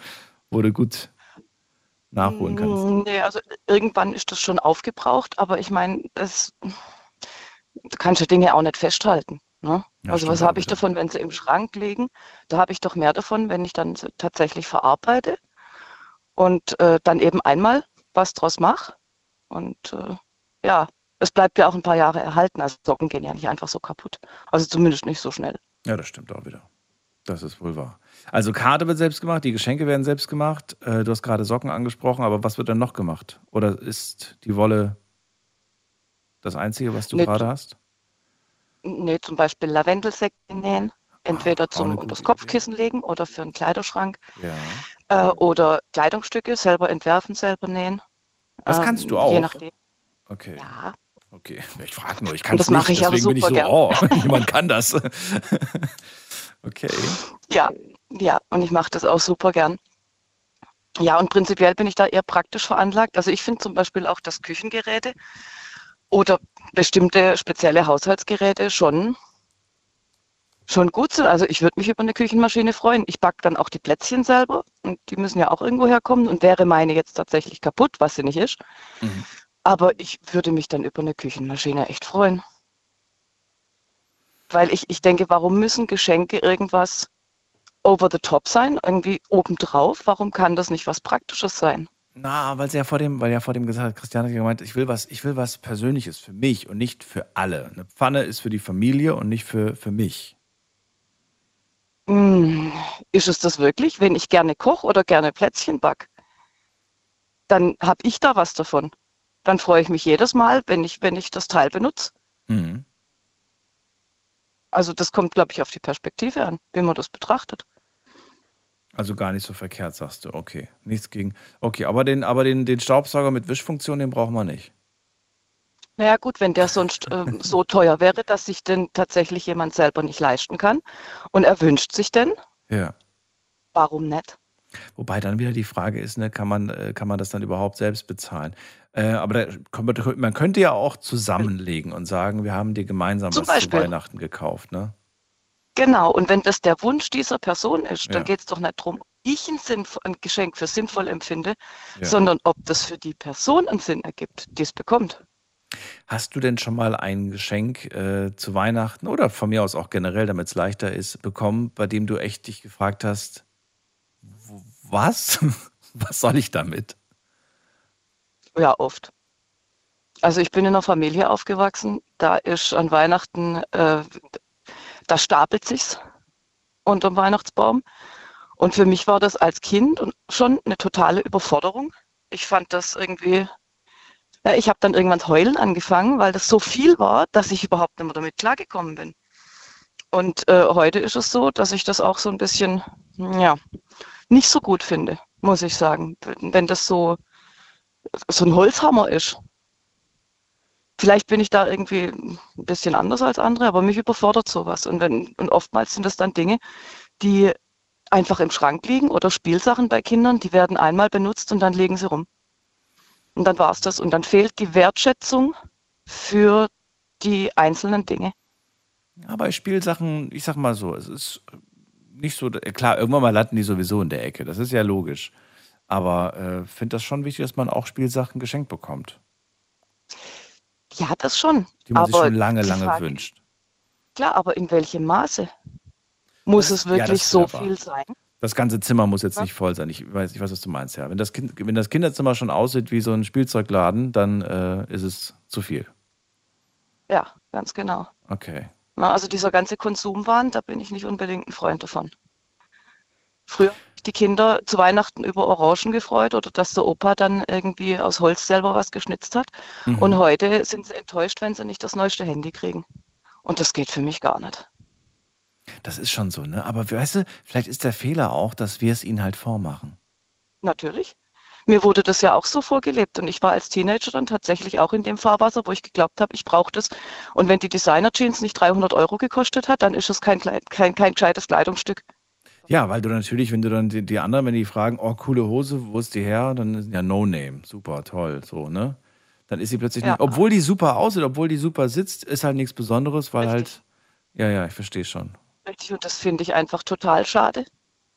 wo du gut nachholen kannst? Mm, Nee, also irgendwann ist das schon aufgebraucht, aber ich meine, das du kannst ja Dinge auch nicht festhalten. Ne? Ja, also stimmt was habe ich davon, wenn sie im Schrank liegen? Da habe ich doch mehr davon, wenn ich dann tatsächlich verarbeite und äh, dann eben einmal was draus mache. Und äh, ja, es bleibt ja auch ein paar Jahre erhalten. Also Socken gehen ja nicht einfach so kaputt. Also zumindest nicht so schnell. Ja, das stimmt auch wieder. Das ist wohl wahr. Also Karte wird selbst gemacht, die Geschenke werden selbst gemacht. Äh, Du hast gerade Socken angesprochen, aber was wird denn noch gemacht? Oder ist die Wolle das Einzige, was du Nee, gerade hast? Nee, zum Beispiel Lavendelsäcke nähen. Entweder zum unters Kopfkissen legen oder für einen Kleiderschrank. Ja. Äh, oder Kleidungsstücke selber entwerfen, selber nähen. Das Ähm, kannst du auch? Je nachdem. Okay. Ja. Okay, (laughs) ich frage nur, ich kann das es nicht, mache ich aber deswegen bin ich so, super oh, jemand (laughs) kann das. (laughs) okay. Ja, ja, und ich mache das auch super gern. Ja, und prinzipiell bin ich da eher praktisch veranlagt. Also ich finde zum Beispiel auch, dass Küchengeräte oder bestimmte spezielle Haushaltsgeräte schon, schon gut sind. Also ich würde mich über eine Küchenmaschine freuen. Ich backe dann auch die Plätzchen selber und die müssen ja auch irgendwo herkommen. Und wäre meine jetzt tatsächlich kaputt, was sie nicht ist, aber ich würde mich dann über eine Küchenmaschine echt freuen. Weil ich, ich denke, warum müssen Geschenke irgendwas over the top sein, irgendwie obendrauf? Warum kann das nicht was Praktisches sein? Na, weil sie ja vor dem, weil ja vor dem gesagt hat, Christiane hat gemeint, ich will was, ich will was Persönliches für mich und nicht für alle. Eine Pfanne ist für die Familie und nicht für, für mich. Hm, ist es das wirklich? Wenn ich gerne koche oder gerne Plätzchen back, dann habe ich da was davon. Dann freue ich mich jedes Mal, wenn ich, wenn ich das Teil benutze. Mhm. Also das kommt, glaube ich, auf die Perspektive an, wie man das betrachtet. Also gar nicht so verkehrt, sagst du. Okay, nichts gegen. Okay, aber den, aber den, den Staubsauger mit Wischfunktion, den brauchen wir nicht. Naja gut, wenn der sonst ähm, so teuer wäre, dass sich den tatsächlich jemand selber nicht leisten kann und er wünscht sich den, Ja. warum nicht? Wobei dann wieder die Frage ist, ne, kann man, äh, kann man das dann überhaupt selbst bezahlen? Äh, aber da, man- könnte ja auch zusammenlegen und sagen, wir haben dir gemeinsam Zum was Beispiel. zu Weihnachten gekauft, ne? Genau, und wenn das der Wunsch dieser Person ist, dann Ja. geht es doch nicht darum, ich ein, sinnvoll, ein Geschenk für sinnvoll empfinde, Ja. sondern ob das für die Person einen Sinn ergibt, die es bekommt. Hast du denn schon mal ein Geschenk äh, zu Weihnachten oder von mir aus auch generell, damit es leichter ist, bekommen, bei dem du echt dich gefragt hast, was? (laughs) Was soll ich damit? Ja, oft. Also ich bin in einer Familie aufgewachsen, da ist an Weihnachten, äh, da stapelt sich's unterm Weihnachtsbaum. Und für mich war das als Kind schon eine totale Überforderung. Ich fand das irgendwie, ja, ich habe dann irgendwann heulen angefangen, weil das so viel war, dass ich überhaupt nicht mehr damit klargekommen bin. Und äh, heute ist es so, dass ich das auch so ein bisschen, ja, nicht so gut finde, muss ich sagen. Wenn das so, so ein Holzhammer ist. Vielleicht bin ich da irgendwie ein bisschen anders als andere, aber mich überfordert sowas. Und wenn, und oftmals sind das dann Dinge, die einfach im Schrank liegen oder Spielsachen bei Kindern, die werden einmal benutzt und dann legen sie rum. Und dann war's das. Und dann fehlt die Wertschätzung für die einzelnen Dinge. Ja, bei Spielsachen, ich sag mal so, es ist nicht so, klar, irgendwann mal landen die sowieso in der Ecke, das ist ja logisch. Aber äh, finde das schon wichtig, dass man auch Spielsachen geschenkt bekommt, Ja, das schon. die man sich Aber schon lange, lange Frage, wünscht. klar, aber in welchem Maße? Muss es Ja, wirklich ist so ja wahr. viel sein? Das ganze Zimmer muss jetzt Ja. nicht voll sein. Ich weiß, ich weiß, was du meinst, ja. Wenn das, kind, wenn das Kinderzimmer schon aussieht wie so ein Spielzeugladen, dann äh, ist es zu viel. Ja, ganz genau. Okay. Na, also dieser ganze Konsumwahn, da bin ich nicht unbedingt ein Freund davon. Früher haben sich die Kinder zu Weihnachten über Orangen gefreut oder dass der Opa dann irgendwie aus Holz selber was geschnitzt hat. Mhm. Und heute sind sie enttäuscht, wenn sie nicht das neueste Handy kriegen. Und das geht für mich gar nicht. Das ist schon so, ne? Aber weißt du, vielleicht ist der Fehler auch, dass wir es ihnen halt vormachen. Natürlich. Mir wurde das ja auch so vorgelebt und ich war als Teenager dann tatsächlich auch in dem Fahrwasser, wo ich geglaubt habe, ich brauche das. Und wenn die Designer-Jeans nicht 300 Euro gekostet hat, dann ist es kein, kein, kein gescheites Kleidungsstück. Ja, weil du natürlich, wenn du dann die, die anderen, wenn die fragen, oh, coole Hose, wo ist die her? Dann ist ja No Name. Super, toll, so, ne? Dann ist sie plötzlich Ja. nicht, obwohl die super aussieht, obwohl die super sitzt, ist halt nichts Besonderes, weil halt, ja, ja, ich verstehe schon. Richtig, und das finde ich einfach total schade.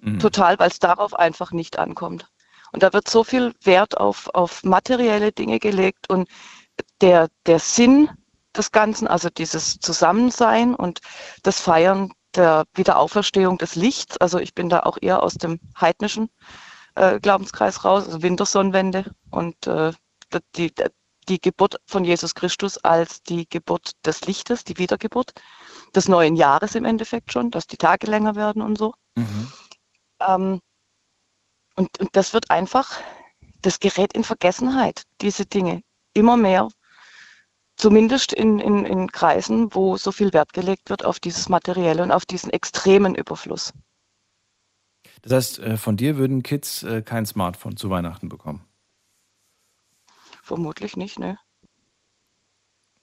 Mhm. Total, weil es darauf einfach nicht ankommt. Und da wird so viel Wert auf, auf materielle Dinge gelegt und der, der Sinn des Ganzen, also dieses Zusammensein und das Feiern der Wiederauferstehung des Lichts, also ich bin da auch eher aus dem heidnischen äh, Glaubenskreis raus, also Wintersonnenwende und äh, die, die Geburt von Jesus Christus als die Geburt des Lichtes, die Wiedergeburt des neuen Jahres im Endeffekt schon, dass die Tage länger werden und so. Ähm, und, und das wird einfach, das gerät in Vergessenheit, diese Dinge. Immer mehr, zumindest in, in, in Kreisen, wo so viel Wert gelegt wird auf dieses Materielle und auf diesen extremen Überfluss. Das heißt, äh, von dir würden Kids äh, kein Smartphone zu Weihnachten bekommen. Vermutlich nicht, ne?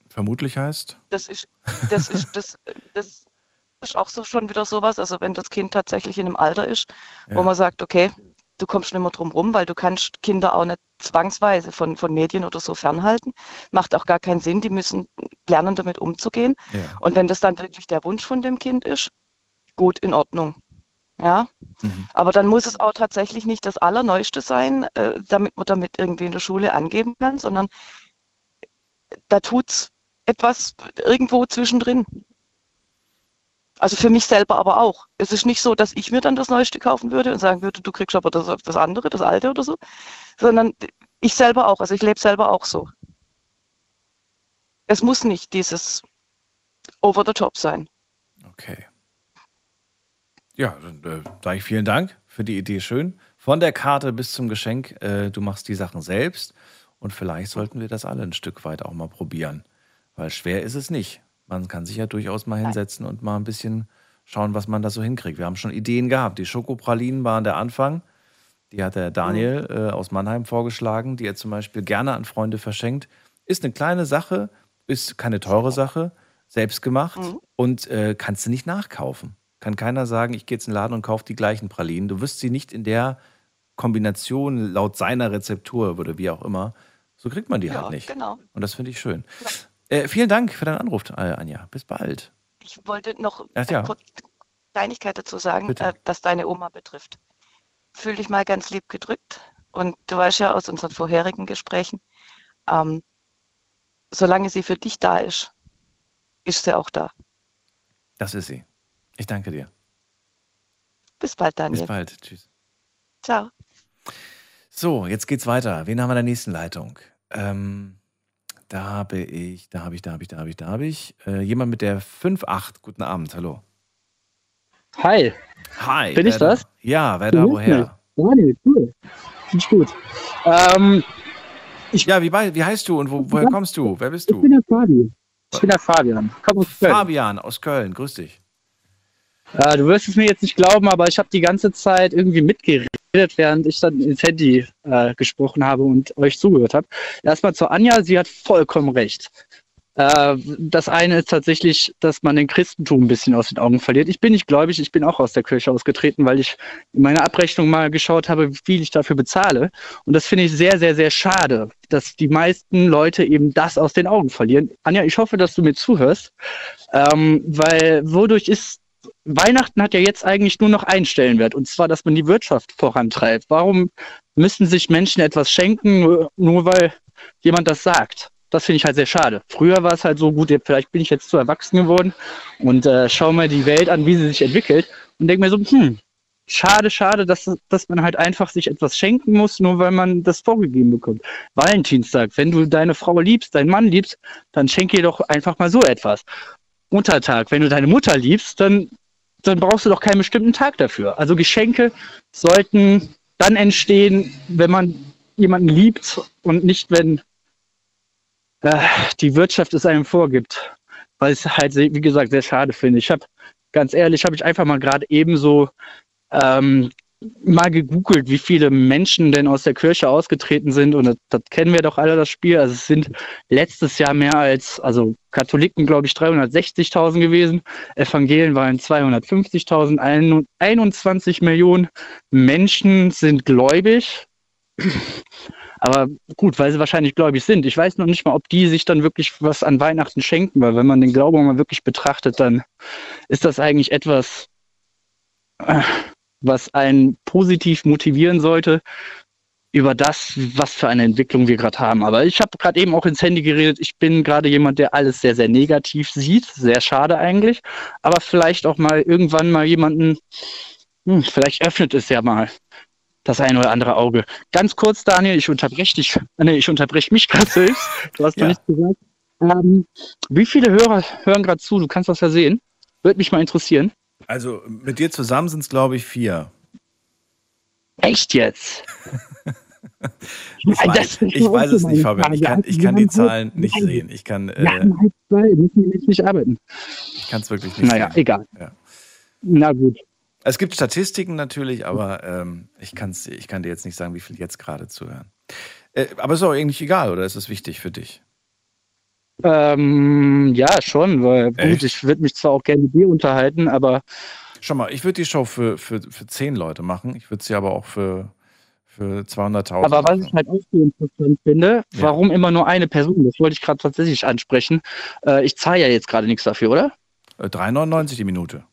Vermutlich heißt. Das ist, das ist, (laughs) das, das ist auch so schon wieder sowas. Also wenn das Kind tatsächlich in einem Alter ist, wo Ja. man sagt, okay, du kommst nicht mehr drum rum, weil du kannst Kinder auch nicht zwangsweise von, von Medien oder so fernhalten. Macht auch gar keinen Sinn. Die müssen lernen, damit umzugehen. Ja. Und wenn das dann wirklich der Wunsch von dem Kind ist, gut, in Ordnung. Ja, Mhm. aber dann muss es auch tatsächlich nicht das Allerneueste sein, äh, damit man damit irgendwie in der Schule angeben kann, sondern da tut's etwas irgendwo zwischendrin. Also für mich selber aber auch. Es ist nicht so, dass ich mir dann das Neueste kaufen würde und sagen würde, du kriegst aber das, das andere, das alte oder so, sondern ich selber auch. Also ich lebe selber auch so. Es muss nicht dieses over the top sein. Okay. Ja, dann äh, sage ich vielen Dank für die Idee. Schön. Von der Karte bis zum Geschenk. Äh, du machst die Sachen selbst. Und vielleicht sollten wir das alle ein Stück weit auch mal probieren. Weil schwer ist es nicht. Man kann sich ja durchaus mal hinsetzen und mal ein bisschen schauen, was man da so hinkriegt. Wir haben schon Ideen gehabt. Die Schokopralinen waren der Anfang. Die hat der Daniel äh, aus Mannheim vorgeschlagen, die er zum Beispiel gerne an Freunde verschenkt. Ist eine kleine Sache, ist keine teure Sache, selbst gemacht und äh, kannst du nicht nachkaufen. Kann keiner sagen, ich gehe jetzt in den Laden und kaufe die gleichen Pralinen. Du wirst sie nicht in der Kombination laut seiner Rezeptur oder wie auch immer. So kriegt man die Ja, halt nicht. genau. Und das finde ich schön. Äh, vielen Dank für deinen Anruf, äh, Anja. Bis bald. Ich wollte noch Ach ja. eine kurze Kleinigkeit dazu sagen, Bitte. äh, was deine Oma betrifft. Fühl dich mal ganz lieb gedrückt. Und du weißt ja aus unseren vorherigen Gesprächen, ähm, solange sie für dich da ist, ist sie auch da. Das ist sie. Ich danke dir. Bis bald, Daniel. Bis bald. Tschüss. Ciao. So, jetzt geht's weiter. Wen haben wir in der nächsten Leitung? Ähm, da habe ich, da habe ich, da habe ich, da habe ich, da habe ich. Äh, jemand mit der 5.8. Guten Abend, hallo. Hi. Hi. Bin ich da? das? Ja, wer da woher? Daniel, cool. Finde ich gut. Ähm, ja, wie, wie heißt du und wo, woher kommst du? Wer bist ich du? bin der Fabian. Ich bin der Fabian. Komm aus Köln. Fabian aus Köln, grüß dich. Äh, du wirst es mir jetzt nicht glauben, aber ich habe die ganze Zeit irgendwie mitgeredet, während ich dann ins Handy äh, gesprochen habe und euch zugehört habe. Erstmal zu Anja, sie hat vollkommen recht. Äh, das eine ist tatsächlich, dass man den Christentum ein bisschen aus den Augen verliert. Ich bin nicht gläubig, ich bin auch aus der Kirche ausgetreten, weil ich in meiner Abrechnung mal geschaut habe, wie viel ich dafür bezahle. Und das finde ich sehr, sehr, sehr schade, dass die meisten Leute eben das aus den Augen verlieren. Anja, ich hoffe, dass du mir zuhörst, ähm, weil wodurch ist Weihnachten hat ja jetzt eigentlich nur noch einen Stellenwert, und zwar, dass man die Wirtschaft vorantreibt. Warum müssen sich Menschen etwas schenken, nur, weil jemand das sagt? Das finde ich halt sehr schade. Früher war es halt so gut, vielleicht bin ich jetzt zu erwachsen geworden und äh, schaue mir die Welt an, wie sie sich entwickelt und denke mir so, hm, schade, schade, dass, dass man halt einfach sich etwas schenken muss, nur weil man das vorgegeben bekommt. Valentinstag, wenn du deine Frau liebst, deinen Mann liebst, dann schenke ihr doch einfach mal so etwas. Muttertag, wenn du deine Mutter liebst, dann, dann brauchst du doch keinen bestimmten Tag dafür. Also Geschenke sollten dann entstehen, wenn man jemanden liebt und nicht, wenn äh, die Wirtschaft es einem vorgibt. Weil es halt, wie gesagt, sehr schade finde. Ich habe, ganz ehrlich, habe ich einfach mal gerade ebenso ähm, mal gegoogelt, wie viele Menschen denn aus der Kirche ausgetreten sind. Und das, das kennen wir doch alle, das Spiel. Also es sind letztes Jahr mehr als, also Katholiken, glaube ich, 360.000 gewesen. Evangelien waren 250.000. Ein- 21 Millionen Menschen sind gläubig. Aber gut, weil sie wahrscheinlich gläubig sind. Ich weiß noch nicht mal, ob die sich dann wirklich was an Weihnachten schenken, weil wenn man den Glauben mal wirklich betrachtet, dann ist das eigentlich etwas, äh, was einen positiv motivieren sollte über das, was für eine Entwicklung wir gerade haben. Aber ich habe gerade eben auch ins Handy geredet. Ich bin gerade jemand, der alles sehr, sehr negativ sieht. Sehr schade eigentlich. Aber vielleicht auch mal irgendwann mal jemanden, hm, vielleicht öffnet es ja mal das ein oder andere Auge. Ganz kurz, Daniel, ich unterbreche dich, (laughs) nee, ich unterbreche mich gerade selbst. Du hast noch Ja. nichts gesagt. Ähm, wie viele Hörer hören gerade zu? Du kannst das ja sehen. Würde mich mal interessieren. Also mit dir zusammen sind es, glaube ich, vier. Echt jetzt? Ich (laughs) weiß, ich weiß es nicht, Fabian. Ich kann, ich kann die Zahlen nicht sehen. Ich kann äh, halb zwei, müssen wir nicht arbeiten. ich kann es wirklich nicht Naja, sehen. egal. Ja. Na gut. Es gibt Statistiken natürlich, aber ähm, ich, kann's, ich kann dir jetzt nicht sagen, wie viel jetzt gerade zuhören. Äh, aber ist auch eigentlich egal, oder ist es wichtig für dich? Ähm, ja, schon, weil gut, Echt? ich würde mich zwar auch gerne mit dir unterhalten, aber Schau mal, ich würde die Show für, für, für zehn Leute machen. Ich würde sie aber auch für, für 200.000 Aber was ich halt auch so interessant finde, Ja. warum immer nur eine Person? Das wollte ich gerade tatsächlich ansprechen. Äh, ich zahle ja jetzt gerade nichts dafür, oder? Äh, 3,99 die Minute.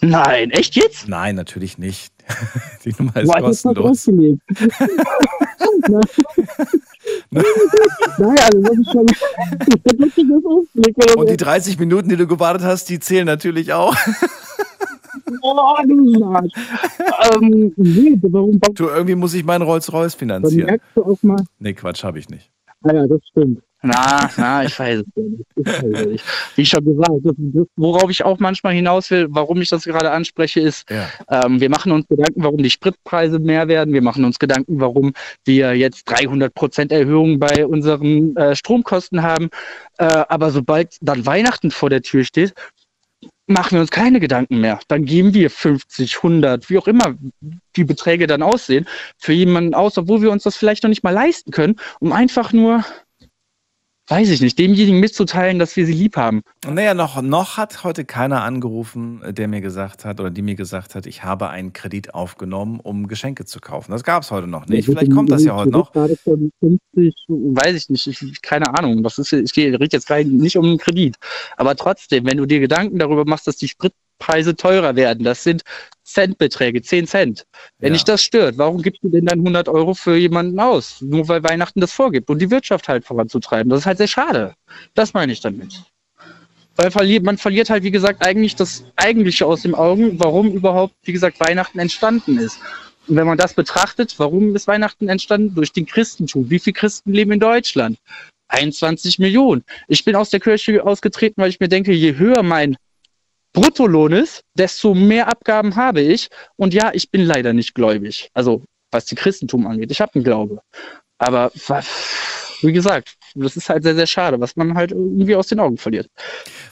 Nein, echt jetzt? Nein, natürlich nicht. (laughs) Die Nummer ist Boah, kostenlos. (laughs) Nein, also das ist schon. Ausgelegt. oder Und die 30 Minuten, die du gewartet hast, die zählen natürlich auch. Oh, ähm, nee, warum? Du, irgendwie muss ich meinen Rolls-Royce Dann finanzieren. merkst du auch mal. Nee, Quatsch, habe ich nicht. Ah ja, das stimmt. Na, na, ich weiß es ja nicht. Wie schon gesagt, das, das, worauf ich auch manchmal hinaus will, warum ich das gerade anspreche, ist, Ja. ähm, wir machen uns Gedanken, warum die Spritpreise mehr werden. Wir machen uns Gedanken, warum wir jetzt 300 Prozent Erhöhung bei unseren äh, Stromkosten haben. Äh, aber sobald dann Weihnachten vor der Tür steht, machen wir uns keine Gedanken mehr. Dann geben wir 50, 100, wie auch immer die Beträge dann aussehen, für jemanden aus, obwohl wir uns das vielleicht noch nicht mal leisten können, um einfach nur, weiß ich nicht, demjenigen mitzuteilen, dass wir sie lieb haben. Naja, noch, noch hat heute keiner angerufen, der mir gesagt hat oder die mir gesagt hat, ich habe einen Kredit aufgenommen, um Geschenke zu kaufen. Das gab es heute noch nicht. Vielleicht kommt das ja heute noch. Gerade von 50, weiß ich nicht, ich, keine Ahnung. Was ist, ich rede jetzt gerade nicht um einen Kredit. Aber trotzdem, wenn du dir Gedanken darüber machst, dass die Sprit, Preise teurer werden. Das sind Centbeträge, 10 Cent. Wenn Ja. dich das stört, warum gibst du denn dann 100 Euro für jemanden aus? Nur weil Weihnachten das vorgibt und die Wirtschaft halt voranzutreiben. Das ist halt sehr schade. Das meine ich damit. Weil man verliert halt, wie gesagt, eigentlich das Eigentliche aus den Augen, warum überhaupt, wie gesagt, Weihnachten entstanden ist. Und wenn man das betrachtet, warum ist Weihnachten entstanden? Durch den Christentum. Wie viele Christen leben in Deutschland? 21 Millionen. Ich bin aus der Kirche ausgetreten, weil ich mir denke, je höher mein Bruttolohn ist, desto mehr Abgaben habe ich. Und ja, ich bin leider nicht gläubig. Also, was die Christentum angeht. Ich habe einen Glaube. Aber wie gesagt, das ist halt sehr, sehr schade, was man halt irgendwie aus den Augen verliert.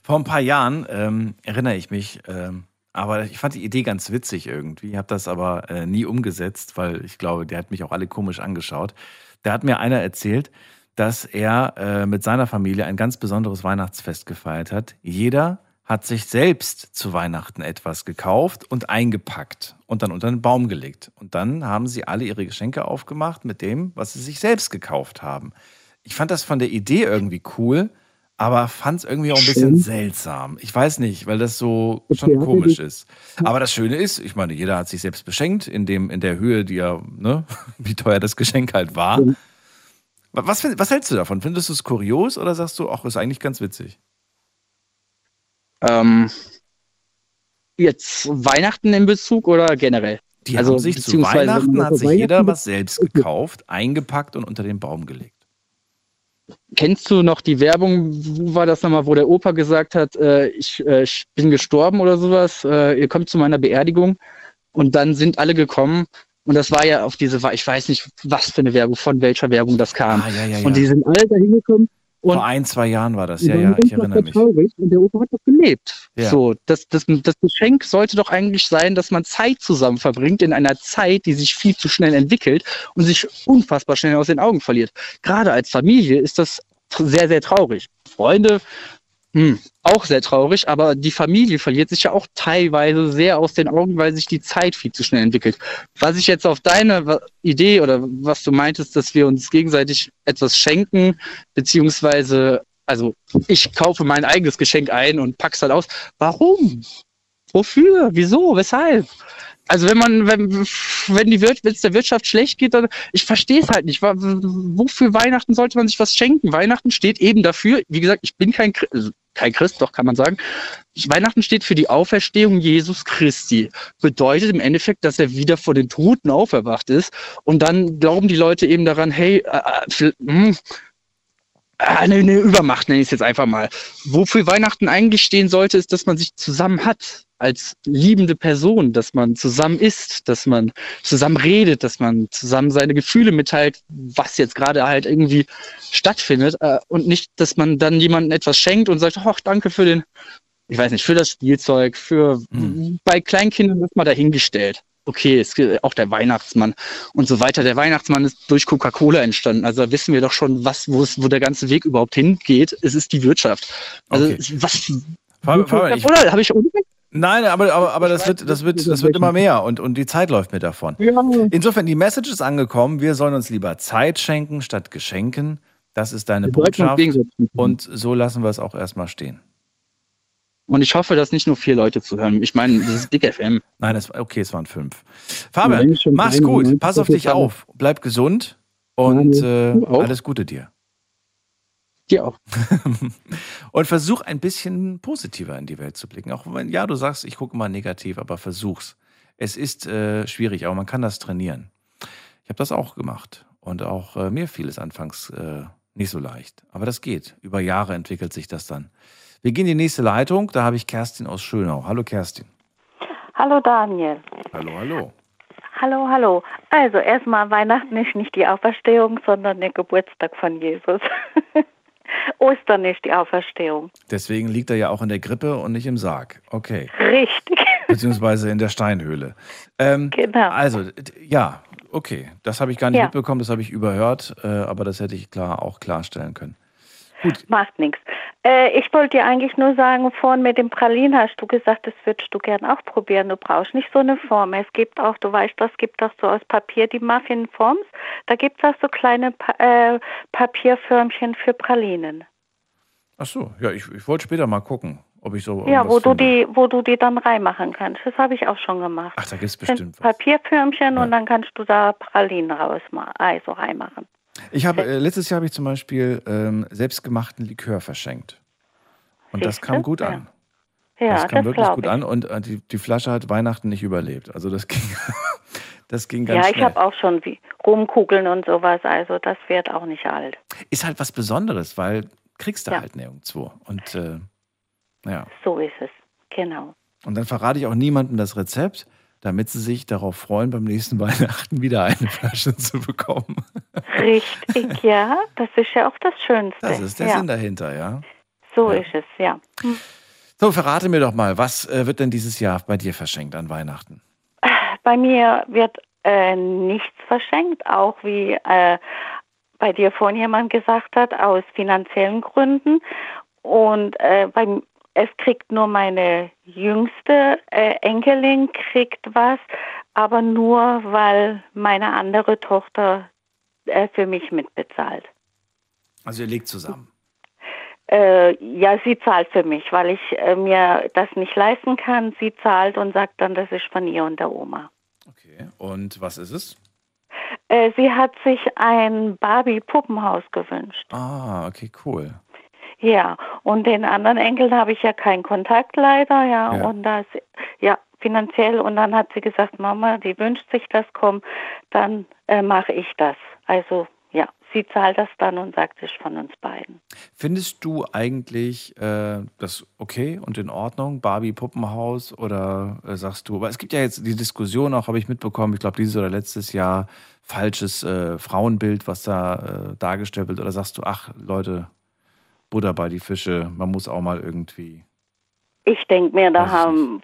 Vor ein paar Jahren ähm, erinnere ich mich, ähm, aber ich fand die Idee ganz witzig irgendwie, habe das aber äh, nie umgesetzt, weil ich glaube, der hat mich auch alle komisch angeschaut. Da hat mir einer erzählt, dass er äh, mit seiner Familie ein ganz besonderes Weihnachtsfest gefeiert hat. Jeder hat sich selbst zu Weihnachten etwas gekauft und eingepackt und dann unter den Baum gelegt. Und dann haben sie alle ihre Geschenke aufgemacht mit dem, was sie sich selbst gekauft haben. Ich fand das von der Idee irgendwie cool, aber fand es irgendwie auch ein bisschen Schön. seltsam. Ich weiß nicht, weil das so schon er komisch ist. Aber das Schöne ist, ich meine, jeder hat sich selbst beschenkt in, dem, in der Höhe, die er, ne, (laughs) wie teuer das Geschenk halt war. Wa- Was, was hältst du davon? Findest du es kurios oder sagst du, ach, ist eigentlich ganz witzig? Ähm, jetzt Weihnachten in Bezug oder generell? Die also, haben sich zu Weihnachten hat sich jeder was selbst gekauft, eingepackt und unter den Baum gelegt. Kennst du noch die Werbung, wo war das nochmal, wo der Opa gesagt hat, äh, ich, äh, ich bin gestorben oder sowas, äh, ihr kommt zu meiner Beerdigung und dann sind alle gekommen und das war ja auf diese, ich weiß nicht, was für eine Werbung, von welcher Werbung das kam. Ah, ja, ja, Und ja. die sind alle da hingekommen und Vor ein, zwei Jahren war das, ja, ja, ich erinnere mich. traurig und der Opa hat doch gelebt. Ja. So, das, das, das Geschenk sollte doch eigentlich sein, dass man Zeit zusammen verbringt in einer Zeit, die sich viel zu schnell entwickelt und sich unfassbar schnell aus den Augen verliert. Gerade als Familie ist das sehr, sehr traurig. Freunde, hm, auch sehr traurig, aber die Familie verliert sich ja auch teilweise sehr aus den Augen, weil sich die Zeit viel zu schnell entwickelt. Was ich jetzt auf deine Idee oder was du meintest, dass wir uns gegenseitig etwas schenken, beziehungsweise, also ich kaufe mein eigenes Geschenk ein und pack's dann aus. Warum? Wofür? Wieso? Weshalb? Also wenn man, wenn, wenn die Wir- wenn es der Wirtschaft schlecht geht, dann ich verstehe es halt nicht. Wofür Weihnachten sollte man sich was schenken? Weihnachten steht eben dafür, wie gesagt, ich bin kein, Chri- also kein Christ, doch kann man sagen. Weihnachten steht für die Auferstehung Jesus Christi. Bedeutet im Endeffekt, dass er wieder vor den Toten auferwacht ist. Und dann glauben die Leute eben daran, hey, äh, äh, viel- hm, eine, eine Übermacht nenne ich es jetzt einfach mal. Wofür Weihnachten eigentlich stehen sollte, ist, dass man sich zusammen hat als liebende Person, dass man zusammen isst, dass man zusammen redet, dass man zusammen seine Gefühle mitteilt, was jetzt gerade halt irgendwie stattfindet äh, und nicht, dass man dann jemandem etwas schenkt und sagt, ach, danke für den, ich weiß nicht, für das Spielzeug, für bei Kleinkindern wird mal dahingestellt. Okay, es gibt auch der Weihnachtsmann und so weiter. Der Weihnachtsmann ist durch Coca-Cola entstanden. Also da wissen wir doch schon, was, wo es, wo der ganze Weg überhaupt hingeht. Es ist die Wirtschaft. Also Okay. was? Fabian, ich- Oder habe ich Unrecht? Nein, aber, aber, aber das, wird, das, wird, das wird immer mehr und, und die Zeit läuft mir davon. Insofern, die Message ist angekommen, wir sollen uns lieber Zeit schenken statt Geschenken. Das ist deine Botschaft. Und so lassen wir es auch erstmal stehen. Und ich hoffe, dass nicht nur vier Leute zuhören. Ich meine, das ist Big FM. Nein, es, okay, es waren fünf. Fabian, mach's gut. Pass auf dich auf. Bleib gesund und äh, alles Gute dir. Dir auch. (laughs) und versuch ein bisschen positiver in die Welt zu blicken. Auch wenn, ja, du sagst, ich gucke mal negativ, aber versuch's. Es ist äh, schwierig, aber man kann das trainieren. Ich habe das auch gemacht. Und auch äh, mir fiel es anfangs äh, nicht so leicht. Aber das geht. Über Jahre entwickelt sich das dann. Wir gehen in die nächste Leitung. Da habe ich Kerstin aus Schönau. Hallo Kerstin. Hallo Daniel. Hallo, hallo. Hallo, hallo. Also erstmal Weihnachten ist nicht die Auferstehung, sondern der Geburtstag von Jesus. (laughs) (laughs) Ostern ist die Auferstehung. Deswegen liegt er ja auch in der Grippe und nicht im Sarg. Okay. Richtig. (laughs) Beziehungsweise in der Steinhöhle. Ähm, Genau. Also, ja, okay. Das habe ich gar nicht Ja. mitbekommen, das habe ich überhört, äh, aber das hätte ich klar auch klarstellen können. Macht nichts. Äh, ich wollte dir eigentlich nur sagen, vorhin mit dem Pralin hast du gesagt, das würdest du gern auch probieren. Du brauchst nicht so eine Form. Es gibt auch, du weißt, das gibt auch so aus Papier die Muffin-Forms. Da gibt es auch so kleine pa äh, Papierförmchen für Pralinen. Ach so, ja, ich, ich wollte später mal gucken. Ob ich so Ja, wo du finde. die, wo du die dann reinmachen kannst. Das habe ich auch schon gemacht. Ach, da gibt es Sind bestimmt. Papierförmchen und dann kannst du da Pralinen rausmachen, also reinmachen. Ich habe äh, letztes Jahr habe ich zum Beispiel ähm, selbstgemachten Likör verschenkt. Und das Siehste? kam gut an. Ja, das das, kam wirklich glaube gut ich. an und äh, die, die Flasche hat Weihnachten nicht überlebt. Also das (laughs) ging, das ging ganz Ja, ich habe auch schon wie Rumkugeln und sowas, also das wird auch nicht alt. Ist halt was Besonderes, weil kriegst du Ja. halt nirgendwo. Und äh, ja. So ist es, genau. Und dann verrate ich auch niemandem das Rezept, damit sie sich darauf freuen, beim nächsten (laughs) Weihnachten wieder eine Flasche zu bekommen. Richtig, (laughs) ja, das ist ja auch das Schönste. Das ist der ja. Sinn dahinter, ja. So ist es, ja. Hm. So, verrate mir doch mal, was äh, wird denn dieses Jahr bei dir verschenkt an Weihnachten? Bei mir wird äh, nichts verschenkt, auch wie äh, bei dir vorhin jemand gesagt hat, aus finanziellen Gründen. Und äh, beim, es kriegt nur meine jüngste äh, Enkelin kriegt was, aber nur, weil meine andere Tochter äh, für mich mitbezahlt. Also ihr legt zusammen. Äh, ja, sie zahlt für mich, weil ich äh, mir das nicht leisten kann. Sie zahlt und sagt dann, das ist von ihr und der Oma. Okay. Und was ist es? Äh, sie hat sich ein Barbie-Puppenhaus gewünscht. Ah, okay, cool. Ja, und den anderen Enkeln habe ich ja keinen Kontakt leider, ja, Ja. und das, ja, finanziell. Und dann hat sie gesagt, Mama, die wünscht sich das, komm, dann äh, mache ich das. Also, ja, sie zahlt das dann und sagt, es ist von uns beiden. Findest du eigentlich äh, das okay und in Ordnung, Barbie Puppenhaus oder äh, sagst du, aber es gibt ja jetzt die Diskussion auch, habe ich mitbekommen, ich glaube dieses oder letztes Jahr, falsches äh, Frauenbild, was da äh, dargestellt wird oder sagst du, ach Leute, Butter bei die Fische, man muss auch mal irgendwie. Ich denke mir, da haben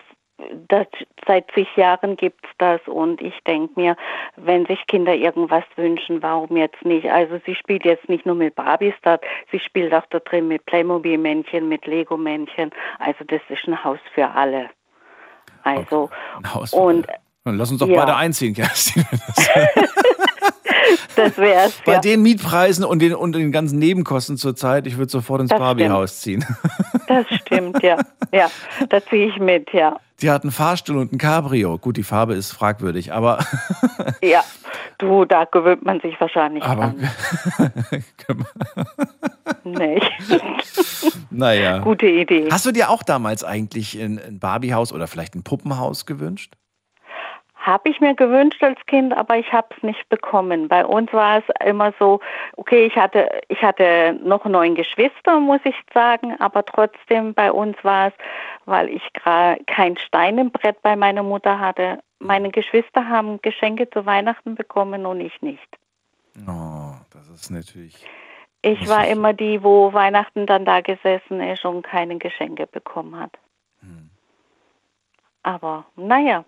das, seit zig Jahren gibt's das und ich denke mir, wenn sich Kinder irgendwas wünschen, warum jetzt nicht? Also sie spielt jetzt nicht nur mit Barbies da, sie spielt auch da drin mit Playmobil-Männchen, mit Lego-Männchen. Also das ist ein Haus für alle. Also Ein Haus und Dann lass uns doch Ja. beide einziehen, Kerstin. (laughs) das wär's. Bei ja. den Mietpreisen und den, und den ganzen Nebenkosten zurzeit, ich würde sofort ins Barbiehaus ziehen. (laughs) Das stimmt, ja. Ja, da ziehe ich mit, ja. Die hat einen Fahrstuhl und ein Cabrio. Gut, die Farbe ist fragwürdig, aber, (laughs) Ja, du, da gewöhnt man sich wahrscheinlich aber dran. (laughs) Nicht. naja. Gute Idee. Hast du dir auch damals eigentlich ein, ein Barbiehaus oder vielleicht ein Puppenhaus gewünscht? Habe ich mir gewünscht als Kind, aber ich habe es nicht bekommen. Bei uns war es immer so, okay, ich hatte, ich hatte noch neun Geschwister, muss ich sagen, aber trotzdem bei uns war es, weil ich gra- kein Stein im Brett bei meiner Mutter hatte. Meine Geschwister haben Geschenke zu Weihnachten bekommen und ich nicht. Oh, das ist natürlich. Ich war immer die, wo Weihnachten dann da gesessen ist und keine Geschenke bekommen hat. Hm. Aber naja,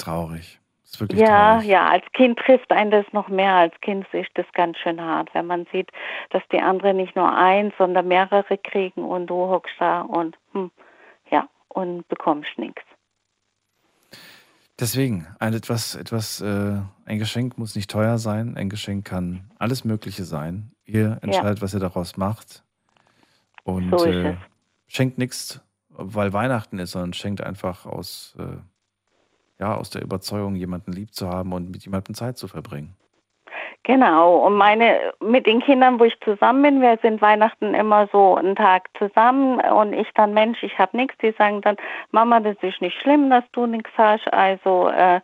traurig. Ist wirklich ja, traurig. ja, als Kind trifft einen das noch mehr. Als Kind ist das ganz schön hart, wenn man sieht, dass die anderen nicht nur eins, sondern mehrere kriegen und du hockst da und hm, ja, und bekommst nichts. Deswegen, ein etwas, etwas, äh, ein Geschenk muss nicht teuer sein. Ein Geschenk kann alles Mögliche sein. Ihr entscheidet, was ihr daraus macht. Und So äh, schenkt nichts, weil Weihnachten ist, sondern schenkt einfach aus, äh, ja, aus der Überzeugung, jemanden lieb zu haben und mit jemandem Zeit zu verbringen. Genau, und meine, mit den Kindern, wo ich zusammen bin, wir sind Weihnachten immer so einen Tag zusammen und ich dann, Mensch, ich habe nichts, die sagen dann, Mama, das ist nicht schlimm, dass du nichts hast, also äh,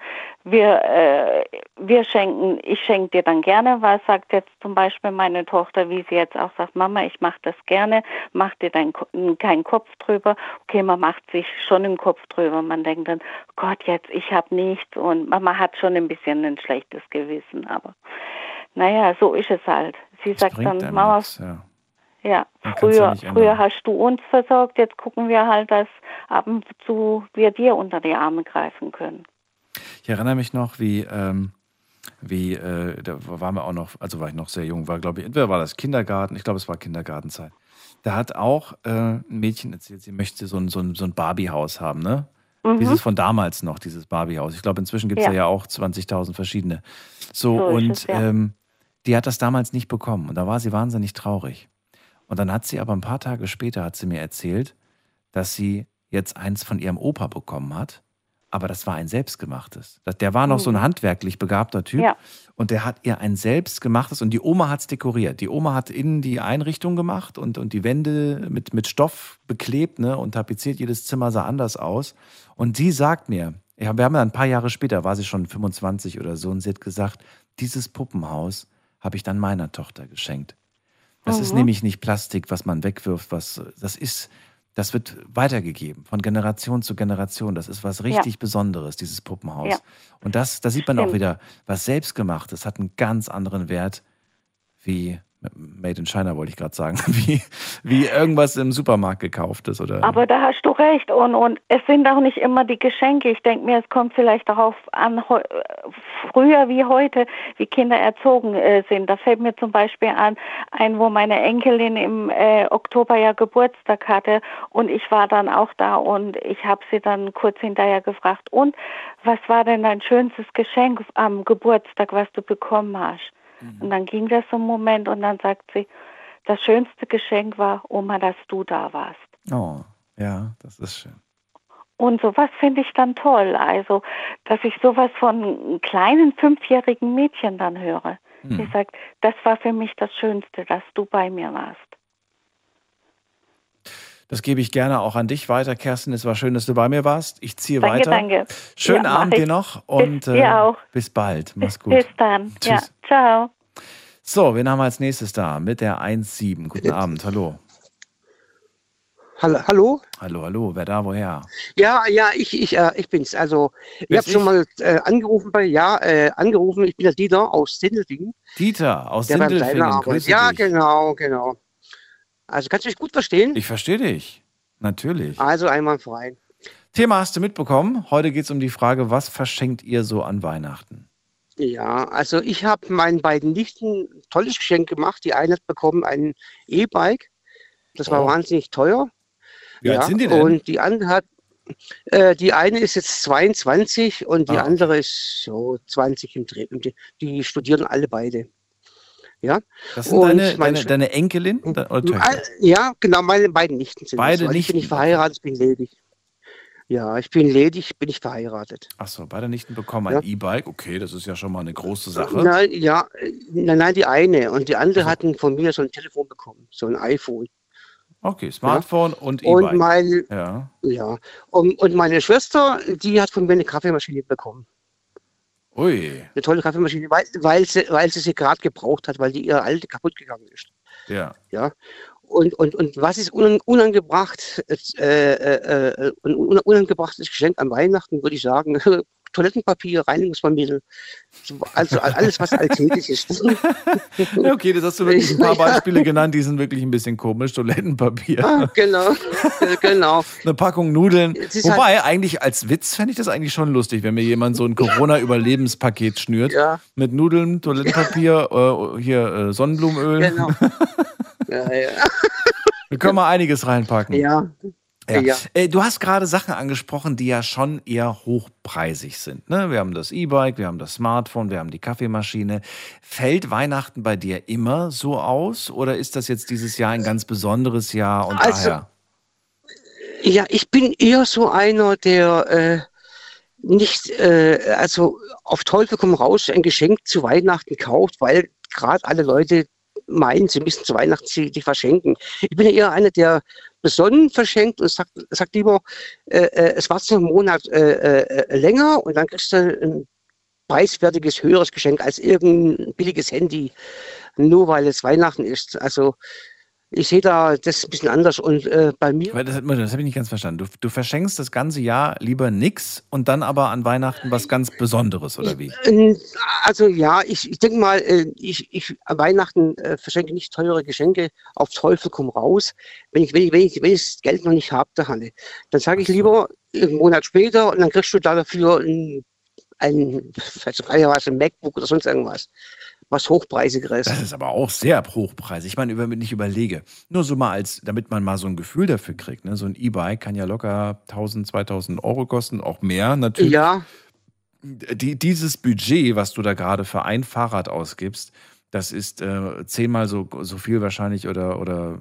wir, äh, wir schenken, ich schenke dir dann gerne was, sagt jetzt zum Beispiel meine Tochter, wie sie jetzt auch sagt, Mama, ich mache das gerne, mach dir dein, keinen Kopf drüber, okay, man macht sich schon einen Kopf drüber, man denkt dann, Gott, jetzt, ich habe nichts und Mama hat schon ein bisschen ein schlechtes Gewissen, aber naja, so ist es halt. Sie sagt Bringt dann, Mama, nichts, ja. ja, ja früher, ändern. früher hast du uns versorgt, jetzt gucken wir halt, dass ab und zu wir dir unter die Arme greifen können. Ich erinnere mich noch, wie, ähm, wie, äh, da waren wir auch noch, also war ich noch sehr jung, war glaube ich, entweder war das Kindergarten, ich glaube, es war Kindergartenzeit. Da hat auch äh, ein Mädchen erzählt, sie möchte so ein, so ein, so ein Barbie-Haus haben, ne? Mhm. Dieses von damals noch, dieses Barbie-Haus. Ich glaube, inzwischen gibt es ja. Ja. auch 20.000 verschiedene. So, So und es, ja. ähm, die hat das damals nicht bekommen. Und da war sie wahnsinnig traurig. Und dann hat sie aber ein paar Tage später, hat sie mir erzählt, dass sie jetzt eins von ihrem Opa bekommen hat. Aber das war ein selbstgemachtes. Der war noch so ein Mhm. handwerklich begabter Typ. Ja. Und der hat ihr ein selbstgemachtes und die Oma hat es dekoriert. Die Oma hat innen die Einrichtung gemacht und, und die Wände mit, mit Stoff beklebt ne, und tapeziert. Jedes Zimmer sah anders aus. Und sie sagt mir, ja, wir haben ja ein paar Jahre später, war sie schon 25 oder so, und sie hat gesagt, dieses Puppenhaus habe ich dann meiner Tochter geschenkt. Das ist Mhm. nämlich nicht Plastik, was man wegwirft, was das ist, das wird weitergegeben von Generation zu Generation. Das ist was richtig Besonderes, dieses Puppenhaus. Ja. Und das, da sieht man auch Stimmt. wieder, was selbstgemachtes hat einen ganz anderen Wert wie Made in China, wollte ich gerade sagen, (laughs) wie, wie irgendwas im Supermarkt gekauftes oder. Aber da hast du recht. Und, und es sind auch nicht immer die Geschenke. Ich denke mir, es kommt vielleicht darauf an, früher wie heute, wie Kinder erzogen äh, sind. Da fällt mir zum Beispiel an, ein, wo meine Enkelin im äh, Oktober ja Geburtstag hatte und ich war dann auch da und ich habe sie dann kurz hinterher gefragt, und was war denn dein schönstes Geschenk am Geburtstag, was du bekommen hast? Und dann ging das so einen Moment und dann sagt sie, das schönste Geschenk war, Oma, dass du da warst. Oh, ja, das ist schön. Und sowas finde ich dann toll. Also, dass ich sowas von kleinen fünfjährigen Mädchen dann höre. Hm. Die sagt, das war für mich das Schönste, dass du bei mir warst. Das gebe ich gerne auch an dich weiter, Kerstin. Es war schön, dass du bei mir warst. Ich ziehe Danke, weiter. danke. Schönen Ja, Abend ich. dir noch und äh, Bis auch. bis bald. Mach's gut. Bis dann. Ja, Tschüss. ciao. So, wen haben wir als nächstes da? Mit der 1.7. Guten Abend, hallo. Hallo, hallo? Hallo, hallo, wer da, woher? Ja, ja, ich, ich, äh, ich bin's. Also, ich Wer habe schon ich? mal äh, angerufen bei, ja, äh, angerufen. Ich bin der Dieter aus Sindelfingen. Dieter aus Sindelfingen, grüße Ja, dich. genau, genau. Also, kannst du mich gut verstehen? Ich verstehe dich, natürlich. Also, einmal frei. Thema hast du mitbekommen. Heute geht es um die Frage, was verschenkt ihr so an Weihnachten? Ja, also ich habe meinen beiden Nichten ein tolles Geschenk gemacht. Die eine hat bekommen ein E-Bike. Das war Oh. wahnsinnig teuer. Wie alt sind die denn? Und die andere hat, äh, die eine ist jetzt 22 und die Ah. andere ist so 20 im Dreh. Die studieren alle beide. Ja. Das sind Und deine, deine, deine Enkelin? Ah, Ja, genau, meine beiden Nichten sind Beide das, weil Ich bin nicht verheiratet, ich bin ledig. Ja, ich bin ledig, bin ich verheiratet. Achso, beide Nichten bekommen ein Ja. E-Bike. Okay, das ist ja schon mal eine große Sache. Nein, ja, nein, nein, die eine. Und die andere hatten von mir so ein Telefon bekommen, so ein iPhone. Okay, Smartphone und Und E-Bike. mein, Ja. ja. Und, und meine Schwester, die hat von mir eine Kaffeemaschine bekommen. Ui, Eine tolle Kaffeemaschine, weil, weil, sie, weil sie sie gerade gebraucht hat, weil die ihre alte kaputt gegangen ist. ja. Ja. Und, und, und was ist unan, unangebracht, äh, äh, äh, ein un- unangebrachtes Geschenk an Weihnachten, würde ich sagen, (laughs) Toilettenpapier, Reinigungsvermittel, so- also alles, was alltäglich ist. (laughs) Okay, das hast du wirklich ein paar (laughs) Beispiele genannt, die sind wirklich ein bisschen komisch. Toilettenpapier. Ah, genau, Äh, genau. (laughs) Eine Packung Nudeln. Wobei, eigentlich als Witz fände ich das eigentlich schon lustig, wenn mir jemand so ein Corona-Überlebenspaket schnürt. Ja. Mit Nudeln, Toilettenpapier, äh, hier äh, Sonnenblumenöl. Genau. Ja, ja. Da können wir einiges reinpacken. Ja. Ja. Ja. Äh, du hast gerade Sachen angesprochen, die ja schon eher hochpreisig sind. Ne? Wir haben das E-Bike, wir haben das Smartphone, wir haben die Kaffeemaschine. Fällt Weihnachten bei dir immer so aus oder ist das jetzt dieses Jahr ein ganz besonderes Jahr und Also, daher? Ja, ich bin eher so einer, der äh, nicht, äh, also auf Teufel komm raus, ein Geschenk zu Weihnachten kauft, weil gerade alle Leute meinen, sie müssen zu Weihnachten die verschenken. Ich bin ja eher einer, der besonnen verschenkt und sagt, sagt lieber, äh, äh, es war einen Monat äh, äh, länger und dann kriegst du ein preiswertiges, höheres Geschenk als irgendein billiges Handy, nur weil es Weihnachten ist. Also ich sehe da das ein bisschen anders und äh, bei mir. Das, das habe ich nicht ganz verstanden. Du, du verschenkst das ganze Jahr lieber nix und dann aber an Weihnachten was ganz Besonderes, oder wie? Also ja, ich, ich denke mal, äh, ich, ich an Weihnachten äh, verschenke nicht teure Geschenke auf Teufel komm raus. Wenn ich, wenn ich, wenn ich, wenn ich das Geld noch nicht habe, der Hanne, dann sage ich lieber einen Monat später und dann kriegst du dafür ein, ein, ein MacBook oder sonst irgendwas. Was hochpreisigeres. Das ist aber auch sehr hochpreisig. Ich meine, wenn ich überlege, nur so mal als, damit man mal so ein Gefühl dafür kriegt. Ne? So ein E-Bike kann ja locker 1000, 2000 Euro kosten, auch mehr natürlich. Ja. Die, dieses Budget, was du da gerade für ein Fahrrad ausgibst, Das ist äh, zehnmal so, so viel wahrscheinlich oder, oder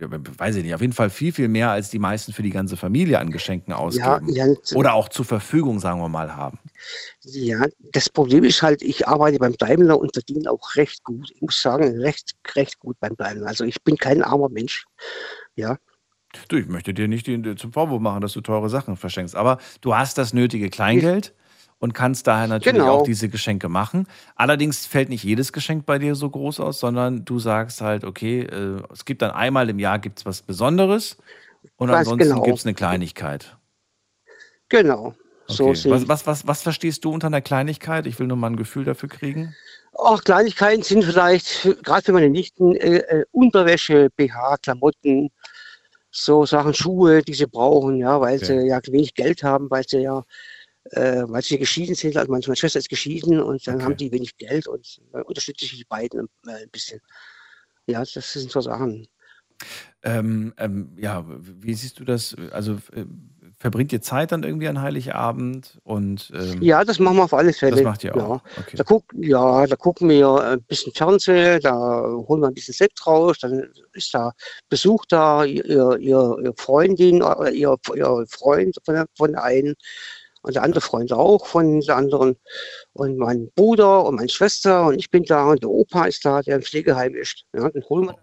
ja, weiß ich nicht, auf jeden Fall viel, viel mehr, als die meisten für die ganze Familie an Geschenken ausgeben. ja, oder auch zur Verfügung, sagen wir mal, haben. Ja, das Problem ist halt, ich arbeite beim Daimler und verdiene auch recht gut. Ich muss sagen, recht, recht gut beim Daimler. Also ich bin kein armer Mensch. Ja. Du, ich möchte dir nicht den, zum Vorwurf machen, dass du teure Sachen verschenkst, aber du hast das nötige Kleingeld und kannst daher natürlich Genau. auch diese Geschenke machen. Allerdings fällt nicht jedes Geschenk bei dir so groß aus, sondern du sagst halt, okay, äh, es gibt dann einmal im Jahr gibt's was Besonderes und Ganz ansonsten genau. gibt es eine Kleinigkeit. Genau. So Okay. sehe Was, was, was, was verstehst du unter einer Kleinigkeit? Ich will nur mal ein Gefühl dafür kriegen. Auch Kleinigkeiten sind vielleicht, gerade für meine Nichten, äh, äh, Unterwäsche, BH, Klamotten, so Sachen, Schuhe, die sie brauchen, ja, weil Okay. sie ja wenig Geld haben, weil sie ja, äh, weil sie geschieden sind. Also meine, Schwester ist geschieden und dann haben die wenig Geld und äh, unterstütze ich die beiden äh, ein bisschen. Ja, das sind so Sachen. Ähm, ähm, ja, wie siehst du das? Also äh, verbringt ihr Zeit dann irgendwie an Heiligabend und ähm, Ja, das machen wir auf alle Fälle. Das macht ihr ja. auch. Okay. Da, guck, ja, da gucken wir ein bisschen Fernsehen, da holen wir ein bisschen Sekt raus, dann ist da Besuch da, ihr, ihr, ihr Freundin oder ihr, ihr Freund von von der einen und der andere Freund auch von der anderen und mein Bruder und meine Schwester und ich bin da und der Opa ist da, der im Pflegeheim ist. Ja, wir.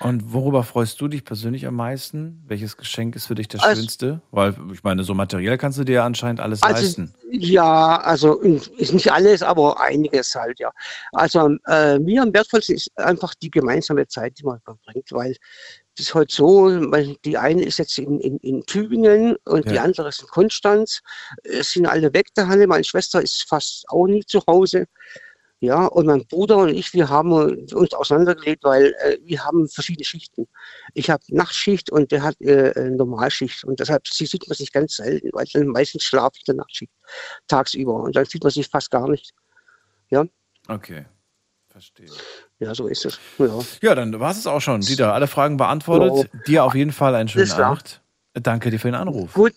Und worüber freust du dich persönlich am meisten? Welches Geschenk ist für dich das Also- Schönste? Weil ich meine, so materiell kannst du dir ja anscheinend alles Also, leisten. ja, also ist nicht alles, aber einiges halt, ja. Also äh, mir am wertvollsten ist einfach die gemeinsame Zeit, die man verbringt, weil das ist heute so, weil die eine ist jetzt in, in, in Tübingen und die Ja. andere ist in Konstanz. Es sind alle weg daheim. Meine Schwester ist fast auch nie zu Hause. Ja, und mein Bruder und ich, wir haben uns auseinandergelegt, weil äh, wir haben verschiedene Schichten. Ich habe Nachtschicht und der hat äh, äh, Normalschicht. Und deshalb sie- sieht man sich ganz selten, weil dann meistens schlafe ich in der Nachtschicht tagsüber. Und dann sieht man sich fast gar nicht. Ja, Okay, verstehe. Ja so ist es. Ja. Ja, dann war es auch schon. Dieter, alle Fragen beantwortet. Dir auf jeden Fall einen schönen. Abend. Danke dir für den Anruf. Gut,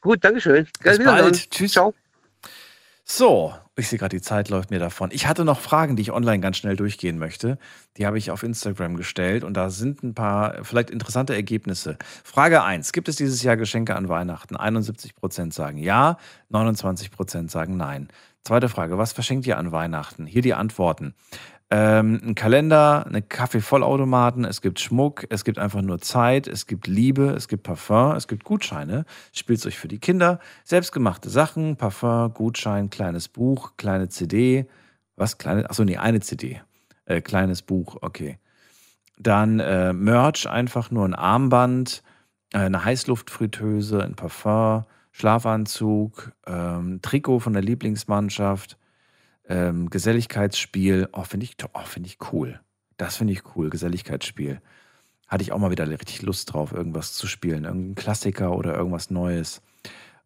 gut, Dankeschön. Bis bald. Tschüss. Ciao. So, ich sehe gerade, die Zeit läuft mir davon. Ich hatte noch Fragen, die ich online ganz schnell durchgehen möchte. Die habe ich auf Instagram gestellt und da sind ein paar vielleicht interessante Ergebnisse. Frage 1. Gibt es dieses Jahr Geschenke an Weihnachten? 71% sagen ja, 29% sagen nein. Zweite Frage. Was verschenkt ihr an Weihnachten? Hier die Antworten. Ähm, ein Kalender, eine Kaffeevollautomaten, es gibt Schmuck, es gibt einfach nur Zeit, es gibt Liebe, es gibt Parfum, es gibt Gutscheine, Spielzeug für die Kinder, selbstgemachte Sachen, Parfum, Gutschein, kleines Buch, kleine CD, was? Kleine, achso, nee, eine CD, äh, kleines Buch, okay. Dann äh, Merch, einfach nur ein Armband, äh, eine Heißluftfritteuse, ein Parfum, Schlafanzug, ähm, Trikot von der Lieblingsmannschaft, ähm, Geselligkeitsspiel. Oh, finde ich, oh, find ich cool. Das finde ich cool, Geselligkeitsspiel. Hatte ich auch mal wieder richtig Lust drauf, irgendwas zu spielen. Irgendein Klassiker oder irgendwas Neues.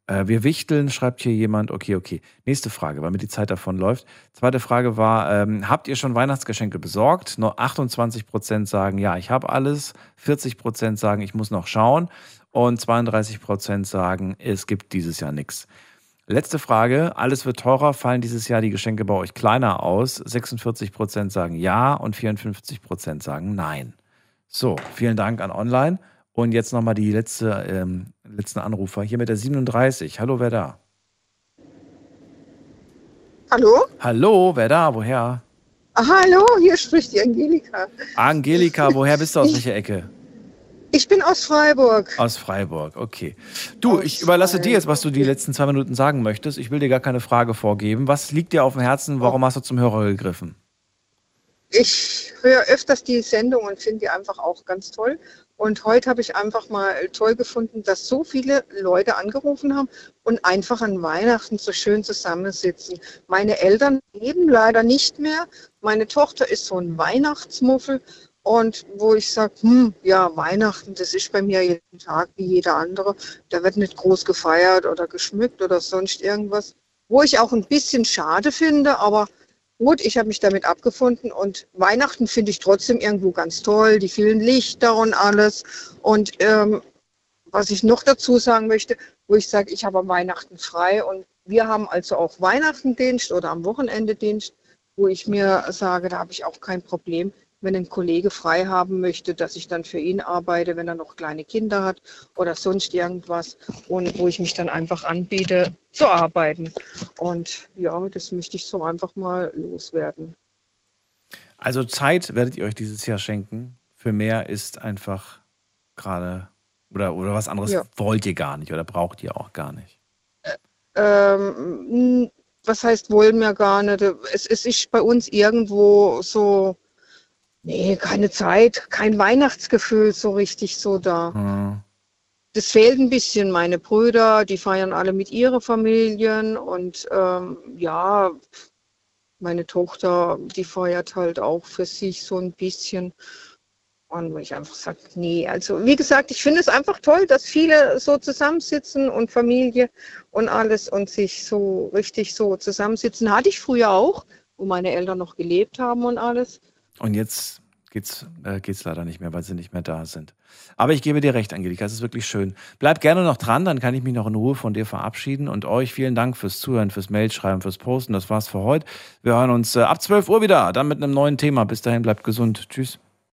Äh, wir wichteln, schreibt hier jemand. Okay, okay. Nächste Frage, weil mir die Zeit davon läuft. Zweite Frage war, ähm, habt ihr schon Weihnachtsgeschenke besorgt? Nur 28% sagen, ja, ich habe alles. 40% sagen, ich muss noch schauen. Und 32% sagen, es gibt dieses Jahr nichts. Letzte Frage. Alles wird teurer. Fallen dieses Jahr die Geschenke bei euch kleiner aus? 46% sagen ja und 54% sagen nein. So, vielen Dank an Online. Und jetzt nochmal die letzte, ähm, letzten Anrufer. Hier mit der 37. Hallo, wer da? Hallo? Hallo, wer da? Woher? Ah, hallo, hier spricht die Angelika. Angelika, woher bist du aus welcher Ecke? Ich bin aus Freiburg. Aus Freiburg, okay. Du, ich überlasse dir jetzt, was du die letzten zwei Minuten sagen möchtest. Ich will dir gar keine Frage vorgeben. Was liegt dir auf dem Herzen? Warum hast du zum Hörer gegriffen? Ich höre öfters die Sendung und finde die einfach auch ganz toll. Und heute habe ich einfach mal toll gefunden, dass so viele Leute angerufen haben und einfach an Weihnachten so schön zusammensitzen. Meine Eltern leben leider nicht mehr. Meine Tochter ist so ein Weihnachtsmuffel. Und wo ich sage, hm, ja, Weihnachten, das ist bei mir jeden Tag wie jeder andere. Da wird nicht groß gefeiert oder geschmückt oder sonst irgendwas. Wo ich auch ein bisschen schade finde, aber Gut, ich habe mich damit abgefunden und Weihnachten finde ich trotzdem irgendwo ganz toll, die vielen Lichter und alles. Und ähm, was ich noch dazu sagen möchte, wo ich sage, ich habe am Weihnachten frei und wir haben also auch Weihnachtendienst oder am Wochenende Dienst. wo ich mir sage, da habe ich auch kein Problem, wenn ein Kollege frei haben möchte, dass ich dann für ihn arbeite, wenn er noch kleine Kinder hat oder sonst irgendwas und wo ich mich dann einfach anbiete zu arbeiten. Und ja, das möchte ich so einfach mal loswerden. Also Zeit werdet ihr euch dieses Jahr schenken. Für mehr ist einfach gerade oder, oder was anderes Ja. wollt ihr gar nicht oder braucht ihr auch gar nicht. Ähm, was heißt wollen wir gar nicht? Es, es ist bei uns irgendwo so, nee, keine Zeit, kein Weihnachtsgefühl so richtig so da. Hm. Das fehlt ein bisschen. Meine Brüder, die feiern alle mit ihren Familien und ähm, ja, meine Tochter, die feiert halt auch für sich so ein bisschen. Und wo ich einfach sage, nee, also wie gesagt, ich finde es einfach toll, dass viele so zusammensitzen und Familie und alles und sich so richtig so zusammensitzen. Hatte ich früher auch, wo meine Eltern noch gelebt haben und alles. Und jetzt geht's, äh, geht's leider nicht mehr, weil sie nicht mehr da sind. Aber ich gebe dir recht, Angelika, es ist wirklich schön. Bleib gerne noch dran, dann kann ich mich noch in Ruhe von dir verabschieden. Und euch vielen Dank fürs Zuhören, fürs Mailschreiben, fürs Posten. Das war's für heute. Wir hören uns äh, ab 12 Uhr wieder, dann mit einem neuen Thema. Bis dahin, bleibt gesund. Tschüss.